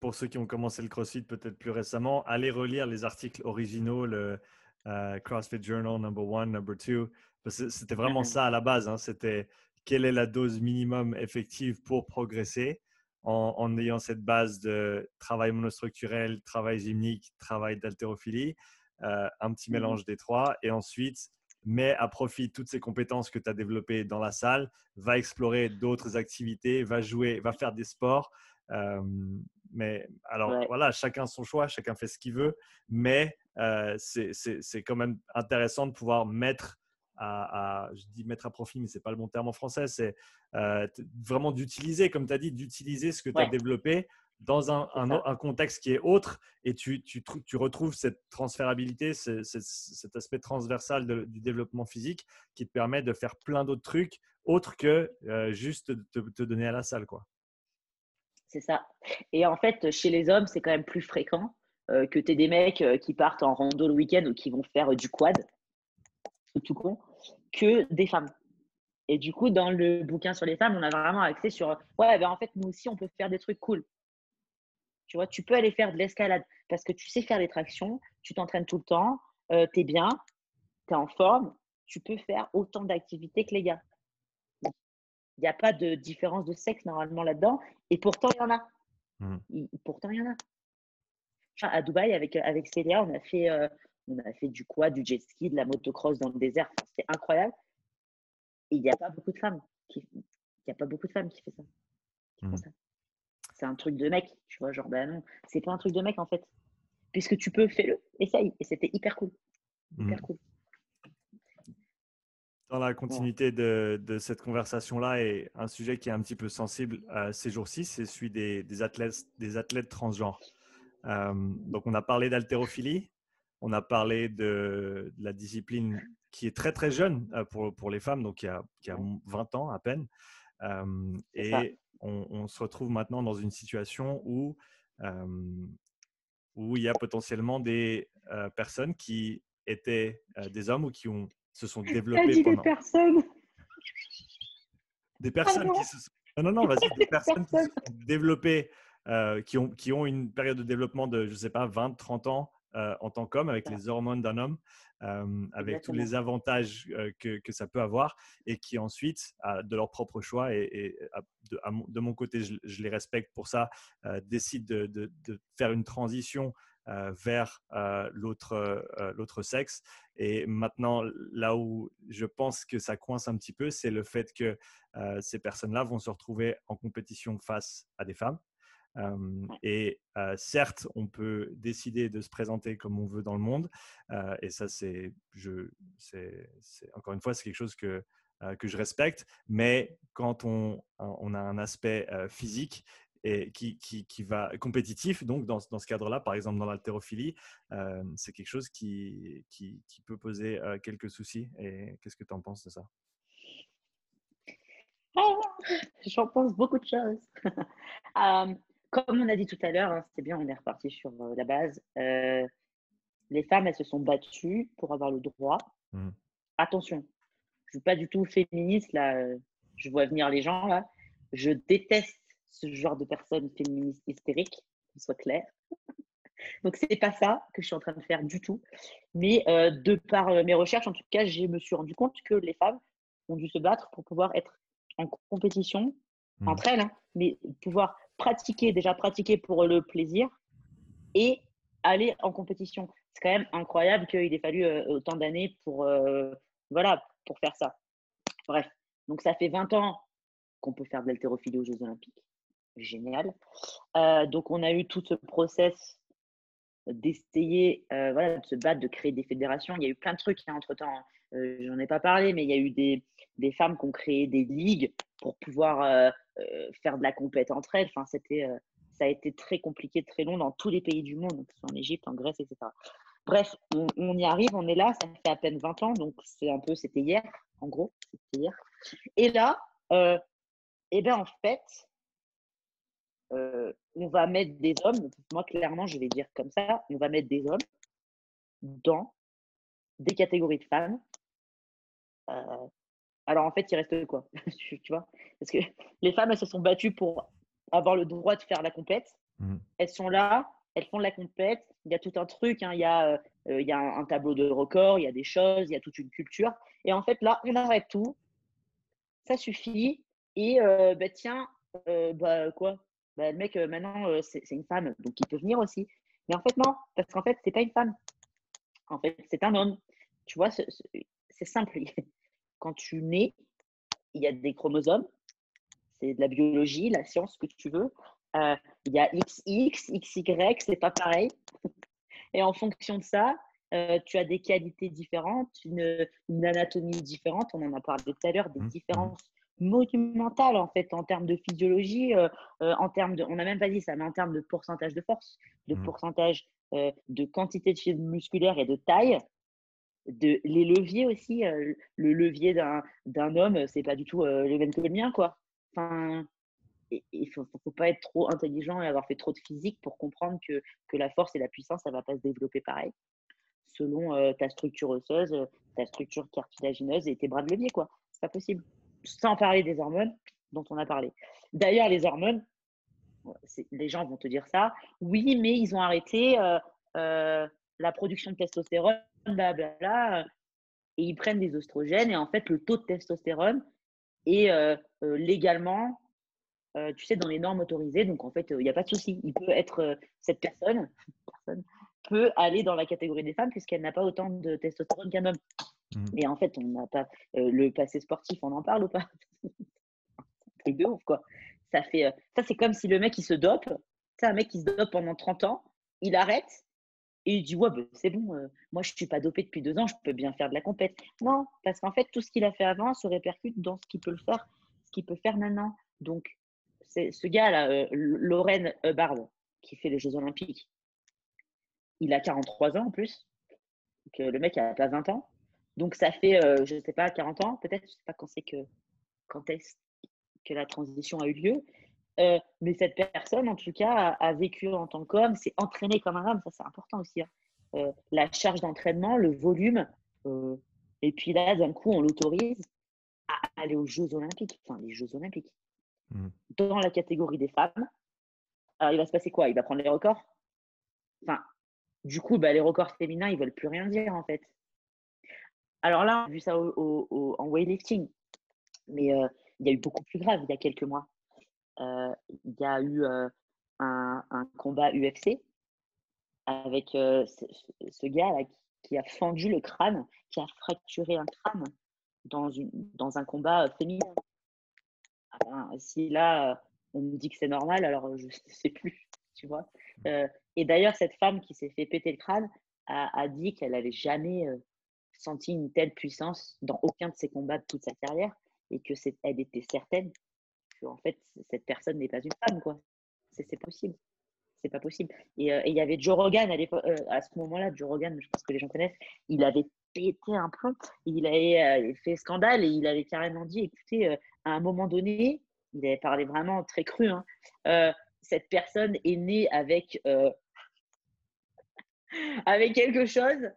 Pour ceux qui ont commencé le CrossFit peut-être plus récemment, allez relire les articles originaux, le CrossFit Journal number one, number two. C'était vraiment ça à la base. Hein, c'était quelle est la dose minimum effective pour progresser en, ayant cette base de travail monostructurel, travail gymnique, travail d'haltérophilie, euh, un petit mélange des trois. Et ensuite, mets à profit toutes ces compétences que tu as développées dans la salle, va explorer d'autres activités, va jouer, va faire des sports. Euh, mais alors voilà, chacun son choix, chacun fait ce qu'il veut, mais euh, c'est quand même intéressant de pouvoir mettre à, je dis mettre à profit, mais c'est pas le bon terme en français, c'est euh, vraiment d'utiliser, comme tu as dit, d'utiliser ce que tu as développé dans un, un, contexte qui est autre et tu, tu, tu retrouves cette transférabilité, cet aspect transversal du développement physique qui te permet de faire plein d'autres trucs autres que euh, juste te, te, donner à la salle. quoi. C'est ça. Et en fait, chez les hommes, c'est quand même plus fréquent euh, que tu aies des mecs qui partent en rando le week-end ou qui vont faire du quad, tout con, que des femmes. Et du coup, dans le bouquin sur les femmes, on a vraiment axé sur ouais, ben en fait, nous aussi, on peut faire des trucs cool. Tu vois, tu peux aller faire de l'escalade parce que tu sais faire des tractions, tu t'entraînes tout le temps, euh, tu es bien, tu es en forme, tu peux faire autant d'activités que les gars. Il n'y a pas de différence de sexe normalement là-dedans, et pourtant, il y en a. Mmh. pourtant, il y en a. à Dubaï, avec, avec Célia, on a fait, euh, on a fait du quad, du jet ski, de la motocross dans le désert. C'était incroyable. Et il n'y a pas beaucoup de femmes qui, il a pas beaucoup de femmes qui, font mmh. ça. C'est un truc de mec, tu vois, genre, ben non, c'est pas un truc de mec en fait. Puisque tu peux, fais-le, essaye. Et c'était hyper cool. Hyper mmh. cool. Dans la continuité de, de, cette conversation-là, et un sujet qui est un petit peu sensible euh, ces jours-ci, c'est celui des, des, athlètes, des athlètes transgenres. Euh, donc, on a parlé d'haltérophilie, on a parlé de, la discipline qui est très très jeune euh, pour, pour les femmes, donc qui a, qui a 20 ans à peine. Euh, et on, se retrouve maintenant dans une situation où, où il y a potentiellement des personnes qui étaient des hommes ou qui ont, se sont développés. Dit pendant... des personnes. Des personnes qui se sont. Non, non, non, vas-y, des <laughs> personnes qui se sont développées, qui, ont, qui ont une période de développement de, je ne sais pas, 20, 30 ans euh, en tant qu'homme, avec les hormones d'un homme, euh, avec tous les avantages euh, que, que, ça peut avoir, et qui ensuite, de leur propre choix, et, de, mon côté, je, les respecte pour ça, décident de, de, faire une transition vers l'autre sexe. Et maintenant, là où je pense que ça coince un petit peu, c'est le fait que ces personnes-là vont se retrouver en compétition face à des femmes et certes, on peut décider de se présenter comme on veut dans le monde. et ça, c'est, je, c'est, encore une fois, c'est quelque chose que, que je respecte. Mais quand on, on a un aspect physique et qui, qui, qui, va compétitif, donc dans, dans ce cadre-là, par exemple dans l'haltérophilie, c'est quelque chose qui, qui, peut poser quelques soucis. Et qu'est-ce que tu en penses de ça? <laughs> J'en pense beaucoup de choses. <laughs> Comme on a dit tout à l'heure, hein, c'est bien, on est reparti sur euh, la base. Euh, les femmes, elles se sont battues pour avoir le droit. Mmh. Attention, je ne suis pas du tout féministe, là. Euh, je vois venir les gens, là. Je déteste ce genre de personnes féministes hystériques, qu'on soit clair. <laughs> Donc, ce n'est pas ça que je suis en train de faire du tout. Mais de par mes recherches, en tout cas, je me suis rendu compte que les femmes ont dû se battre pour pouvoir être en compétition mmh. entre elles, hein, mais pouvoir pratiquer, déjà pratiquer pour le plaisir et aller en compétition. C'est quand même incroyable qu'il ait fallu euh, autant d'années pour, euh, voilà, pour faire ça. Bref, donc ça fait 20 ans qu'on peut faire de l'haltérophilie aux Jeux Olympiques. Génial. Euh, donc on a eu tout ce process d'essayer voilà, de se battre, de créer des fédérations. Il y a eu plein de trucs hein, entre-temps. Hein. J'en ai pas parlé, mais il y a eu des, des femmes qui ont créé des ligues pour pouvoir faire de la compète entre elles. Enfin, c'était ça a été très compliqué, très long dans tous les pays du monde, soit en Égypte, en Grèce, etc. Bref, on, y arrive, on est là, ça fait à peine 20 ans, donc c'est un peu, c'était hier, en gros, hier. Et là, euh, eh ben en fait, euh, on va mettre des hommes, moi clairement, je vais dire comme ça, on va mettre des hommes dans des catégories de femmes. Euh, alors en fait, il reste quoi? <laughs> Tu vois? Parce que les femmes, elles se sont battues pour avoir le droit de faire la compète. Mmh. Elles sont là, elles font de la compète. Il y a tout un truc, hein. il, y a, euh, il y a un, tableau de record, il y a des choses, il y a toute une culture. Et en fait, là, on arrête tout. Ça suffit. Et bah, tiens, bah, quoi? Bah, Le mec, maintenant, c'est une femme, donc il peut venir aussi. Mais en fait, non, parce qu'en fait, c'est pas une femme. En fait, c'est un homme. Tu vois, c'est simple. <laughs> Quand tu nais, il y a des chromosomes c'est de la biologie, la science, ce que tu veux. Euh, il y a XX, XY, c'est pas pareil. <laughs> Et en fonction de ça, euh, tu as des qualités différentes, une, anatomie différente. On en a parlé tout à l'heure, des mmh. différences monumentales en fait en termes de physiologie, euh, en termes de, on n'a même pas dit ça, mais en termes de pourcentage de force, de mmh. pourcentage de quantité de fibres musculaires et de taille. De, les leviers aussi, le levier d'un homme, c'est pas du tout le même que le mien, quoi. Enfin, il ne faut, faut, pas être trop intelligent et avoir fait trop de physique pour comprendre que, que la force et la puissance, ça ne va pas se développer pareil selon euh, ta structure osseuse, euh, ta structure cartilagineuse et tes bras de levier. quoi. C'est pas possible. Sans parler des hormones dont on a parlé. D'ailleurs, les hormones, les gens vont te dire ça. Oui, mais ils ont arrêté euh, la production de testostérone, blablabla, et ils prennent des oestrogènes. Et en fait, le taux de testostérone, euh, euh, légalement, euh, tu sais, dans les normes autorisées. Donc, en fait, il n'y a pas de souci. Il peut être, <laughs> cette personne peut aller dans la catégorie des femmes puisqu'elle n'a pas autant de testostérone qu'un homme. Mmh. Mais en fait, on n'a pas le passé sportif, on en parle ou pas? <laughs> C'est de ouf, quoi. Ça, fait, ça c'est comme si le mec, il se dope. C'est un mec qui se dope pendant 30 ans, il arrête, et il dit Ouais, bah, c'est bon, euh, moi je ne suis pas dopé depuis deux ans, je peux bien faire de la compète. Non, parce qu'en fait, tout ce qu'il a fait avant se répercute dans ce qu'il peut le faire, ce qu'il peut faire maintenant. Donc, ce gars-là, euh, Lorraine Hubbard, qui fait les Jeux Olympiques, il a 43 ans en plus. Donc, euh, le mec n'a pas 20 ans. Donc, ça fait, je ne sais pas, 40 ans, peut-être, je ne sais pas quand c'est que, quand est-ce que la transition a eu lieu. Euh, mais cette personne, en tout cas, a, vécu en tant qu'homme, s'est entraîné comme un homme, ça c'est important aussi. Hein. Euh, la charge d'entraînement, le volume, euh, et puis là, d'un coup, on l'autorise à aller aux Jeux Olympiques, enfin les Jeux Olympiques, mmh. dans la catégorie des femmes. Alors, il va se passer quoi? Il va prendre les records? Enfin, du coup, bah, les records féminins, ils veulent plus rien dire en fait. Alors là, on a vu ça en weightlifting, mais il y a eu beaucoup plus grave il y a quelques mois. Euh, il y a eu euh, un, combat UFC avec euh, ce, gars là, qui, a fendu le crâne, qui a fracturé un crâne dans, une, dans un combat féminin. si là, on me dit que c'est normal, alors je ne <laughs> sais plus, tu vois. et d'ailleurs, cette femme qui s'est fait péter le crâne a, dit qu'elle n'avait jamais senti une telle puissance dans aucun de ses combats de toute sa carrière et que elle était certaine en fait, cette personne n'est pas une femme, quoi. C'est possible. C'est pas possible. Euh, et il y avait Joe Rogan à, euh, à ce moment-là, Joe Rogan, je pense que les gens connaissent, il avait pété un plomb, il avait euh, fait scandale et il avait carrément dit, écoutez, à un moment donné, il avait parlé vraiment très cru, hein, cette personne est née avec <laughs> avec quelque chose.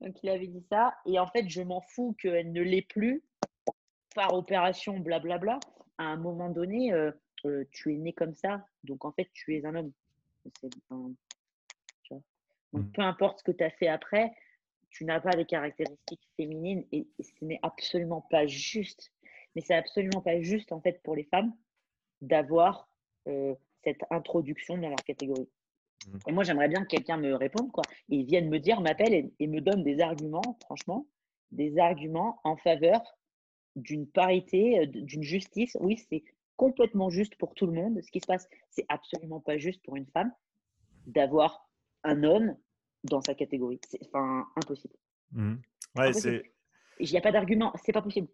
Donc il avait dit ça. Et en fait, je m'en fous qu'elle ne l'ait plus par opération, blablabla à un moment donné, euh, euh, tu es né comme ça, donc en fait, tu es un homme. donc, mmh. peu importe ce que tu as fait après, tu n'as pas les caractéristiques féminines et, ce n'est absolument pas juste. Mais c'est absolument pas juste en fait pour les femmes d'avoir cette introduction dans leur catégorie. Mmh. Et moi, j'aimerais bien que quelqu'un me réponde, quoi. Et vienne me dire, m'appelle et, me donne des arguments, franchement, des arguments en faveur d'une parité, d'une justice. Oui, c'est complètement juste pour tout le monde. Ce qui se passe, c'est absolument pas juste pour une femme d'avoir un homme dans sa catégorie. C'est enfin impossible. Mmh. Ouais, c'est. Il n'y a pas d'argument, c'est pas possible.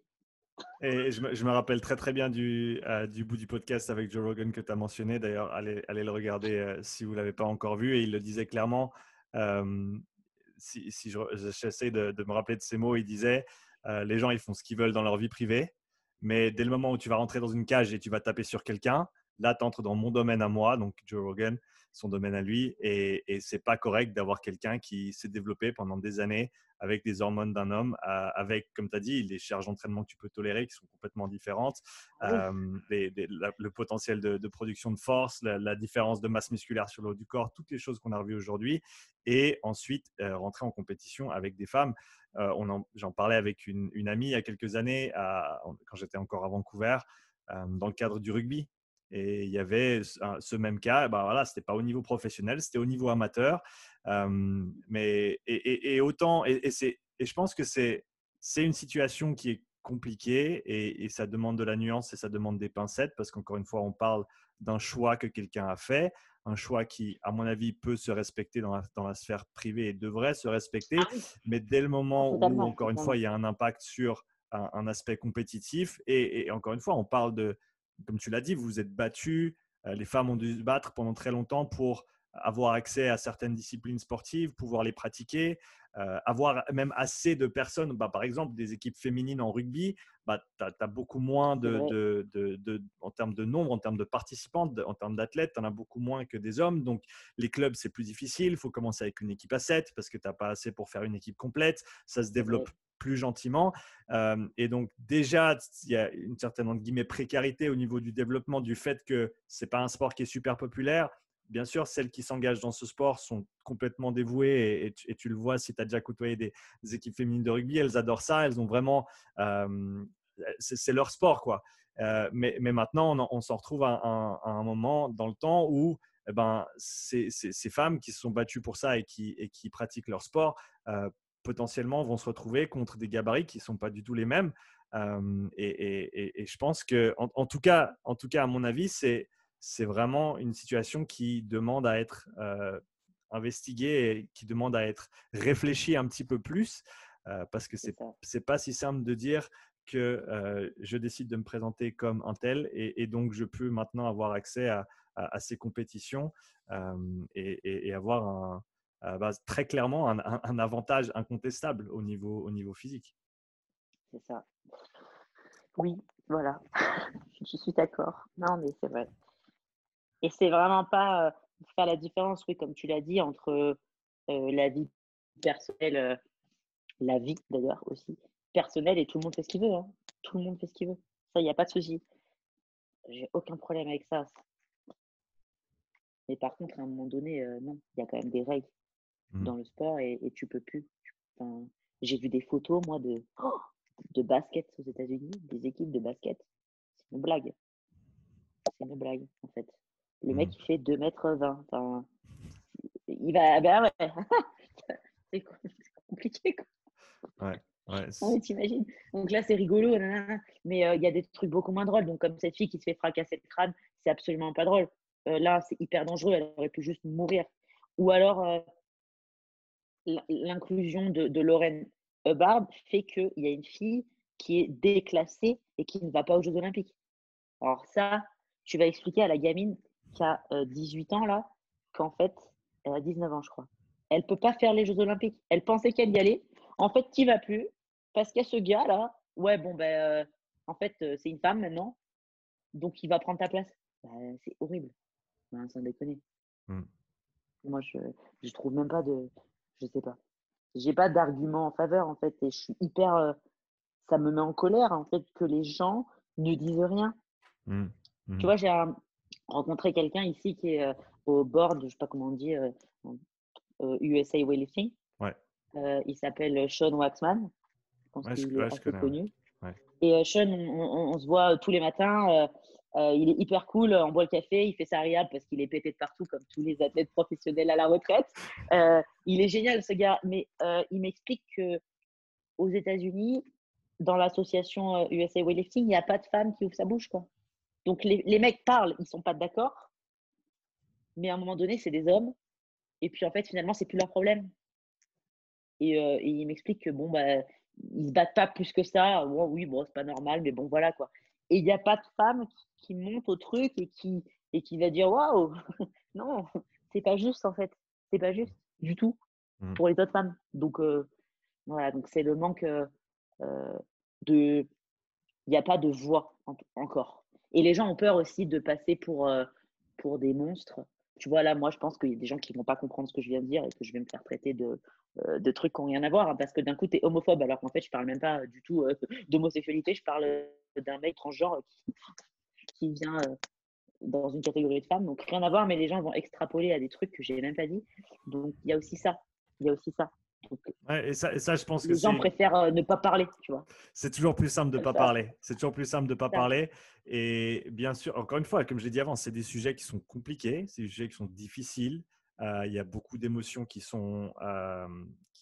Et je me, rappelle très très bien du, euh, du bout du podcast avec Joe Rogan que tu as mentionné. D'ailleurs, allez, le regarder euh, si vous ne l'avez pas encore vu. Et il le disait clairement. Euh, si, si j'essaie de, de, me rappeler de ces mots, il disait les gens ils font ce qu'ils veulent dans leur vie privée, mais dès le moment où tu vas rentrer dans une cage et tu vas taper sur quelqu'un, là tu entres dans mon domaine à moi, donc Joe Rogan, son domaine à lui, et, et c'est pas correct d'avoir quelqu'un qui s'est développé pendant des années avec des hormones d'un homme, avec, comme tu as dit, les charges d'entraînement que tu peux tolérer qui sont complètement différentes, le potentiel de, production de force, la, différence de masse musculaire sur le haut du corps, toutes les choses qu'on a revues aujourd'hui, et ensuite euh, rentrer en compétition avec des femmes. Euh, J'en parlais avec une, amie il y a quelques années, quand j'étais encore à Vancouver, euh, dans le cadre du rugby. Et il y avait ce même cas, ben voilà, ce n'était pas au niveau professionnel, c'était au niveau amateur mais, et, autant, et, et je pense que c'est une situation qui est compliquée et, ça demande de la nuance et ça demande des pincettes parce qu'encore une fois, on parle d'un choix que quelqu'un a fait, un choix qui, à mon avis, peut se respecter dans la, dans la sphère privée et devrait se respecter. Ah mais dès le moment où, encore une fois, il y a un impact sur un, aspect compétitif, et, encore une fois, on parle de, comme tu l'as dit, vous vous êtes battu, euh, les femmes ont dû se battre pendant très longtemps pour avoir accès à certaines disciplines sportives, pouvoir les pratiquer, euh, avoir même assez de personnes, bah, par exemple des équipes féminines en rugby, bah, tu as, beaucoup moins de, de, en termes de nombre, en termes de participants, en termes d'athlètes, tu en as beaucoup moins que des hommes. Donc les clubs, c'est plus difficile. Il faut commencer avec une équipe à 7 parce que tu n'as pas assez pour faire une équipe complète. Ça se développe plus gentiment. Euh, et donc déjà, il y a une certaine entre guillemets, précarité au niveau du développement du fait que ce n'est pas un sport qui est super populaire bien sûr, celles qui s'engagent dans ce sport sont complètement dévouées et, tu, le vois si tu as déjà côtoyé des, équipes féminines de rugby, elles adorent ça, elles ont vraiment, euh, c'est leur sport quoi. Euh, mais, maintenant, on, s'en retrouve à, un moment dans le temps où eh ben, ces, femmes qui se sont battues pour ça et qui, pratiquent leur sport, potentiellement vont se retrouver contre des gabarits qui ne sont pas du tout les mêmes. Et, je pense que, en, tout cas, en tout cas, à mon avis, c'est c'est vraiment une situation qui demande à être euh, investiguée et qui demande à être réfléchie un petit peu plus euh, parce que c'est n'est pas si simple de dire que euh, je décide de me présenter comme un tel et, donc je peux maintenant avoir accès à, ces compétitions et, avoir un, très clairement un, avantage incontestable au niveau, au niveau physique. C'est ça. Oui, voilà. <laughs> je suis d'accord. Non, mais c'est vrai. Et c'est vraiment pas faire la différence, oui, comme tu l'as dit, entre la vie personnelle, la vie d'ailleurs aussi, personnelle et tout le monde fait ce qu'il veut. Hein. Tout le monde fait ce qu'il veut. Ça, il n'y a pas de souci. J'ai aucun problème avec ça. Mais par contre, à un moment donné, non, il y a quand même des règles mmh. dans le sport et, et tu peux plus. J'ai vu des photos, moi, de, de basket aux États-Unis, des équipes de basket. C'est une blague. C'est une blague, en fait. Le mec, mmh. il fait 2 mètres 20. Enfin, il va. Ben ouais. <laughs> c'est compliqué, quoi. Ouais. Ouais, <laughs> t'imagines. Donc là, c'est rigolo, mais euh, il y a des trucs beaucoup moins drôles. Donc, comme cette fille qui se fait fracasser le crâne, c'est absolument pas drôle. Euh, là, c'est hyper dangereux. Elle aurait pu juste mourir. Ou alors, euh, l'inclusion de, de Lorraine Hubbard fait qu'il y a une fille qui est déclassée et qui ne va pas aux Jeux Olympiques. Alors, ça, tu vas expliquer à la gamine qui a 18 ans là, qu'en fait, elle a 19 ans, je crois. Elle peut pas faire les Jeux Olympiques. Elle pensait qu'elle y allait. En fait, tu vas plus? Parce qu'il y a ce gars là. Ouais, bon ben, en fait, c'est une femme maintenant, donc il va prendre ta place. Bah, c'est horrible. sans déconner. Mmh. Moi, je, je trouve même pas de, je sais pas. J'ai pas d'argument en faveur en fait, et je suis hyper. ça me met en colère en fait que les gens ne disent rien. Mmh. Mmh. Tu vois, j'ai rencontré quelqu'un ici qui est euh, au board, je sais pas comment on dit, USA euh, Weightlifting. Ouais. Euh, il s'appelle Sean Waxman. Je pense qu'il est assez connu. Et Sean, on, se voit tous les matins. Il est hyper cool, on boit le café, il fait sa riable parce qu'il est pété de partout comme tous les athlètes professionnels à la retraite. il est génial ce gars, mais il m'explique que aux États-Unis, dans l'association USA Weightlifting, il n'y a pas de femme qui ouvre sa bouche. Quoi. Donc les, mecs parlent, ils sont pas d'accord, mais à un moment donné, c'est des hommes. Et puis en fait, finalement, c'est plus leur problème. Et, il m'explique que bon, bah, ils se battent pas plus que ça. oui, bon, c'est pas normal, mais bon, voilà quoi. Et il n'y a pas de femme qui, monte au truc et qui, et qui va dire waouh, <laughs> non, c'est pas juste en fait. C'est pas juste du tout mmh. pour les autres femmes. Donc voilà, donc c'est le manque de. Il n'y a pas de voix encore. Et les gens ont peur aussi de passer pour, pour des monstres tu vois, là, moi, je pense qu'il y a des gens qui ne vont pas comprendre ce que je viens de dire et que je vais me faire traiter de, euh, trucs qui n'ont rien à voir. Hein, parce que d'un coup, tu es homophobe, alors qu'en fait, je ne parle même pas du tout euh, <laughs> d'homosexualité. Je parle euh, d'un mec transgenre qui, <laughs> qui vient dans une catégorie de femmes. Donc, rien à voir, mais les gens vont extrapoler à des trucs que je n'ai même pas dit. Donc, il y a aussi ça. Il y a aussi ça. Et, ça, ça, je pense les que gens préfèrent ne pas parler, tu vois. C'est toujours plus simple de ne pas parler. C'est toujours plus simple de ne pas parler. Et bien sûr, encore une fois, comme je l'ai dit avant, c'est des sujets qui sont compliqués, c'est des sujets qui sont difficiles. Euh, il y a beaucoup d'émotions qui sont euh,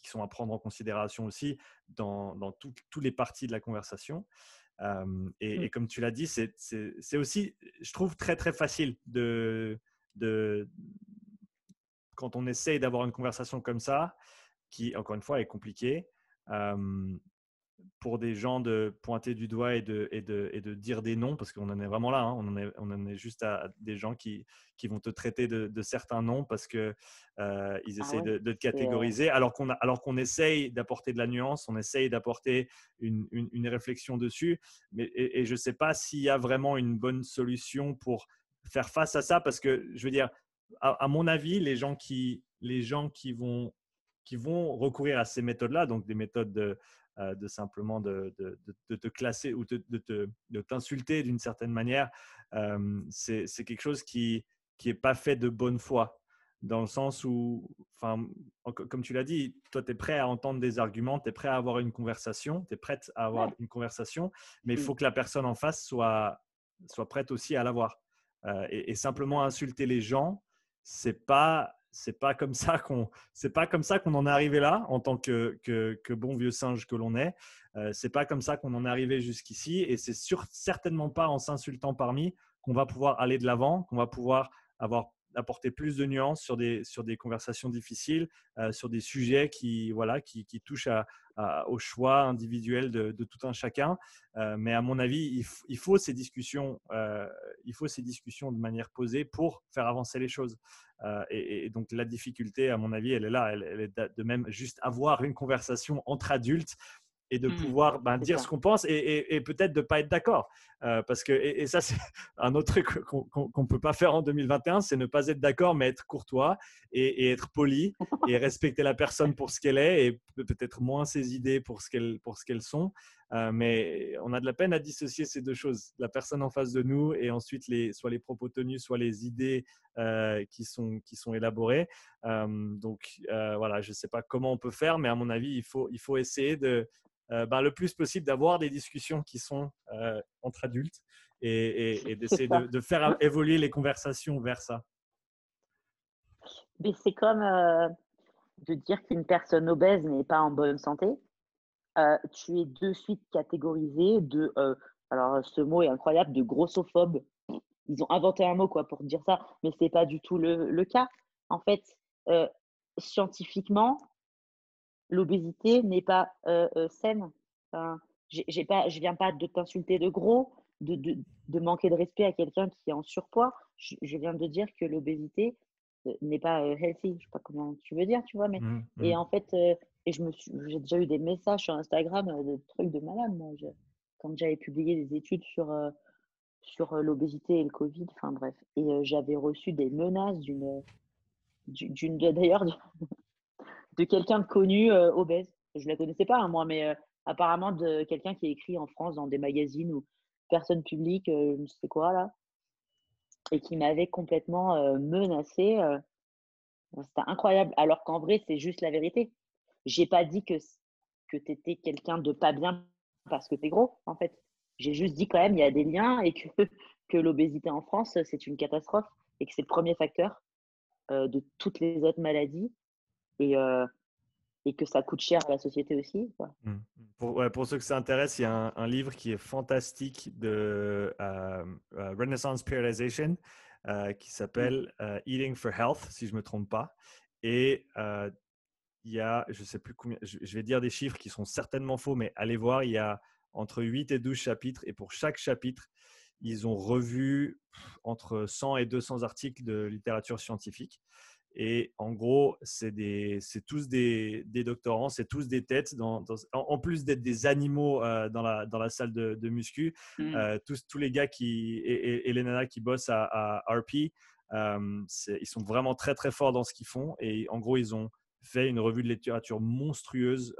qui sont à prendre en considération aussi dans, dans toutes les parties de la conversation. Euh, et, mmh. et, comme tu l'as dit, c'est aussi, je trouve, très très facile de, de quand on essaye d'avoir une conversation comme ça, qui encore une fois est compliquée pour des gens de pointer du doigt et de, et de, et de dire des noms, parce qu'on en est vraiment là, hein, on, en est, on en est juste à, des gens qui, qui vont te traiter de, de certains noms parce qu'ils euh, ils ah essayent de, te catégoriser, alors qu'on alors qu'on essaye d'apporter de la nuance, on essaye d'apporter une, une, réflexion dessus, mais, et, je ne sais pas s'il y a vraiment une bonne solution pour faire face à ça, parce que je veux dire, à, à mon avis, les gens qui, les gens qui vont qui vont recourir à ces méthodes-là, donc des méthodes de, euh, de simplement de, te classer ou de t'insulter d'une certaine manière, euh, c'est quelque chose qui n'est pas fait de bonne foi. Dans le sens où, enfin, comme tu l'as dit, toi, tu es prêt à entendre des arguments, tu es prêt à avoir une conversation, tu es prête à avoir une conversation, mais il faut que la personne en face soit, soit prête aussi à l'avoir. Euh, et, et, simplement insulter les gens, c'est pas c'est pas comme ça qu'on c'est pas comme ça qu'on en est arrivé là en tant que, que, bon vieux singe que l'on est. Euh, c'est pas comme ça qu'on en est arrivé jusqu'ici et c'est certainement pas en s'insultant parmi qu'on va pouvoir aller de l'avant, qu'on va pouvoir avoir apporter plus de nuances sur des, sur des conversations difficiles, euh, sur des sujets qui, voilà, qui, qui touchent à, au choix individuel de, tout un chacun. Euh, mais à mon avis, il, faut ces discussions, euh, il faut ces discussions de manière posée pour faire avancer les choses. Et, donc la difficulté, à mon avis, elle est là. Elle, elle est de même juste avoir une conversation entre adultes et de mmh. pouvoir ben, dire ce qu'on pense et, peut-être de ne pas être d'accord. Euh, parce que, et, ça, c'est <laughs> un autre truc qu'on ne peut pas faire en 2021, c'est ne pas être d'accord, mais être courtois et, être poli <laughs> et respecter la personne pour ce qu'elle est et peut-être moins ses idées pour ce qu'elles sont. Euh, mais on a de la peine à dissocier ces deux choses, la personne en face de nous et ensuite les, soit les propos tenus, soit les idées euh, qui, sont, qui sont élaborées. donc voilà, je ne sais pas comment on peut faire, mais à mon avis, il faut, il faut essayer de, euh, ben, le plus possible d'avoir des discussions qui sont euh, entre adultes et, d'essayer de, faire évoluer les conversations vers ça. C'est comme euh, de dire qu'une personne obèse n'est pas en bonne santé. Tu es de suite catégorisé de, alors ce mot est incroyable, de grossophobe. Ils ont inventé un mot quoi pour dire ça, mais ce n'est pas du tout le, le cas. En fait, scientifiquement, l'obésité n'est pas saine. Enfin, j'ai pas, je viens pas de t'insulter de gros, de, de, de, manquer de respect à quelqu'un qui est en surpoids. Je, viens de dire que l'obésité n'est pas healthy. Je sais pas comment tu veux dire, tu vois, mais mmh, et mmh. en fait, et je me j'ai déjà eu des messages sur Instagram de trucs de malade. Moi, quand j'avais publié des études sur sur l'obésité et le Covid, enfin bref, et j'avais reçu des menaces d'une d'une d'ailleurs <laughs> de quelqu'un de connu euh, obèse. Je ne la connaissais pas, hein, moi, mais euh, apparemment de quelqu'un qui écrit en France dans des magazines ou personne publique, euh, je ne sais quoi, là, et qui m'avait complètement menacé. C'était incroyable. Alors qu'en vrai, c'est juste la vérité. J'ai pas dit que, que tu étais quelqu'un de pas bien parce que tu es gros, en fait. j'ai juste dit quand même, il y a des liens et que, <laughs> que l'obésité en France, c'est une catastrophe et que c'est le premier facteur de toutes les autres maladies. Et, et que ça coûte cher à la société aussi. Mmh. Pour, pour, ceux que ça intéresse, il y a un, livre qui est fantastique de euh, euh, Renaissance Periodization euh, qui s'appelle mmh. Eating for Health, si je ne me trompe pas. Et il y a, je ne sais plus combien, je, vais dire des chiffres qui sont certainement faux, mais allez voir, il y a entre 8 et 12 chapitres. Et pour chaque chapitre, ils ont revu entre 100 et 200 articles de littérature scientifique. Et en gros, c'est tous des, des doctorants, c'est tous des têtes, dans, en, plus d'être des animaux euh, dans, la, dans la salle de, de muscu. Mmh. Euh, tous, tous les gars qui, et, les nanas qui bossent à, à RP, euh, ils sont vraiment très très forts dans ce qu'ils font. Et en gros, ils ont fait une revue de littérature monstrueuse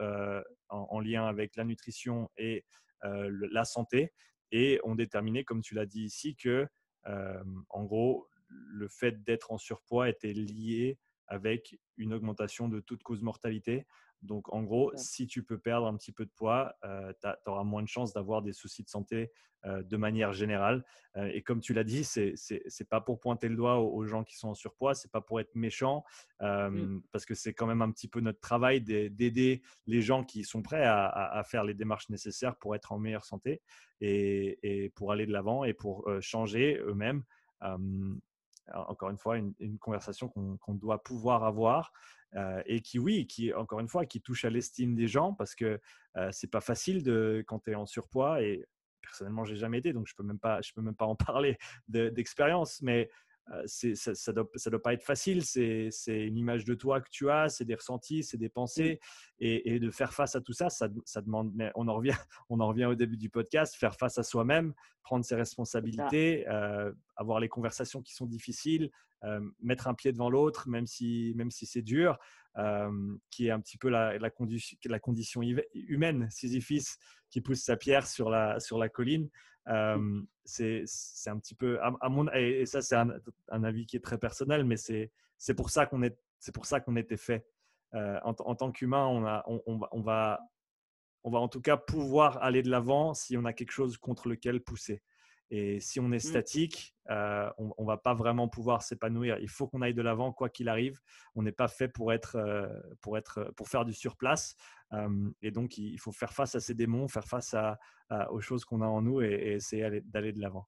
en, lien avec la nutrition et la santé. Et ont déterminé, comme tu l'as dit ici, que en gros, le fait d'être en surpoids était lié avec une augmentation de toute cause mortalité. Donc, en gros, si tu peux perdre un petit peu de poids, euh, tu auras moins de chances d'avoir des soucis de santé euh, de manière générale. Euh, et comme tu l'as dit, ce n'est pas pour pointer le doigt aux, gens qui sont en surpoids, c'est pas pour être méchant, mmh. parce que c'est quand même un petit peu notre travail d'aider les gens qui sont prêts à, faire les démarches nécessaires pour être en meilleure santé et, pour aller de l'avant et pour changer eux-mêmes encore une fois, une, conversation qu'on doit pouvoir avoir euh, et qui, oui, qui, encore une fois, qui touche à l'estime des gens parce que euh, c'est pas facile de, quand tu es en surpoids et personnellement, j'ai jamais été, donc je peux même pas, je peux même pas en <laughs> parler d'expérience, mais ça doit, ça doit pas être facile. C'est une image de toi que tu as, c'est des ressentis, c'est des pensées. Et, de faire face à tout ça, ça, ça, demande, mais on en, revient, <laughs> on en revient au début du podcast, faire face à soi-même, prendre ses responsabilités, avoir les conversations qui sont difficiles, mettre un pied devant l'autre, même si, même si c'est dur, qui est un petit peu la, la, condition, la condition humaine, Sisyphus qui pousse sa pierre sur la, sur la colline. Mmh. c'est un petit peu, à, mon, et, ça c'est un, un, avis qui est très personnel, mais c'est pour ça qu'on est, c'est pour ça qu'on était fait. en, en, tant qu'humain, on, a, on, on, va, on, va, on va en tout cas pouvoir aller de l'avant si on a quelque chose contre lequel pousser. Et si on est mmh. statique, euh, on ne va pas vraiment pouvoir s'épanouir. Il faut qu'on aille de l'avant, quoi qu'il arrive. On n'est pas fait pour, être, euh, pour, être, pour faire du surplace. et donc, il faut faire face à ces démons, faire face à, aux choses qu'on a en nous et, essayer d'aller de l'avant.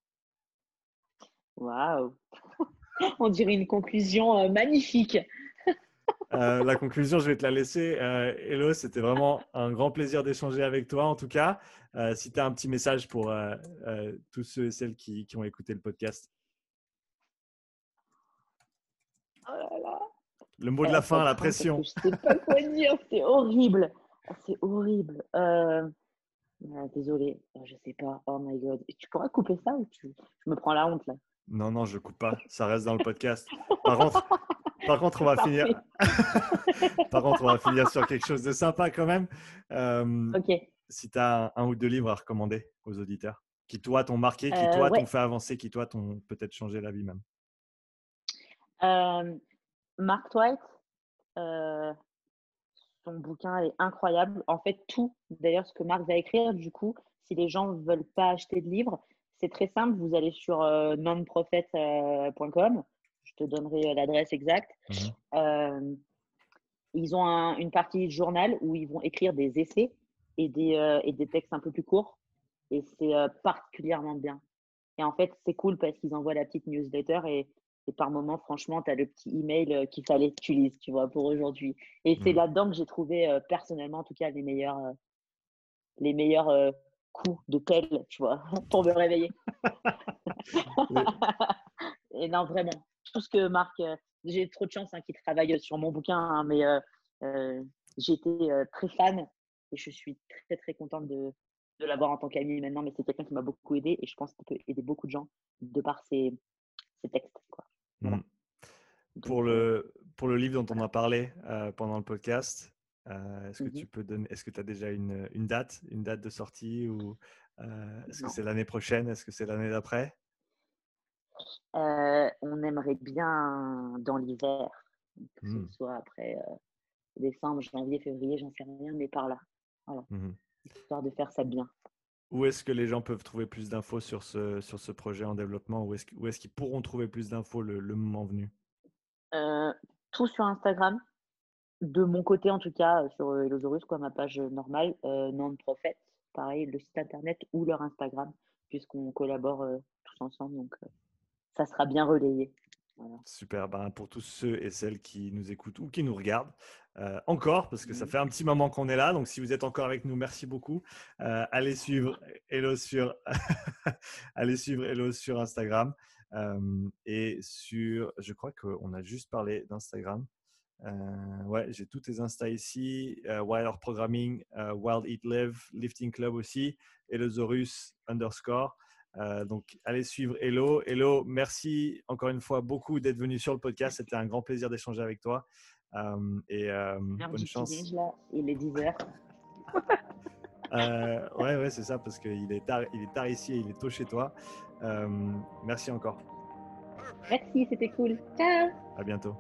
Waouh <laughs> On dirait une conclusion euh, la conclusion, je vais te la laisser. Hello, c'était vraiment un grand plaisir d'échanger avec toi en tout cas. Euh, si tu as un petit message pour euh, euh, tous ceux et celles qui, ont écouté le podcast. Oh là là. Le mot de la fin, la pression. Je sais pas quoi dire, c'est horrible. Oh, c'est horrible. désolé, oh, je sais pas. Oh my god. Tu pourrais couper ça ou tu... je me prends la honte là? Non, non, je coupe pas. Ça reste dans le podcast. Par contre, <laughs> par contre, on va finir. <laughs> Par contre, on va finir sur quelque chose de sympa quand même. ok si tu as un, ou deux livres à recommander aux auditeurs qui, toi, t'ont marqué, qui, toi, euh, t'ont fait avancer, qui, toi, t'ont peut-être changé la vie même Mark Twight, son bouquin est incroyable. En fait, tout, d'ailleurs, ce que Marc va écrire, du coup, si les gens ne veulent pas acheter de livres, c'est très simple. Vous allez sur nonprofit.com. Te donnerai l'adresse exacte. Mmh ils ont une partie journal où ils vont écrire des essais et des, euh, et des textes un peu plus courts. Et c'est euh, particulièrement bien. Et en fait, c'est cool parce qu'ils envoient la petite newsletter et, et par moment, franchement, tu as le petit email euh, qu'il fallait que tu lises, tu vois, pour aujourd'hui. Et c'est mmh. là-dedans que j'ai trouvé, personnellement, en tout cas, les meilleurs, les meilleurs coups de pelle, tu vois, <laughs> pour me réveiller. <laughs> <laughs> et non, vraiment, tout ce que Marc, j'ai trop de chance hein, qu'il travaille sur mon bouquin, hein, mais j'étais très fan et je suis très, très contente de, de l'avoir en tant qu'ami maintenant. Mais c'est quelqu'un qui m'a beaucoup aidé et je pense qu'il peut aider beaucoup de gens de par ses, ses textes. Quoi. Mmh. pour, le, pour le livre dont on a parlé euh, pendant le podcast, euh, est-ce que mmh tu peux donner, est-ce que tu as déjà une, une, date, une date de sortie ou euh, est-ce que c'est l'année prochaine, est-ce que c'est l'année d'après? On aimerait bien dans l'hiver, que ce mmh. soit après décembre, janvier, février, j'en sais rien, mais par là. Voilà. Mmh Histoire de faire ça bien. Où est-ce que les gens peuvent trouver plus d'infos sur ce, sur ce projet en développement? Où est-ce où est qu'ils pourront trouver plus d'infos le, le, moment venu? Euh, Tout sur Instagram. De mon côté, en tout cas, sur Elosaurus, quoi, ma page normale, euh, non-prophète, pareil, le site internet ou leur Instagram, puisqu'on collabore tous ensemble. Donc, ça sera bien relayé. Super. Ben, pour tous ceux et celles qui nous écoutent ou qui nous regardent, euh, encore, parce que ça mmh. fait un petit moment qu'on est là. Donc, si vous êtes encore avec nous, merci beaucoup. Euh, allez suivre Hello sur, <laughs> allez suivre Hello sur Instagram euh, et sur, je crois qu'on a juste parlé d'Instagram. ouais, j'ai tous tes Insta ici. Wild Programming, Wild Eat Live, Lifting Club aussi, Zorus underscore. Euh, donc, allez suivre Hello. Hello, merci encore une fois beaucoup d'être venu sur le podcast. C'était un grand plaisir d'échanger avec toi. Euh, et euh, bonne chance. Là, il est 10 heures. <laughs> ouais, ouais, c'est ça, parce qu'il est, tard, il est tard ici et il est tôt chez toi. merci encore. Merci, c'était cool. Ciao. À bientôt.